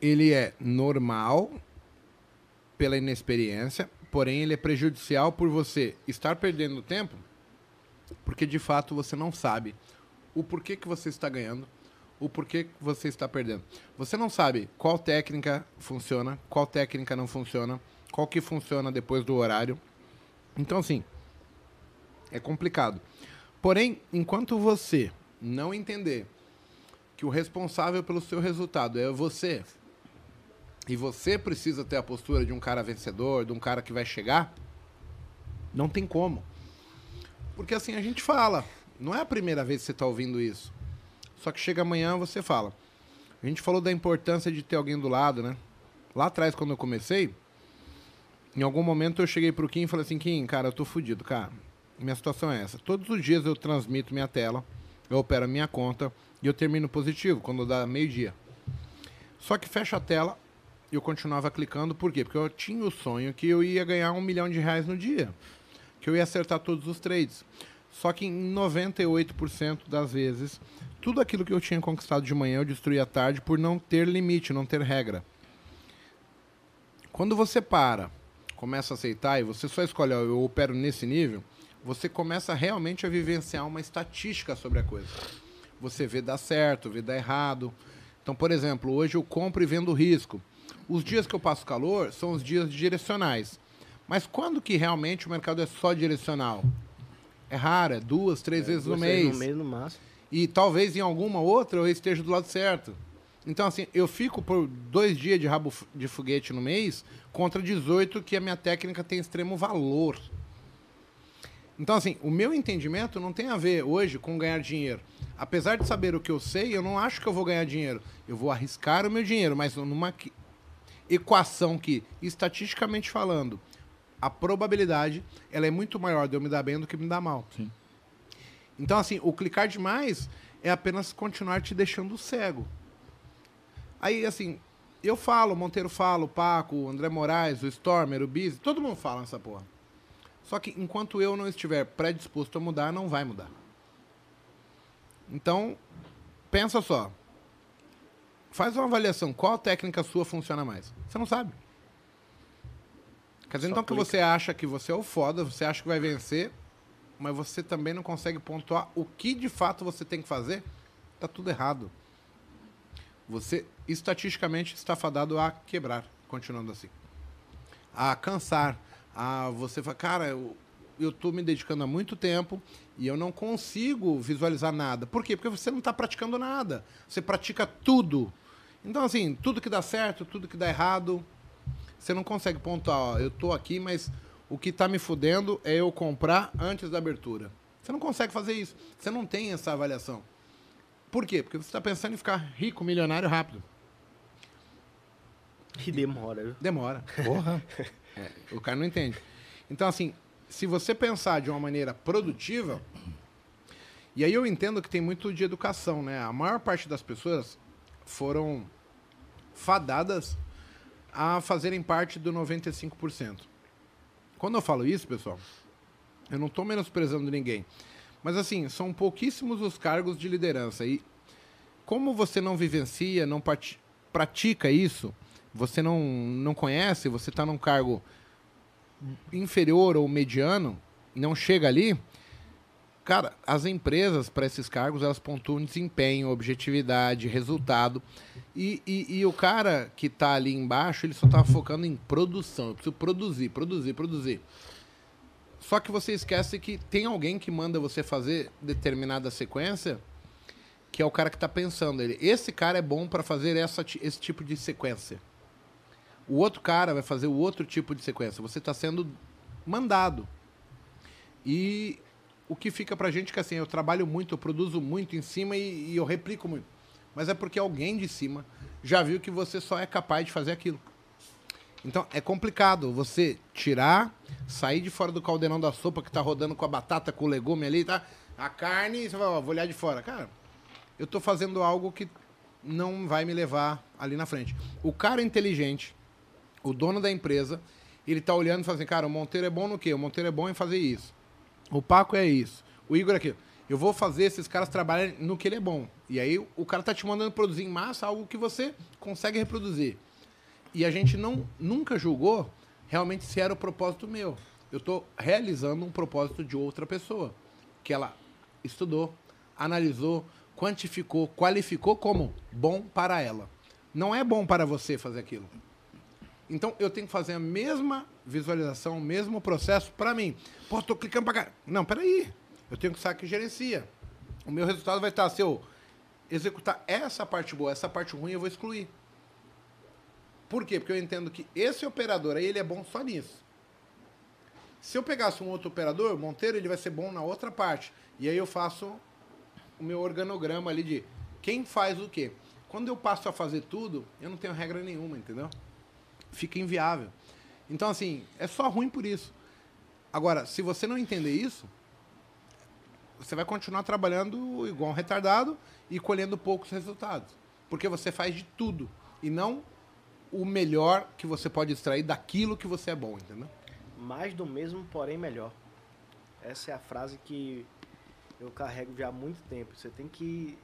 ele é normal pela inexperiência, porém ele é prejudicial por você estar perdendo tempo, porque de fato você não sabe o porquê que você está ganhando, o porquê que você está perdendo. Você não sabe qual técnica funciona, qual técnica não funciona, qual que funciona depois do horário. Então, assim, é complicado. Porém, enquanto você não entender que o responsável pelo seu resultado é você, e você precisa ter a postura de um cara vencedor, de um cara que vai chegar, não tem como. Porque assim a gente fala, não é a primeira vez que você está ouvindo isso. Só que chega amanhã você fala. A gente falou da importância de ter alguém do lado, né? Lá atrás, quando eu comecei, em algum momento eu cheguei pro Kim e falei assim, Kim, cara, eu tô fudido, cara. Minha situação é essa. Todos os dias eu transmito minha tela, eu opero a minha conta e eu termino positivo, quando dá meio-dia. Só que fecha a tela e eu continuava clicando, por quê? Porque eu tinha o sonho que eu ia ganhar um milhão de reais no dia. Que eu ia acertar todos os trades. Só que em 98% das vezes, tudo aquilo que eu tinha conquistado de manhã eu destruí à tarde por não ter limite, não ter regra. Quando você para, começa a aceitar e você só escolhe, ó, eu opero nesse nível, você começa realmente a vivenciar uma estatística sobre a coisa. Você vê dar certo, vê dar errado. Então, por exemplo, hoje eu compro e vendo risco. Os dias que eu passo calor são os dias direcionais. Mas quando que realmente o mercado é só direcional? É raro, é duas, três vezes no Duas vezes mês. No mês, no máximo. E talvez em alguma outra eu esteja do lado certo. Então, assim, eu fico por dois dias de rabo de foguete no mês contra 18 que a minha técnica tem extremo valor. Então, assim, o meu entendimento não tem a ver hoje com ganhar dinheiro. Apesar de saber o que eu sei, eu não acho que eu vou ganhar dinheiro. Eu vou arriscar o meu dinheiro, mas numa equação que, estatisticamente falando, a probabilidade ela é muito maior de eu me dar bem do que me dar mal. Sim. Então, assim, o clicar demais é apenas continuar te deixando cego. Aí, assim, Eu falo, Monteiro fala, o Paco, o André Moraes, o Stormer, o Biz, todo mundo fala nessa porra. Só que enquanto eu não estiver predisposto a mudar, não vai mudar. Então, pensa só. Faz uma avaliação. Qual técnica sua funciona mais? Você não sabe. Quer dizer, Só então que clica. você acha que você é o foda, você acha que vai vencer, mas você também não consegue pontuar o que de fato você tem que fazer, tá tudo errado. Você, estatisticamente, está fadado a quebrar, continuando assim. A cansar, a você falar, cara, eu, eu tô me dedicando há muito tempo e eu não consigo visualizar nada. Por quê? Porque você não está praticando nada. Você pratica tudo. Então, assim, tudo que dá certo, tudo que dá errado, você não consegue pontuar, ó, eu tô aqui, mas o que tá me fudendo é eu comprar antes da abertura. Você não consegue fazer isso. Você não tem essa avaliação. Por quê? Porque você está pensando em ficar rico, milionário rápido. E demora, viu? Demora. Porra. É, o cara não entende. Então, assim, se você pensar de uma maneira produtiva, e aí eu entendo que tem muito de educação, né? A maior parte das pessoas foram fadadas a fazerem parte do 95%. Quando eu falo isso, pessoal, eu não estou menosprezando ninguém. Mas assim, são pouquíssimos os cargos de liderança. E como você não vivencia, não prati- pratica isso, você não, não conhece, você está num cargo inferior ou mediano, não chega ali, cara, as empresas para esses cargos elas pontuam desempenho, objetividade, resultado. E, e, e o cara que está ali embaixo, ele só está focando em produção. Eu preciso produzir, produzir, produzir. Só que você esquece que tem alguém que manda você fazer determinada sequência, que é o cara que está pensando. Ele, esse cara é bom para fazer essa, esse tipo de sequência. O outro cara vai fazer o outro tipo de sequência. Você está sendo mandado. E o que fica pra gente é que assim, eu trabalho muito, eu produzo muito em cima e, e eu replico muito. Mas é porque alguém de cima já viu que você só é capaz de fazer aquilo. Então é complicado você tirar, sair de fora do caldeirão da sopa que tá rodando com a batata, com o legume ali, tá? A carne, você vai, ó, vou olhar de fora. Cara, eu tô fazendo algo que não vai me levar ali na frente. O cara inteligente, o dono da empresa, ele tá olhando e falando assim, cara, o Monteiro é bom no quê? O Monteiro é bom em fazer isso. O Paco é isso. O Igor é aquilo. Eu vou fazer esses caras trabalharem no que ele é bom. E aí o cara tá te mandando produzir em massa algo que você consegue reproduzir. E a gente não nunca julgou realmente se era o propósito meu. Eu estou realizando um propósito de outra pessoa. Que ela estudou, analisou, quantificou, qualificou como bom para ela. Não é bom para você fazer aquilo. Então eu tenho que fazer a mesma visualização, mesmo processo para mim. Pô, tô clicando para cá. Não, peraí. Eu tenho que saber que gerencia. O meu resultado vai estar se eu executar essa parte boa, essa parte ruim eu vou excluir. Por quê? Porque eu entendo que esse operador aí ele é bom só nisso. Se eu pegasse um outro operador, o Monteiro, ele vai ser bom na outra parte. E aí eu faço o meu organograma ali de quem faz o quê. Quando eu passo a fazer tudo, eu não tenho regra nenhuma, entendeu? Fica inviável. Então, assim, é só ruim por isso. Agora, se você não entender isso, você vai continuar trabalhando igual um retardado e colhendo poucos resultados. Porque você faz de tudo. E não o melhor que você pode extrair daquilo que você é bom, entendeu? Mais do mesmo, porém melhor. Essa é a frase que eu carrego já há muito tempo. Você tem que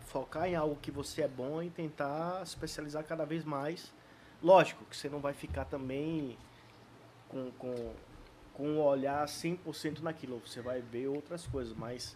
focar em algo que você é bom e tentar especializar cada vez mais. Lógico que você não vai ficar também com, com, com um olhar 100% naquilo. Você vai ver outras coisas, mas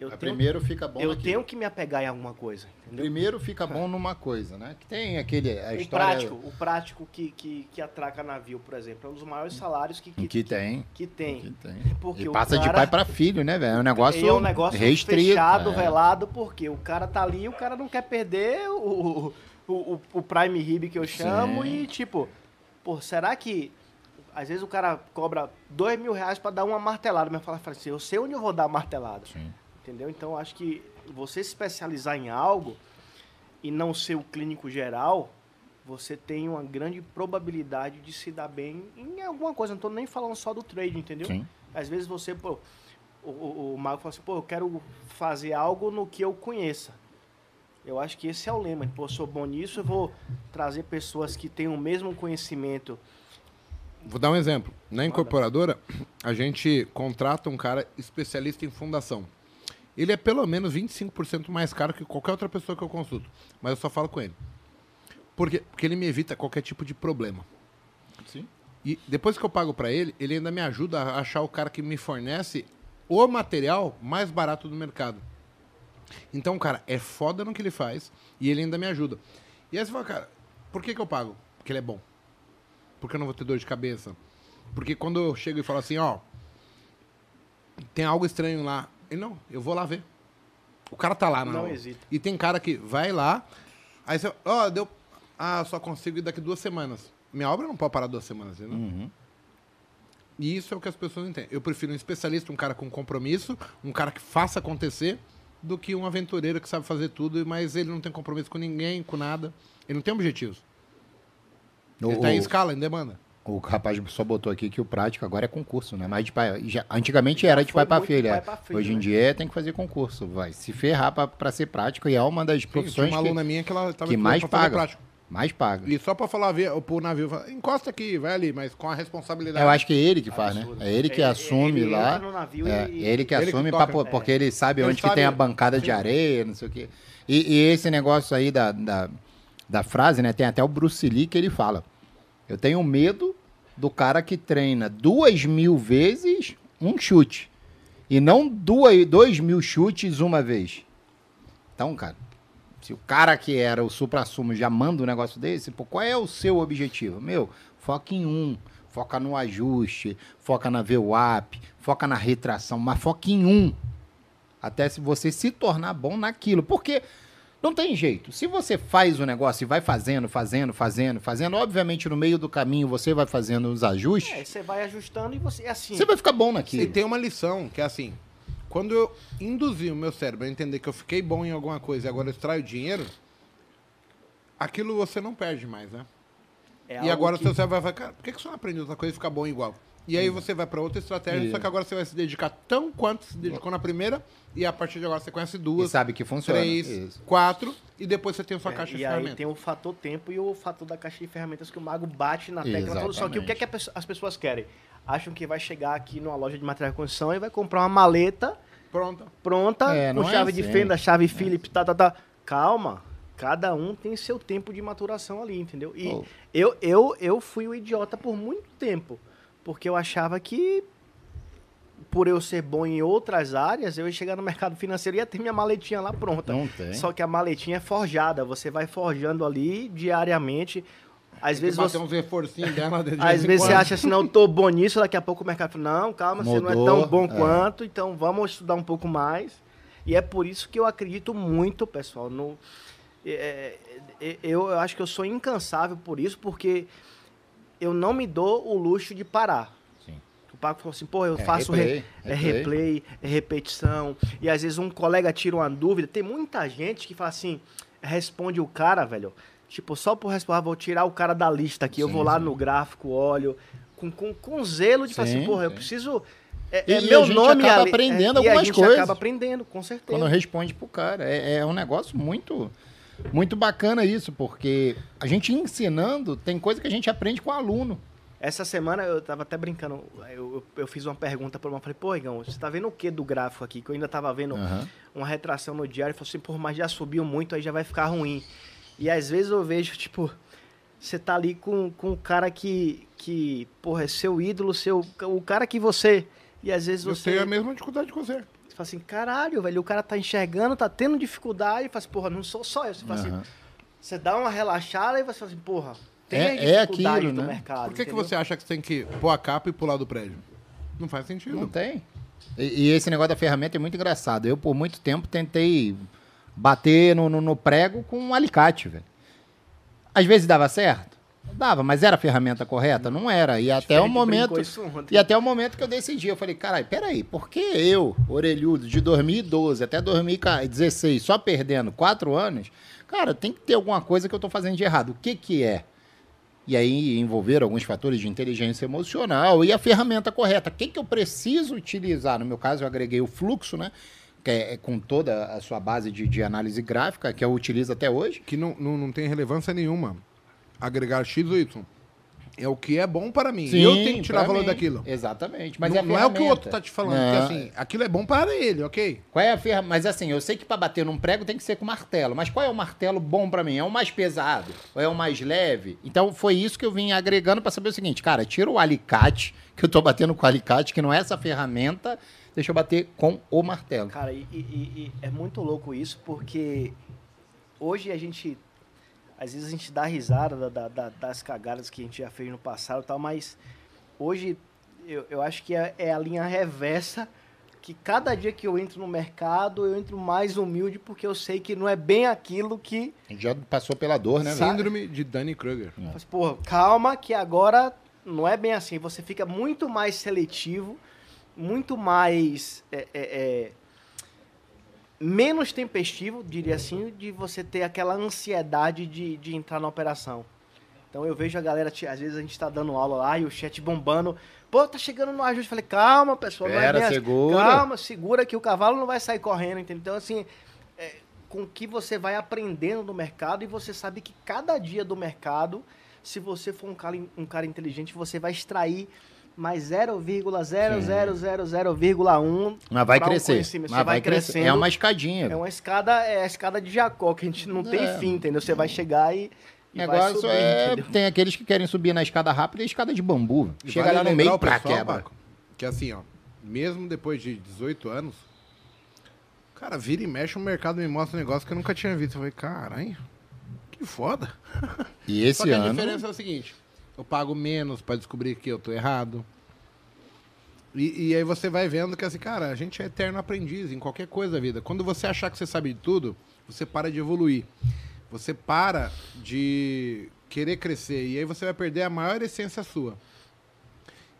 eu, tenho, Primeiro fica bom eu naquilo. tenho que me apegar em alguma coisa. Entendeu? Primeiro fica bom numa coisa, né? Que tem aquele. A o história. prático, o prático que, que, que atraca navio, por exemplo, é um dos maiores salários que, que, Que tem. que tem. Que tem. Porque e passa de cara- pai pra filho, né, velho? É um negócio, é um negócio restrito. fechado, é. velado, porque o cara tá ali e o cara não quer perder o, o, o, o Prime Rib que eu chamo Sim. e, tipo, pô, será que às vezes o cara cobra dois mil reais pra dar uma martelada, mas fala fala assim, eu sei onde eu vou dar a martelada. Sim. Entendeu? Então, acho que você se especializar em algo e não ser o clínico geral, você tem uma grande probabilidade de se dar bem em alguma coisa. Não tô nem falando só do trade, entendeu? Sim. Às vezes você, pô, o, o, o Mago fala assim, pô, eu quero fazer algo no que eu conheça. Eu acho que esse é o lema. Pô, eu sou bom nisso, eu vou trazer pessoas que têm o mesmo conhecimento. Vou dar um exemplo. Na incorporadora, a gente contrata um cara especialista em fundação. Ele é pelo menos 25% mais caro que qualquer outra pessoa que eu consulto. Mas eu só falo com ele. Por quê? Porque ele me evita qualquer tipo de problema. Sim. E depois que eu pago pra ele, ele ainda me ajuda a achar o cara que me fornece o material mais barato do mercado. Então, cara é foda no que ele faz e ele ainda me ajuda. E aí você fala, cara, por que, que eu pago? Porque ele é bom. Porque eu não vou ter dor de cabeça. Porque quando eu chego e falo assim, ó, tem algo estranho lá. Ele, não, eu vou lá ver. O cara tá lá, Não não. hesita. E tem cara que vai lá, aí você, ó, deu. Ah, só consigo ir daqui duas semanas. Minha obra não pode parar duas semanas, entendeu? Uhum. E isso é o que as pessoas entendem. Eu prefiro um especialista, um cara com compromisso, um cara que faça acontecer, do que um aventureiro que sabe fazer tudo, mas ele não tem compromisso com ninguém, com nada. Ele não tem objetivos. Ele O- tá em escala, em demanda. O rapaz só botou aqui que o prático agora é concurso, né? Mas de pai, já- antigamente era de pai para filha. pai pra filha, Hoje em né? dia tem que fazer concurso, vai se ferrar para ser prático e é uma das Sim, profissões uma que, aluna minha que ela tava que mais paga. prático. Mais paga. E só pra falar pro navio, fala, encosta aqui, vai ali, mas com a responsabilidade. Eu acho que é ele que faz, né? Absurdo. É ele que Ele- assume ele lá. entra no navio é, e- ele que Ele que assume toca. pra porque ele sabe Ele onde que sabe- tem a bancada de areia, não sei o quê. E, e esse negócio aí da, da, da frase, né? Tem até o Bruce Lee que ele fala. Eu tenho medo do cara que treina duas mil vezes um chute. E não duas, dois mil chutes uma vez. Então, cara, se o cara que era o supra-sumo já manda um negócio desse, pô, qual é o seu objetivo? Meu, foca em um. Foca no ajuste, foca na VWAP, foca na retração, mas foca em um. Até se você se tornar bom naquilo. Porque não tem jeito. Se você faz o negócio e vai fazendo, fazendo, fazendo, fazendo, obviamente no meio do caminho você vai fazendo os ajustes, É, você vai ajustando e você. É assim. você vai ficar bom E naquilo. tem uma lição, que é assim, quando eu induzi o meu cérebro a entender que eu fiquei bom em alguma coisa e agora eu extraio dinheiro, aquilo você não perde mais, né? é e agora o que- seu cérebro vai falar, cara, por que que você não aprende outra coisa e fica bom igual? E aí você vai pra outra estratégia, Isso. só que agora você vai se dedicar tão quanto se dedicou na primeira, e a partir de agora você conhece E duas, sabe que funciona. três, Isso. quatro, e depois você tem a sua É, caixa de e aí ferramentas. tem o fator tempo e o fator da caixa de ferramentas que o mago bate na tecla. toda. Só que o que, é que as pessoas querem? Acham que vai chegar aqui numa loja de material de construção e vai comprar uma maleta Pronto. pronta, É, com é chave de assim. fenda, chave Phillips, tá, tá, tá. Calma. Cada um tem seu tempo de maturação ali, entendeu? E Pô. eu, eu, eu fui o idiota por muito tempo. Porque eu achava que, por eu ser bom em outras áreas, eu ia chegar no mercado financeiro e ia ter minha maletinha lá pronta. Não tem. Só que a maletinha é forjada. Você vai forjando ali diariamente. Às vezes Tem que você. uns reforcinhos dela de Às vezes você acha assim, não, eu tô bom nisso, daqui a pouco o mercado fala, não, calma, você não é Mudou, tão bom é. quanto, então vamos estudar um pouco mais. E é por isso que eu acredito muito, pessoal, no. é, é, eu, eu acho que eu sou incansável por isso, porque eu não me dou o luxo de parar. Sim. O Paco falou assim, pô, eu É faço replay, re- é replay. replay, é repetição. E às vezes um colega tira uma dúvida. Tem muita gente que fala assim, responde o cara, velho. Tipo, só por responder, vou tirar o cara da lista aqui. eu Sim, vou lá sim. no gráfico, olho, com, com, com zelo de falar assim, Sim, porra, eu sim. preciso. É, E- é e meu a gente nome acaba ali- aprendendo é, e a algumas gente coisas. acaba aprendendo, com certeza. Quando responde pro cara. É, é um negócio muito, muito bacana isso, porque a gente ensinando, tem coisa que a gente aprende com o aluno. Essa semana eu tava até brincando, eu, eu, eu fiz uma pergunta pra uma, falei, pô, Igão, você tá vendo o que do gráfico aqui? Que eu ainda tava vendo Aham. uma retração no diário e falou assim, pô, mas já subiu muito, aí já vai ficar ruim. E às vezes eu vejo, tipo, você tá ali com, com o cara que, que, porra, é seu ídolo, seu, o cara que você. E às vezes Eu você, tenho a mesma dificuldade que você. você fala assim, caralho, velho, o cara tá enxergando, tá tendo dificuldade, e fala assim, porra, não sou só eu. Você fala assim, você dá uma relaxada e você fala assim, porra, tem É- a é dificuldade aquilo, do né? mercado. Por que, que você acha que você tem que pôr a capa e pular do prédio? Não faz sentido. Não tem. E, e esse negócio da ferramenta é muito engraçado. Eu, por muito tempo, tentei bater no, no- no prego com um alicate, velho. Às vezes dava certo? Dava, mas era a ferramenta correta? Não era. E até o momento. E até o momento que eu decidi, eu falei, caralho, peraí, por que eu, orelhudo, de 2012 até 2016, só perdendo quatro anos, cara, tem que ter alguma coisa que eu tô fazendo de errado. O que que é? E aí envolver alguns fatores de inteligência emocional e a ferramenta correta. O que que eu preciso utilizar? No meu caso, eu agreguei o fluxo, né? Que é, é com toda a sua base de, de análise gráfica, que eu utilizo até hoje. Que não, não, não tem relevância nenhuma. Agregar X ou Y. É o que é bom para mim. eu tenho que tirar valor mim. daquilo. Exatamente. Mas não, é não é o que o outro tá te falando. Não. Porque assim, aquilo é bom para ele, ok? Qual é a ferramenta? Mas assim, eu sei que para bater num prego tem que ser com martelo. Mas qual é o martelo bom para mim? É o mais pesado? Ou é o mais leve? Então foi isso que eu vim agregando para saber o seguinte, cara, tira o alicate, que eu tô batendo com o alicate, que não é essa ferramenta, deixa eu bater com o martelo. Cara, e, e- e- é muito louco isso, porque hoje a gente. Às vezes a gente dá risada da- da- da- das cagadas que a gente já fez no passado e tal, mas hoje eu, eu acho que é, é a linha reversa. Que cada dia que eu entro no mercado, eu entro mais humilde, porque eu sei que não é bem aquilo que. A gente já passou pela dor, né? velho? Síndrome de Dunning-Kruger. Mas, porra, calma, que agora não é bem assim. Você fica muito mais seletivo, muito mais. é, é, é, menos tempestivo, diria assim, de você ter aquela ansiedade de, de entrar na operação. Então eu vejo a galera, às vezes a gente tá dando aula lá e o chat bombando. Pô, tá chegando no ajuste. Falei, calma, pessoal. é Pera, assim. segura. Calma, segura que o cavalo não vai sair correndo, entendeu? Então, assim, é, com que você vai aprendendo no mercado e você sabe que cada dia do mercado, se você for um cara, um cara inteligente, você vai extrair mais 0,00001 Mas vai crescer. Mas vai vai crescer. crescendo. É uma escadinha. É uma escada, é a escada de Jacó, que a gente não tem É. fim, entendeu? Você vai chegar e, e vai negócio subir, é. entendeu? Tem aqueles que querem subir na escada rápida e escada de bambu. E Chega vale lá no meio, pessoal, quebra. Paco, que assim, ó, mesmo depois de 18 anos, cara, vira e mexe, o mercado me mostra um negócio que eu nunca tinha visto. Eu falei, caralho, que foda. E Só esse que a ano. diferença é o seguinte, eu pago menos pra descobrir que eu tô errado. E, e aí você vai vendo que assim, cara, a gente é eterno aprendiz em qualquer coisa da vida. Quando você achar que você sabe de tudo, você para de evoluir. Você para de querer crescer. E aí você vai perder a maior essência sua.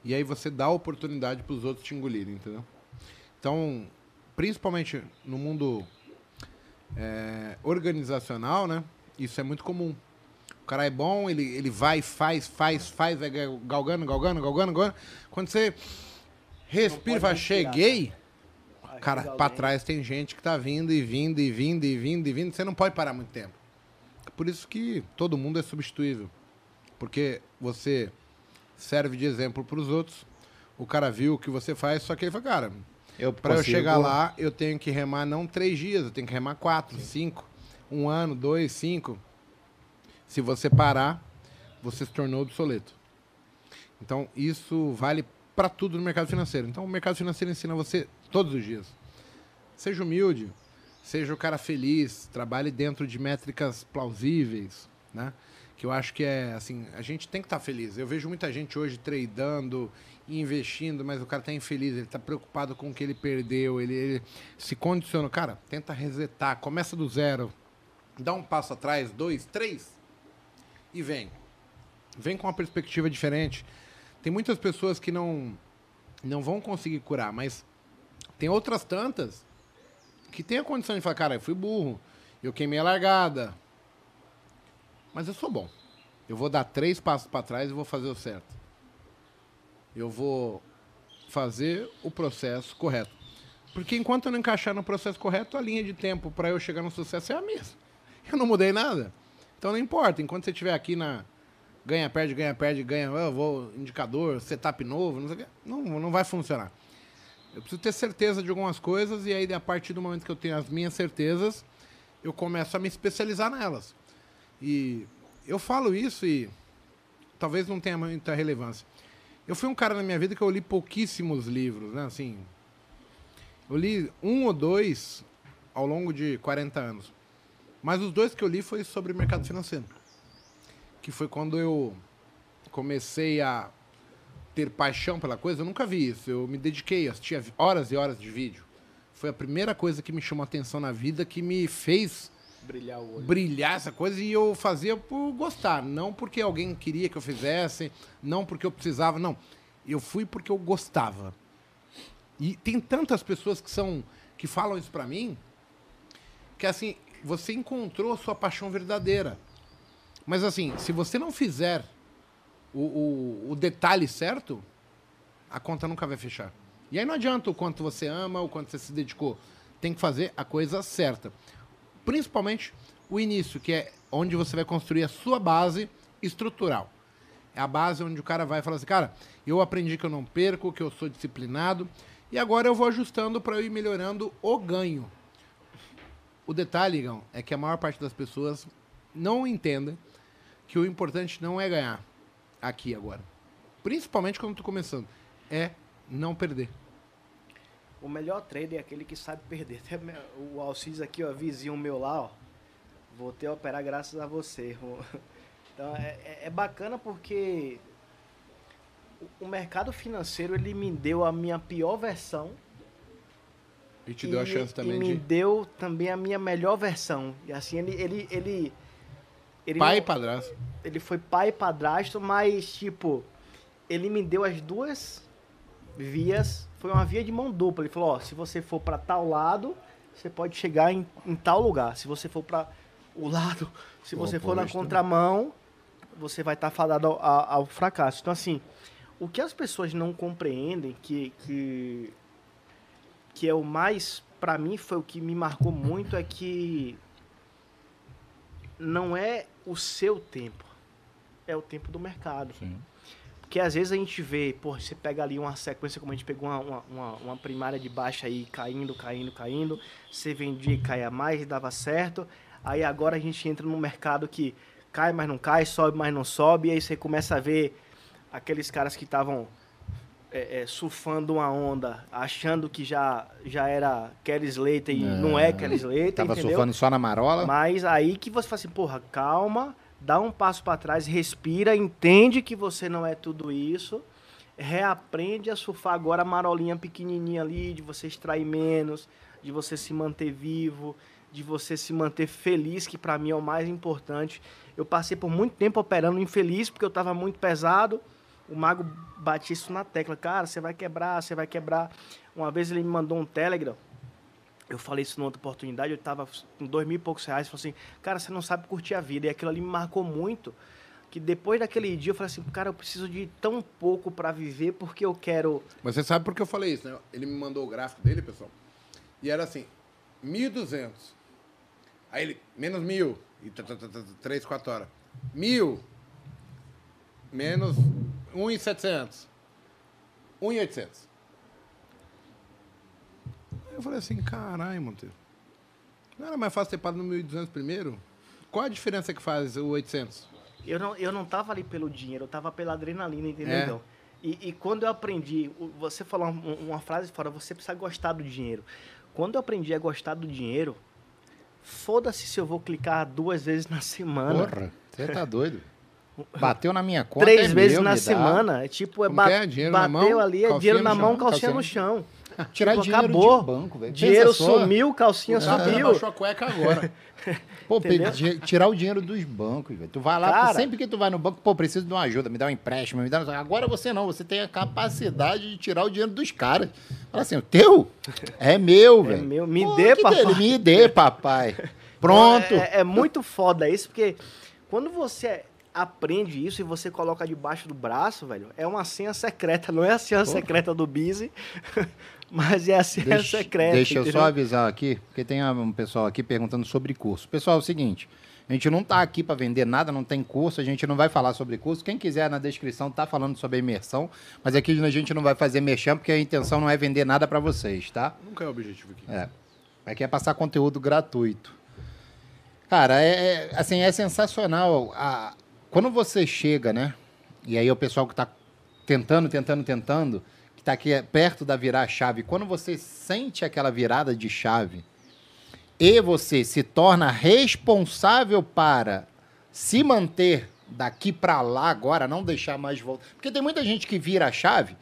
E aí você dá a oportunidade para os outros te engolirem, entendeu? Então, principalmente no mundo é, organizacional, né? Isso é muito comum. O cara é bom, ele, ele vai, faz, faz, faz, vai galgando, galgando, galgando, galgando. Quando você respira e fala, cheguei, Ajuda cara, pra trás tem gente que tá vindo e vindo e vindo e vindo e vindo. Você não pode parar muito tempo. Por isso que todo mundo é substituível. Porque você serve de exemplo pros outros. O cara viu o que você faz, só que ele fala, cara, Eu Pra eu chegar lá, eu tenho que remar não três dias, eu tenho que remar quatro, cinco, um ano, dois, cinco. Se você parar, você se tornou obsoleto. Então, isso vale para tudo no mercado financeiro. Então, o mercado financeiro ensina você todos os dias. Seja humilde, seja o cara feliz, trabalhe dentro de métricas plausíveis, né? Que eu acho que é assim, a gente tem que estar feliz. Eu vejo muita gente hoje tradando investindo, mas o cara está infeliz, ele está preocupado com o que ele perdeu, ele, ele se condiciona. Cara, tenta resetar, começa do zero, dá um passo atrás, dois, três, e vem. Vem com uma perspectiva diferente. Tem muitas pessoas que não, não vão conseguir curar, mas tem outras tantas que tem a condição de falar, cara, eu fui burro, eu queimei a largada, mas eu sou bom. Eu vou dar três passos para trás e vou fazer o certo. Eu vou fazer o processo correto. Porque enquanto eu não encaixar no processo correto, a linha de tempo para eu chegar no sucesso é a mesma. Eu não mudei nada. Então não importa. Enquanto você estiver aqui na ganha, perde, ganha, perde, ganha, eu vou, indicador, setup novo, não sei não, não vai funcionar. Eu preciso ter certeza de algumas coisas e aí, a partir do momento que eu tenho as minhas certezas, eu começo a me especializar nelas. E eu falo isso e talvez não tenha muita relevância. Eu fui um cara na minha vida que eu li pouquíssimos livros, né? Assim, eu li um ou dois ao longo de 40 anos. Mas os dois que eu li foi sobre mercado financeiro. Que foi quando eu comecei a ter paixão pela coisa. Eu nunca vi isso. Eu me dediquei, assistia horas e horas de vídeo. Foi a primeira coisa que me chamou a atenção na vida, que me fez Brilhar brilhar essa coisa e eu fazia por gostar, não porque alguém queria que eu fizesse, não porque eu precisava, não. Eu fui porque eu gostava. E tem tantas pessoas que são que falam isso pra mim, que assim, você encontrou sua paixão verdadeira. Mas assim, se você não fizer o, o, o detalhe certo, a conta nunca vai fechar. E aí não adianta o quanto você ama, o quanto você se dedicou. tem que fazer a coisa certa. Principalmente o início, que é onde você vai construir a sua base estrutural. É a base onde o cara vai falar assim, cara, eu aprendi que eu não perco, que eu sou disciplinado, e agora eu vou ajustando para eu ir melhorando o ganho. O detalhe, Igão, é que a maior parte das pessoas não entenda que o importante não é ganhar aqui agora. Principalmente quando tô começando. É não perder. O melhor trader é aquele que sabe perder. O Alcides aqui, ó, vizinho meu lá, ó. Voltei a operar graças a você. Então é, é, é bacana porque o mercado financeiro ele me deu a minha pior versão. E te deu a chance também e de. me deu também a minha melhor versão. E assim, ele. ele, ele, ele Pai não- e padrasto. ele foi pai e padrasto, mas tipo, ele me deu as duas vias. Foi uma via de mão dupla. Ele falou: ó, se você for pra tal lado, você pode chegar em, em tal lugar. Se você for pra o lado, se você for na oposto. contramão, você vai estar fadado ao, ao- ao fracasso. Então, assim, o que as pessoas não compreendem, que, que, que é o mais, pra mim, foi o que me marcou muito, é que não é o seu tempo, é o tempo do mercado. Sim. Porque às vezes a gente vê, pô, você pega ali uma sequência, como a gente pegou uma, uma, uma, primária de baixa aí, caindo, caindo, caindo, você vendia e caía mais e dava certo. Aí agora a gente entra num mercado que cai, mas não cai, sobe, mas não sobe, e aí você começa a ver aqueles caras que estavam é, é, surfando uma onda, achando que já, já era Kelly Slater e não é Kelly Slater, Tava entendeu? surfando só na marola. Mas aí que você fala assim, porra, calma, dá um passo pra trás, respira, entende que você não é tudo isso, reaprende a surfar agora a marolinha pequenininha ali, de você extrair menos, de você se manter vivo, de você se manter feliz, que pra mim é o mais importante. Eu passei por muito tempo operando infeliz porque eu tava muito pesado. O mago batia isso na tecla, cara, você vai quebrar, você vai quebrar. Uma vez ele me mandou um Telegram eu falei isso numa outra oportunidade, eu tava com dois mil e poucos reais, falei assim, cara, você não sabe curtir a vida. E aquilo ali me marcou muito, que depois daquele dia eu falei assim, cara, eu preciso de tão pouco pra viver porque eu quero... Mas você sabe por que eu falei isso, né? Ele me mandou o gráfico dele, pessoal. E era assim, 1.200. Aí ele, menos 1.000. E 3, 4 horas. 1.000. Menos 1.700. 1.800. Aí eu falei assim, caralho, Monteiro. Não era mais fácil ter parado no 1.200 primeiro? Qual a diferença que faz o 800? Eu não, eu não tava ali pelo dinheiro, eu tava pela adrenalina, entendeu? É. Então, E, e quando eu aprendi, você falou uma, uma frase fora, você precisa gostar do dinheiro. Quando eu aprendi a gostar do dinheiro, foda-se se eu vou clicar duas vezes na semana. Porra, você tá doido. Bateu na minha conta. Três é vezes meu, na me dá. semana. É tipo, é Como ba- é? Bateu mão, ali, é dinheiro na chão, mão, calcinha calcinha no chão. Tirar Tipo, dinheiro acabou. de banco, velho. Dinheiro só. sumiu, calcinha cara subiu. baixou a cueca agora. Pô, Entendeu? tirar o dinheiro dos bancos, velho. Tu vai lá, Cara. sempre que tu vai no banco, pô, preciso de uma ajuda, me dá um empréstimo, me dá. Agora você não, você tem a capacidade de tirar o dinheiro dos caras. Fala assim, o teu é meu, velho. meu, me Pô, dê, papai. dele, Me dê, papai. Pronto. É, é muito foda isso, porque quando você aprende isso e você coloca debaixo do braço, velho, é uma senha secreta. Não é a senha secreta do Busy, mas é a senha Deixa, secreta. deixa eu entendeu? só avisar aqui, porque tem um pessoal aqui perguntando sobre curso. Pessoal, é o seguinte, a gente não tá aqui para vender nada, não tem curso, a gente não vai falar sobre curso. Quem quiser na descrição tá falando sobre a imersão, mas aqui a gente não vai fazer merchan, porque a intenção não é vender nada para vocês, tá? Nunca é o objetivo aqui. É. Aqui é passar conteúdo gratuito. Cara, é, é- assim, é sensacional. A, quando você chega, né? E aí é o pessoal que tá tentando, tentando, tentando, que tá aqui perto da virar chave. Quando você sente aquela virada de chave e você se torna responsável para se manter daqui para lá agora, não deixar mais volta. Porque tem muita gente que vira a chave,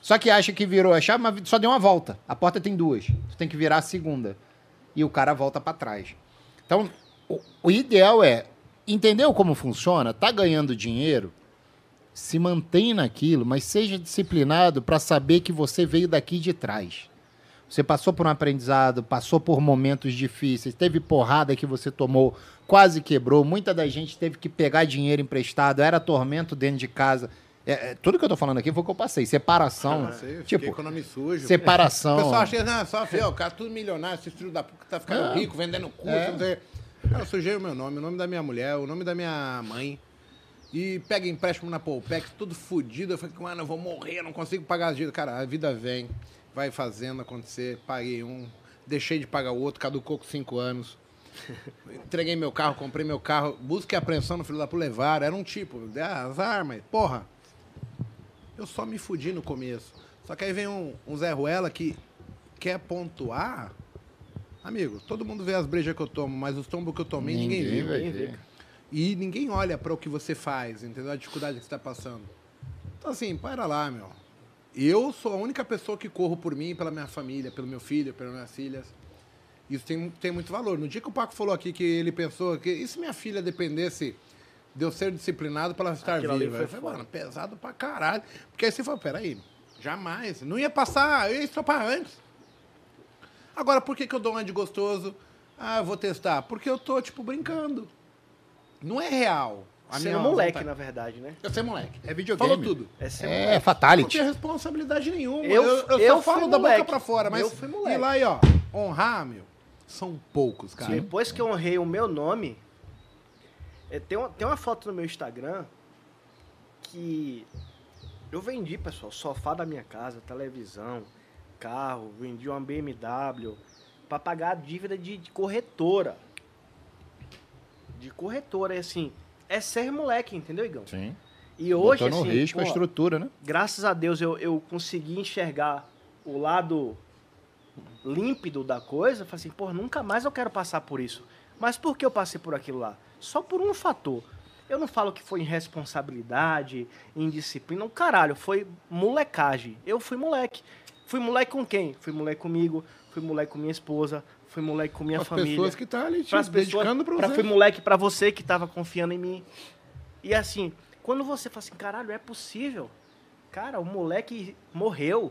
só que acha que virou a chave, mas só deu uma volta. A porta tem duas. Você tem que virar a segunda. E o cara volta para trás. Então, o, o ideal é entendeu como funciona, tá ganhando dinheiro, se mantém naquilo, mas seja disciplinado para saber que você veio daqui de trás. Você passou por um aprendizado, passou por momentos difíceis, teve porrada que você tomou, quase quebrou. Muita da gente teve que pegar dinheiro emprestado, era tormento dentro de casa. É, é, tudo que eu tô falando aqui foi o que eu passei. Separação. Ah, sei, tipo, com o nome sujo. separação. O pessoal acha não, só filho, o cara tudo milionário, esse filho da puta tá ficando É. rico, vendendo curso, É. não sei. Eu sujei o meu nome, o nome da minha mulher, o nome da minha mãe. E pega empréstimo na Poupex, tudo fudido. Eu falei, mano, eu vou morrer, eu não consigo pagar as dívidas. Cara, a vida vem, vai fazendo acontecer. Paguei um, deixei de pagar o outro, caducou com cinco anos. Entreguei meu carro, comprei meu carro, busca e apreensão no filho da levar. Era um tipo, ah, azar, mas, porra, eu só me fudi no começo. Só que aí vem um, um Zé Ruela que quer pontuar. Amigo, todo mundo vê as brejas que eu tomo, mas os tombos que eu tomei ninguém, Ninguém vai ninguém vê. E ninguém olha para o que você faz, entendeu? A dificuldade que você está passando. Então, assim, para lá, meu. Eu sou a única pessoa que corro por mim, pela minha família, pelo meu filho, pelas minhas filhas. Isso tem, tem muito valor. No dia que o Paco falou aqui que ele pensou que e se minha filha dependesse de eu ser disciplinado para ela estar Aquilo viva? foi Eu falei, mano, pesado pra caralho. Porque aí você falou, peraí, jamais. Não ia passar, eu ia estopar antes. Agora, por que, que eu dou uma de gostoso? Ah, eu vou testar. Porque eu tô, tipo, brincando. Não é real. A Ser minha um moleque, vontade. na verdade, né? Eu ser moleque. É videogame. Falou tudo. É ser É, moleque. Não fatality. tinha responsabilidade nenhuma. Eu- Eu, eu, só eu falo da moleque. boca pra fora, mas Eu fui moleque. ir lá e ó, honrar, meu, são poucos, cara. Depois que eu honrei o meu nome, é, tem, uma, tem uma foto no meu Instagram que eu vendi, pessoal, sofá da minha casa, televisão, carro, vendi uma BMW pra pagar a dívida de, de corretora. De corretora, é assim, é ser moleque, entendeu, Igão? Sim. E hoje, Botou no assim, risco a pô, estrutura, né? graças a Deus eu, eu consegui enxergar o lado límpido da coisa. Falei assim, pô, nunca mais eu quero passar por isso. Mas por que eu passei por aquilo lá? Só por um fator. Eu não falo que foi irresponsabilidade, indisciplina. O caralho, foi molecagem. Eu fui moleque. Fui moleque com quem? Fui moleque comigo, fui moleque com minha esposa, fui moleque com minha As família pessoas que tá ali te pras pessoas, dedicando pra pra, você. fui moleque pra você que tava confiando em mim. E assim, quando você fala assim, caralho, é possível. Cara, o moleque morreu.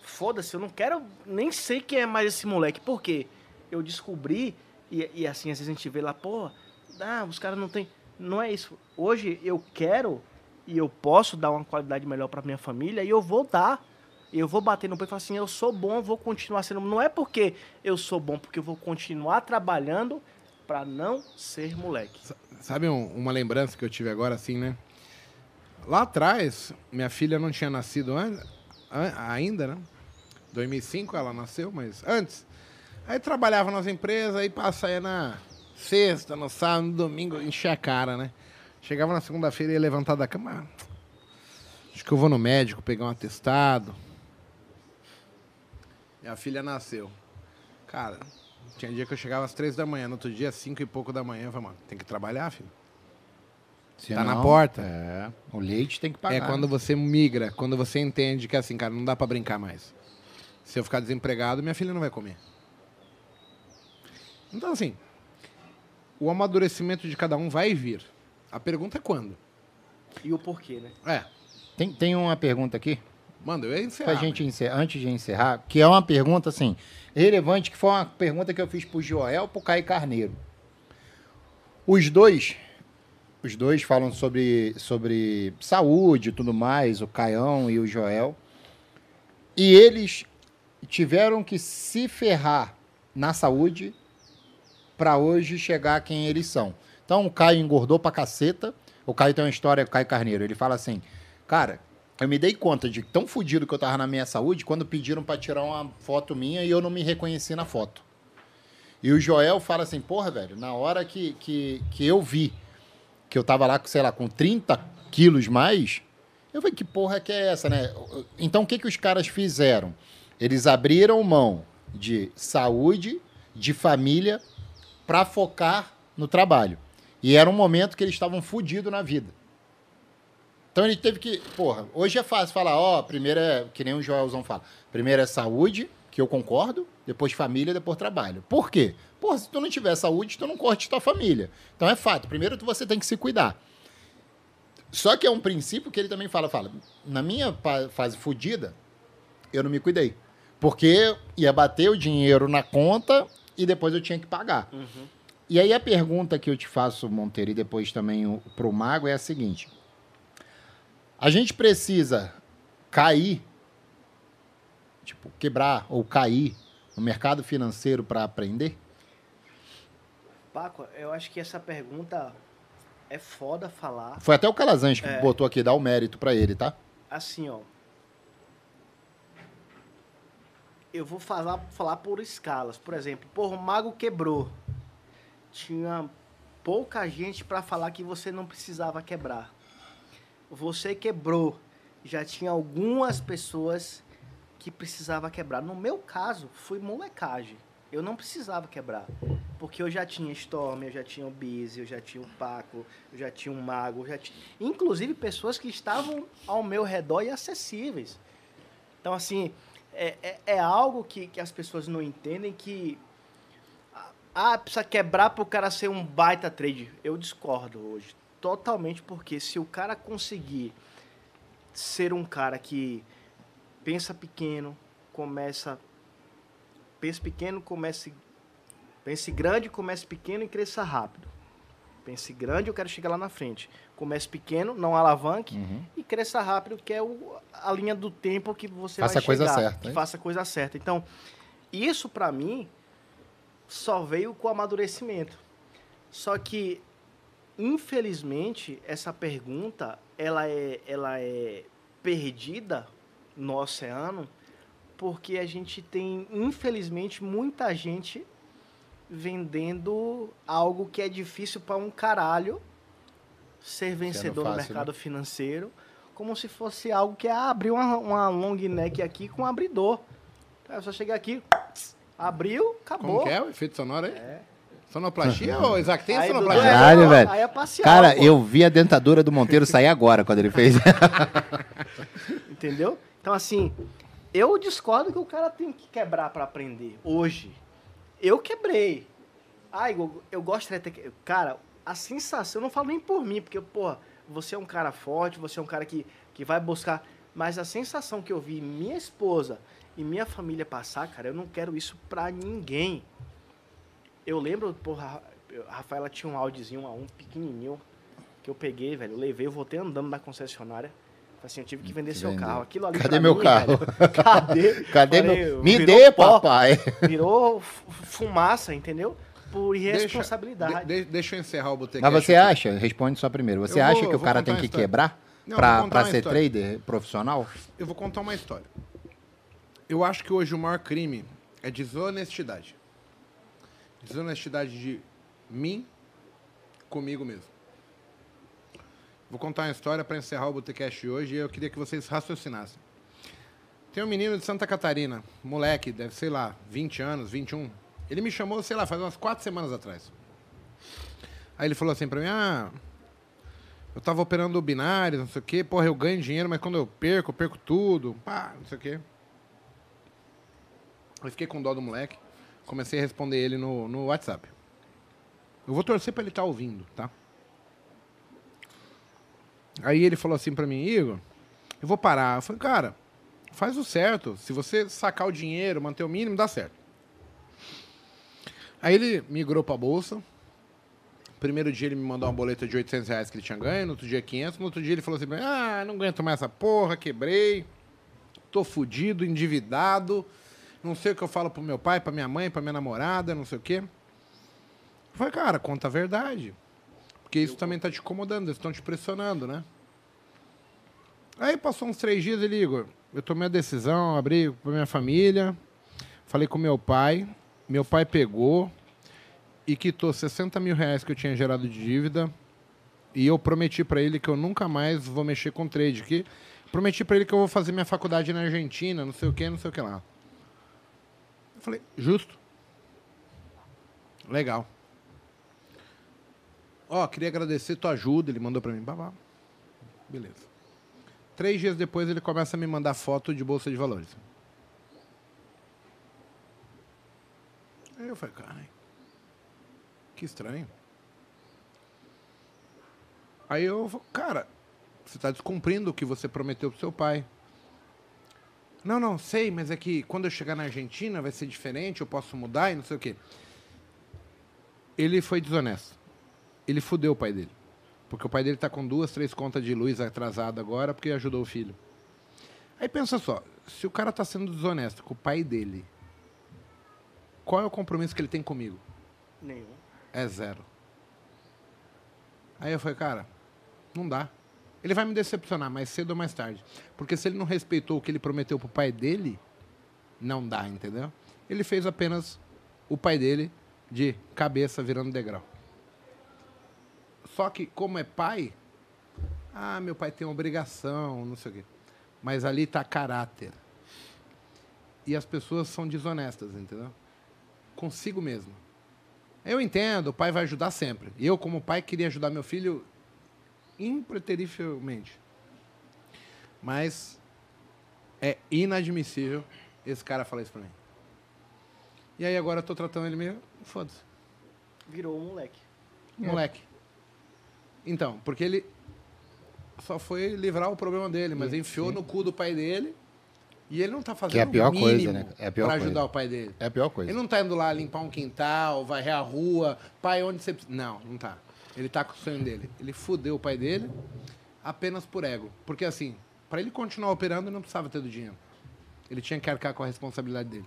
Foda-se, eu não quero, nem sei quem é mais esse moleque. Por quê? Eu descobri, e, e assim, às vezes a gente vê lá, pô, ah, os caras não tem. Não é isso. Hoje eu quero e eu posso dar uma qualidade melhor pra minha família e eu vou dar. Eu vou bater no peito e falar assim, eu sou bom, vou continuar sendo. Não é porque eu sou bom, porque eu vou continuar trabalhando pra não ser moleque. Sabe um- uma lembrança que eu tive agora, assim, né? Lá atrás, minha filha não tinha nascido an- ainda, né? 2005 ela nasceu, mas antes. Aí trabalhava nas empresas, aí passa aí na sexta, no sábado, no domingo, enchia a cara, né? Chegava na segunda-feira e ia levantar da cama. "Ah, Acho que eu vou no médico pegar um atestado. Minha filha nasceu. Cara, tinha dia que eu chegava às três da manhã, no outro dia, às cinco e pouco da manhã. Eu falei, mano, tem que trabalhar, filho. Tá na porta. É. O leite tem que pagar. É quando você migra, quando você entende que assim, cara, não dá pra brincar mais. Se eu ficar desempregado, minha filha não vai comer. Então, assim, o amadurecimento de cada um vai vir. A pergunta é quando? E o porquê, né? É, Tem, tem uma pergunta aqui, manda, eu ia encerrar. pra gente encerrar, antes de encerrar, que é uma pergunta, assim, relevante, que foi uma pergunta que eu fiz pro Joel e pro Caio Carneiro. Os dois, os dois falam sobre, sobre saúde e tudo mais, o Caião e o Joel. E eles tiveram que se ferrar na saúde para hoje chegar quem eles são. Então o Caio engordou pra caceta. O Caio tem uma história, o Caio Carneiro. Ele fala assim: Cara, eu me dei conta de tão fodido que eu tava na minha saúde quando pediram pra tirar uma foto minha e eu não me reconheci na foto. E o Joel fala assim: Porra, velho, na hora que, que, que eu vi que eu tava lá, sei lá, com 30 quilos mais, eu falei: Que porra que é essa, né? Então o que, que os caras fizeram? Eles abriram mão de saúde, de família, para focar no trabalho. E era um momento que eles estavam fodidos na vida. Então ele teve que. Porra, hoje é fácil falar, ó, primeiro é. Que nem o Joelzão fala. Primeiro é saúde, que eu concordo, depois família, depois trabalho. Por quê? Porra, se tu não tiver saúde, tu não corte tua família. Então é fato. Primeiro você tem que se cuidar. Só que é um princípio que ele também fala, fala, na minha fase fodida, eu não me cuidei. Porque ia bater o dinheiro na conta e depois eu tinha que pagar. E aí a pergunta que eu te faço, Monteiro, e depois também o, pro Mago é a seguinte. A gente precisa cair, tipo, quebrar ou cair no mercado financeiro para aprender? Paco, eu acho que essa pergunta é foda falar. Foi até o Calazans que É. botou aqui, dá o mérito para ele, tá? Assim, ó. Eu vou falar, falar por escalas. Por exemplo, por Mago quebrou. Tinha pouca gente para falar que você não precisava quebrar. Você quebrou. Já tinha algumas pessoas que precisava quebrar. No meu caso, foi molecagem. Eu não precisava quebrar. Porque eu já tinha Storm, eu já tinha o Busy, eu já tinha o Paco, eu já tinha o Mago, já tinha... Inclusive pessoas que estavam ao meu redor e acessíveis. Então, assim, é, é, é algo que, que as pessoas não entendem que... Ah, precisa quebrar para o cara ser um baita trade. Eu discordo hoje. Totalmente, porque se o cara conseguir ser um cara que pensa pequeno, começa. Pensa pequeno, comece. Pense grande, comece pequeno e cresça rápido. Pense grande, eu quero chegar lá na frente. Comece pequeno, não alavanque Uhum. e cresça rápido, que é o- a linha do tempo que você Faça vai a coisa chegar. certa, faça a coisa certa. Então, isso pra mim só veio com o amadurecimento. Só que, infelizmente, essa pergunta ela é, ela é perdida no oceano porque a gente tem, infelizmente, muita gente vendendo algo que é difícil para um caralho ser vencedor no fácil, mercado financeiro, como se fosse algo que é ah, abrir uma, uma long neck aqui com um abridor. É só chegar aqui, abriu, acabou. Como que é o efeito sonoro aí? Sonoplastia ou Isaac? Tem Aí, Dudu, sonoplastia? é, Caralho, não, velho. Aí é parcial, Cara, pô. eu vi a dentadura do Monteiro sair agora, quando ele fez. Entendeu? Então, assim, eu discordo que o cara tem que quebrar pra aprender. Hoje. Eu quebrei. Ai, eu, eu gostaria de ter. que- Cara, a sensação, eu não falo nem por mim, porque, pô, você é um cara forte, você é um cara que, que vai buscar. Mas a sensação que eu vi minha esposa e minha família passar, cara, eu não quero isso pra ninguém. Eu lembro, porra, a Rafaela tinha um áudiozinho, um pequenininho, que eu peguei, velho. Eu levei, eu voltei andando na concessionária. Falei assim, eu tive que vender seu carro. Aquilo ali Cadê meu mim, carro? velho, cadê? Cadê Falei, meu. Me dê, pó, papai! Virou fu- fumaça, entendeu? Por Deixa- irresponsabilidade. de- de- deixa eu encerrar o boteco. Mas você acha, responde só primeiro, você Eu vou- acha que o cara tem que quebrar Não, pra, vou contar pra uma ser história. trader profissional? Eu vou contar uma história. Eu acho que hoje o maior crime é desonestidade. Desonestidade de mim comigo mesmo. Vou contar uma história para encerrar o Botecast de hoje e eu queria que vocês raciocinassem. Tem um menino de Santa Catarina, moleque, deve sei lá, 20 anos, 21. Ele me chamou, sei lá, faz umas quatro semanas atrás. Aí ele falou assim pra mim: Ah, eu tava operando binários, não sei o quê, porra, eu ganho dinheiro, mas quando eu perco, eu perco tudo, pá, não sei o quê. Eu fiquei com dó do moleque, comecei a responder ele no, no WhatsApp. Eu vou torcer pra ele estar ouvindo, tá? Aí ele falou assim pra mim, Igor, eu vou parar. Eu falei, cara, faz o certo. Se você sacar o dinheiro, manter o mínimo, dá certo. Aí ele migrou pra bolsa. Primeiro dia ele me mandou uma boleta de 800 reais que ele tinha ganho, no outro dia 500, no outro dia ele falou assim, ah, não aguento mais essa porra, quebrei, tô fudido, endividado, não sei o que eu falo pro meu pai, pra minha mãe, pra minha namorada, não sei o quê. Eu falei, cara, conta a verdade. Porque isso também tá te incomodando, eles estão te pressionando, né? Aí passou uns três dias, ele, Igor, eu tomei a decisão, abri pra minha família, falei com meu pai, meu pai pegou e quitou 60 mil reais que eu tinha gerado de dívida e eu prometi pra ele que eu nunca mais vou mexer com trade, que prometi pra ele que eu vou fazer minha faculdade na Argentina, não sei o que, não sei o que lá. Falei, justo. Legal. Ó, queria agradecer tua ajuda, ele mandou pra mim, babá. Beleza. Três dias depois ele começa a me mandar foto de bolsa de valores. Aí eu falei, caralho, que estranho. Aí eu cara, você está descumprindo o que você prometeu pro seu pai. Não, não, sei, mas é que quando eu chegar na Argentina vai ser diferente, eu posso mudar e não sei o quê. Ele foi desonesto. Ele fudeu o pai dele. Porque o pai dele tá com duas, três contas de luz atrasada agora porque ajudou o filho. Aí pensa só, se o cara tá sendo desonesto com o pai dele, qual é o compromisso que ele tem comigo? Nenhum. É zero. Aí eu falei, cara, não dá. Ele vai me decepcionar mais cedo ou mais tarde. Porque se ele não respeitou o que ele prometeu pro pai dele, não dá, entendeu? Ele fez apenas o pai dele de cabeça virando degrau. Só que, como é pai, ah, meu pai tem obrigação, não sei o quê. Mas ali tá caráter. E as pessoas são desonestas, entendeu? Consigo mesmo. Eu entendo, o pai vai ajudar sempre. Eu, como pai, queria ajudar meu filho impreterivelmente. Mas é inadmissível esse cara falar isso pra mim. E aí agora eu tô tratando ele meio. Foda-se. Virou um moleque. Moleque. Então, porque ele só foi livrar o problema dele, mas enfiou no cu do pai dele e ele não tá fazendo Que é a pior o mínimo coisa, né? É a pior pra coisa. ajudar o pai dele. É a pior coisa. Ele não tá indo lá limpar um quintal, varrer a rua, pai, onde você precisa. Não, não tá. Ele tá com o sonho dele. Ele fudeu o pai dele apenas por ego. Porque assim, para ele continuar operando, ele não precisava ter do dinheiro. Ele tinha que arcar com a responsabilidade dele.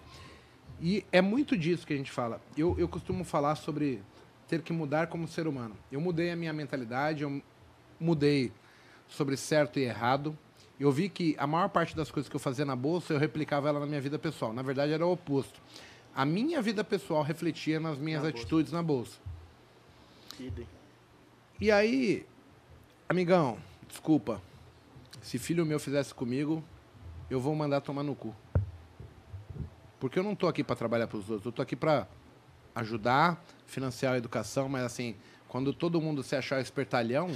E é muito disso que a gente fala. Eu, eu costumo falar sobre ter que mudar como ser humano. Eu mudei a minha mentalidade, eu mudei sobre certo e errado. Eu vi que a maior parte das coisas que eu fazia na bolsa, eu replicava ela na minha vida pessoal. Na verdade, era o oposto. A minha vida pessoal refletia nas minhas Na bolsa. atitudes na bolsa. Idem. E aí, amigão, desculpa. Se filho meu fizesse comigo, eu vou mandar tomar no cu. Porque eu não tô aqui para trabalhar para os outros, eu tô aqui para ajudar, financiar a educação, mas assim, quando todo mundo se achar espertalhão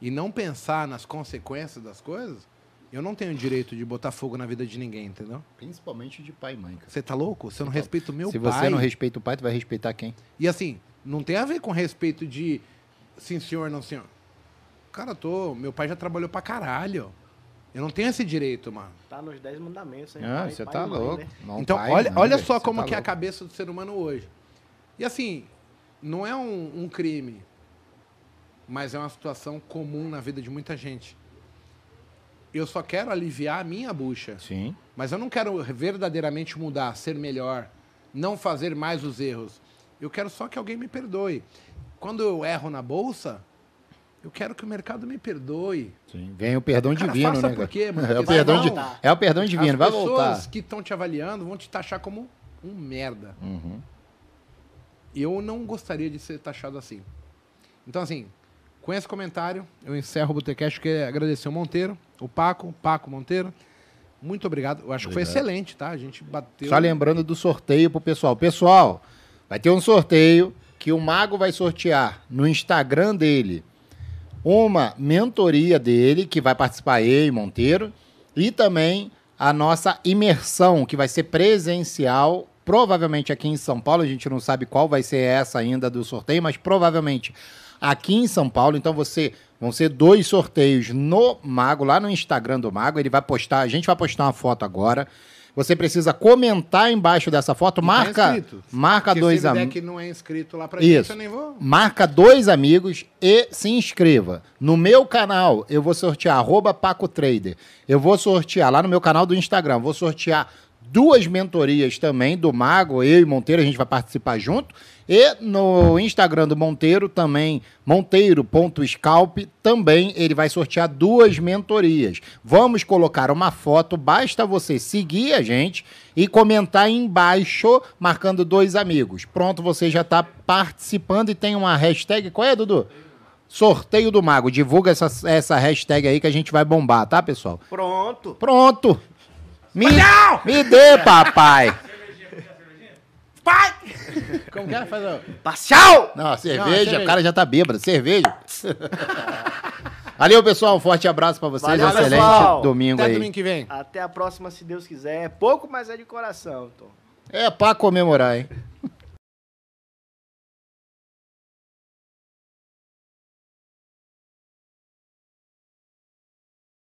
e não pensar nas consequências das coisas, eu não tenho direito de botar fogo na vida de ninguém, entendeu? Principalmente de pai e mãe. Você tá louco? Você não respeita o meu Se pai. você não respeita o pai, tu vai respeitar quem? E assim, não tem a ver com respeito de sim senhor, não senhor. Cara, tô. Meu pai já trabalhou pra caralho. Eu não tenho esse direito, mano. Tá nos 10 mandamentos, hein? Ah, Pai- você pai tá mãe, louco. né? Não, então, pai, olha, não, olha só como tá que é a cabeça do ser humano hoje. E assim, não é um, um crime, mas é uma situação comum na vida de muita gente. Eu só quero aliviar a minha bucha. Sim. Mas eu não quero verdadeiramente mudar, ser melhor, não fazer mais os erros. Eu quero só que alguém me perdoe. Quando eu erro na bolsa, eu quero que o mercado me perdoe. Sim. Vem o perdão Cara, divino, faça né? por quê, mano? É o Porque perdão, voltar. é o perdão divino, As vai pessoas voltar. que estão te avaliando vão te taxar como um merda. Uhum. Eu não gostaria de ser taxado assim. Então, assim, com esse comentário, eu encerro o Botecast. Quero agradecer o Monteiro, o Paco, o Paco Monteiro. Muito obrigado. Eu acho que foi Obrigado. excelente, tá? A gente bateu. Só lembrando do sorteio pro pessoal. Pessoal, vai ter um sorteio que o Mago vai sortear no Instagram dele uma mentoria dele, que vai participar ele, Monteiro, e também a nossa imersão, que vai ser presencial, provavelmente aqui em São Paulo. A gente não sabe qual vai ser essa ainda do sorteio, mas provavelmente aqui em São Paulo. Então você vão ser dois sorteios no Mago, lá no Instagram do Mago. Ele vai postar, a gente vai postar uma foto agora. Você precisa comentar embaixo dessa foto, E tá marca, marca Porque dois amigos. que não é inscrito lá pra Isso. gente, eu nem vou. Marca dois amigos e se inscreva. No meu canal, eu vou sortear, arroba Paco Trader. Eu vou sortear lá no meu canal do Instagram, vou sortear duas mentorias também do Mago, eu e Monteiro, a gente vai participar junto. E no Instagram do Monteiro também, monteiro.scalp, também ele vai sortear duas mentorias. Vamos colocar uma foto, basta você seguir a gente e comentar embaixo, marcando dois amigos. Pronto, você já está participando e tem uma hashtag. Qual é, Dudu? Sorteio do Mago. Divulga essa, essa hashtag aí que a gente vai bombar, tá, pessoal? Pronto. Pronto! Me, me dê, papai! Pai! Como que é? Faz o... Parcial! Não, cerveja, cerveja. o cara já tá bêbado. Cerveja. Valeu, pessoal. Um forte abraço pra vocês. Valeu, Excelente pessoal. domingo Até aí. domingo que vem. Até a próxima, se Deus quiser. É pouco, mas é de coração, Tom. É pra comemorar, hein?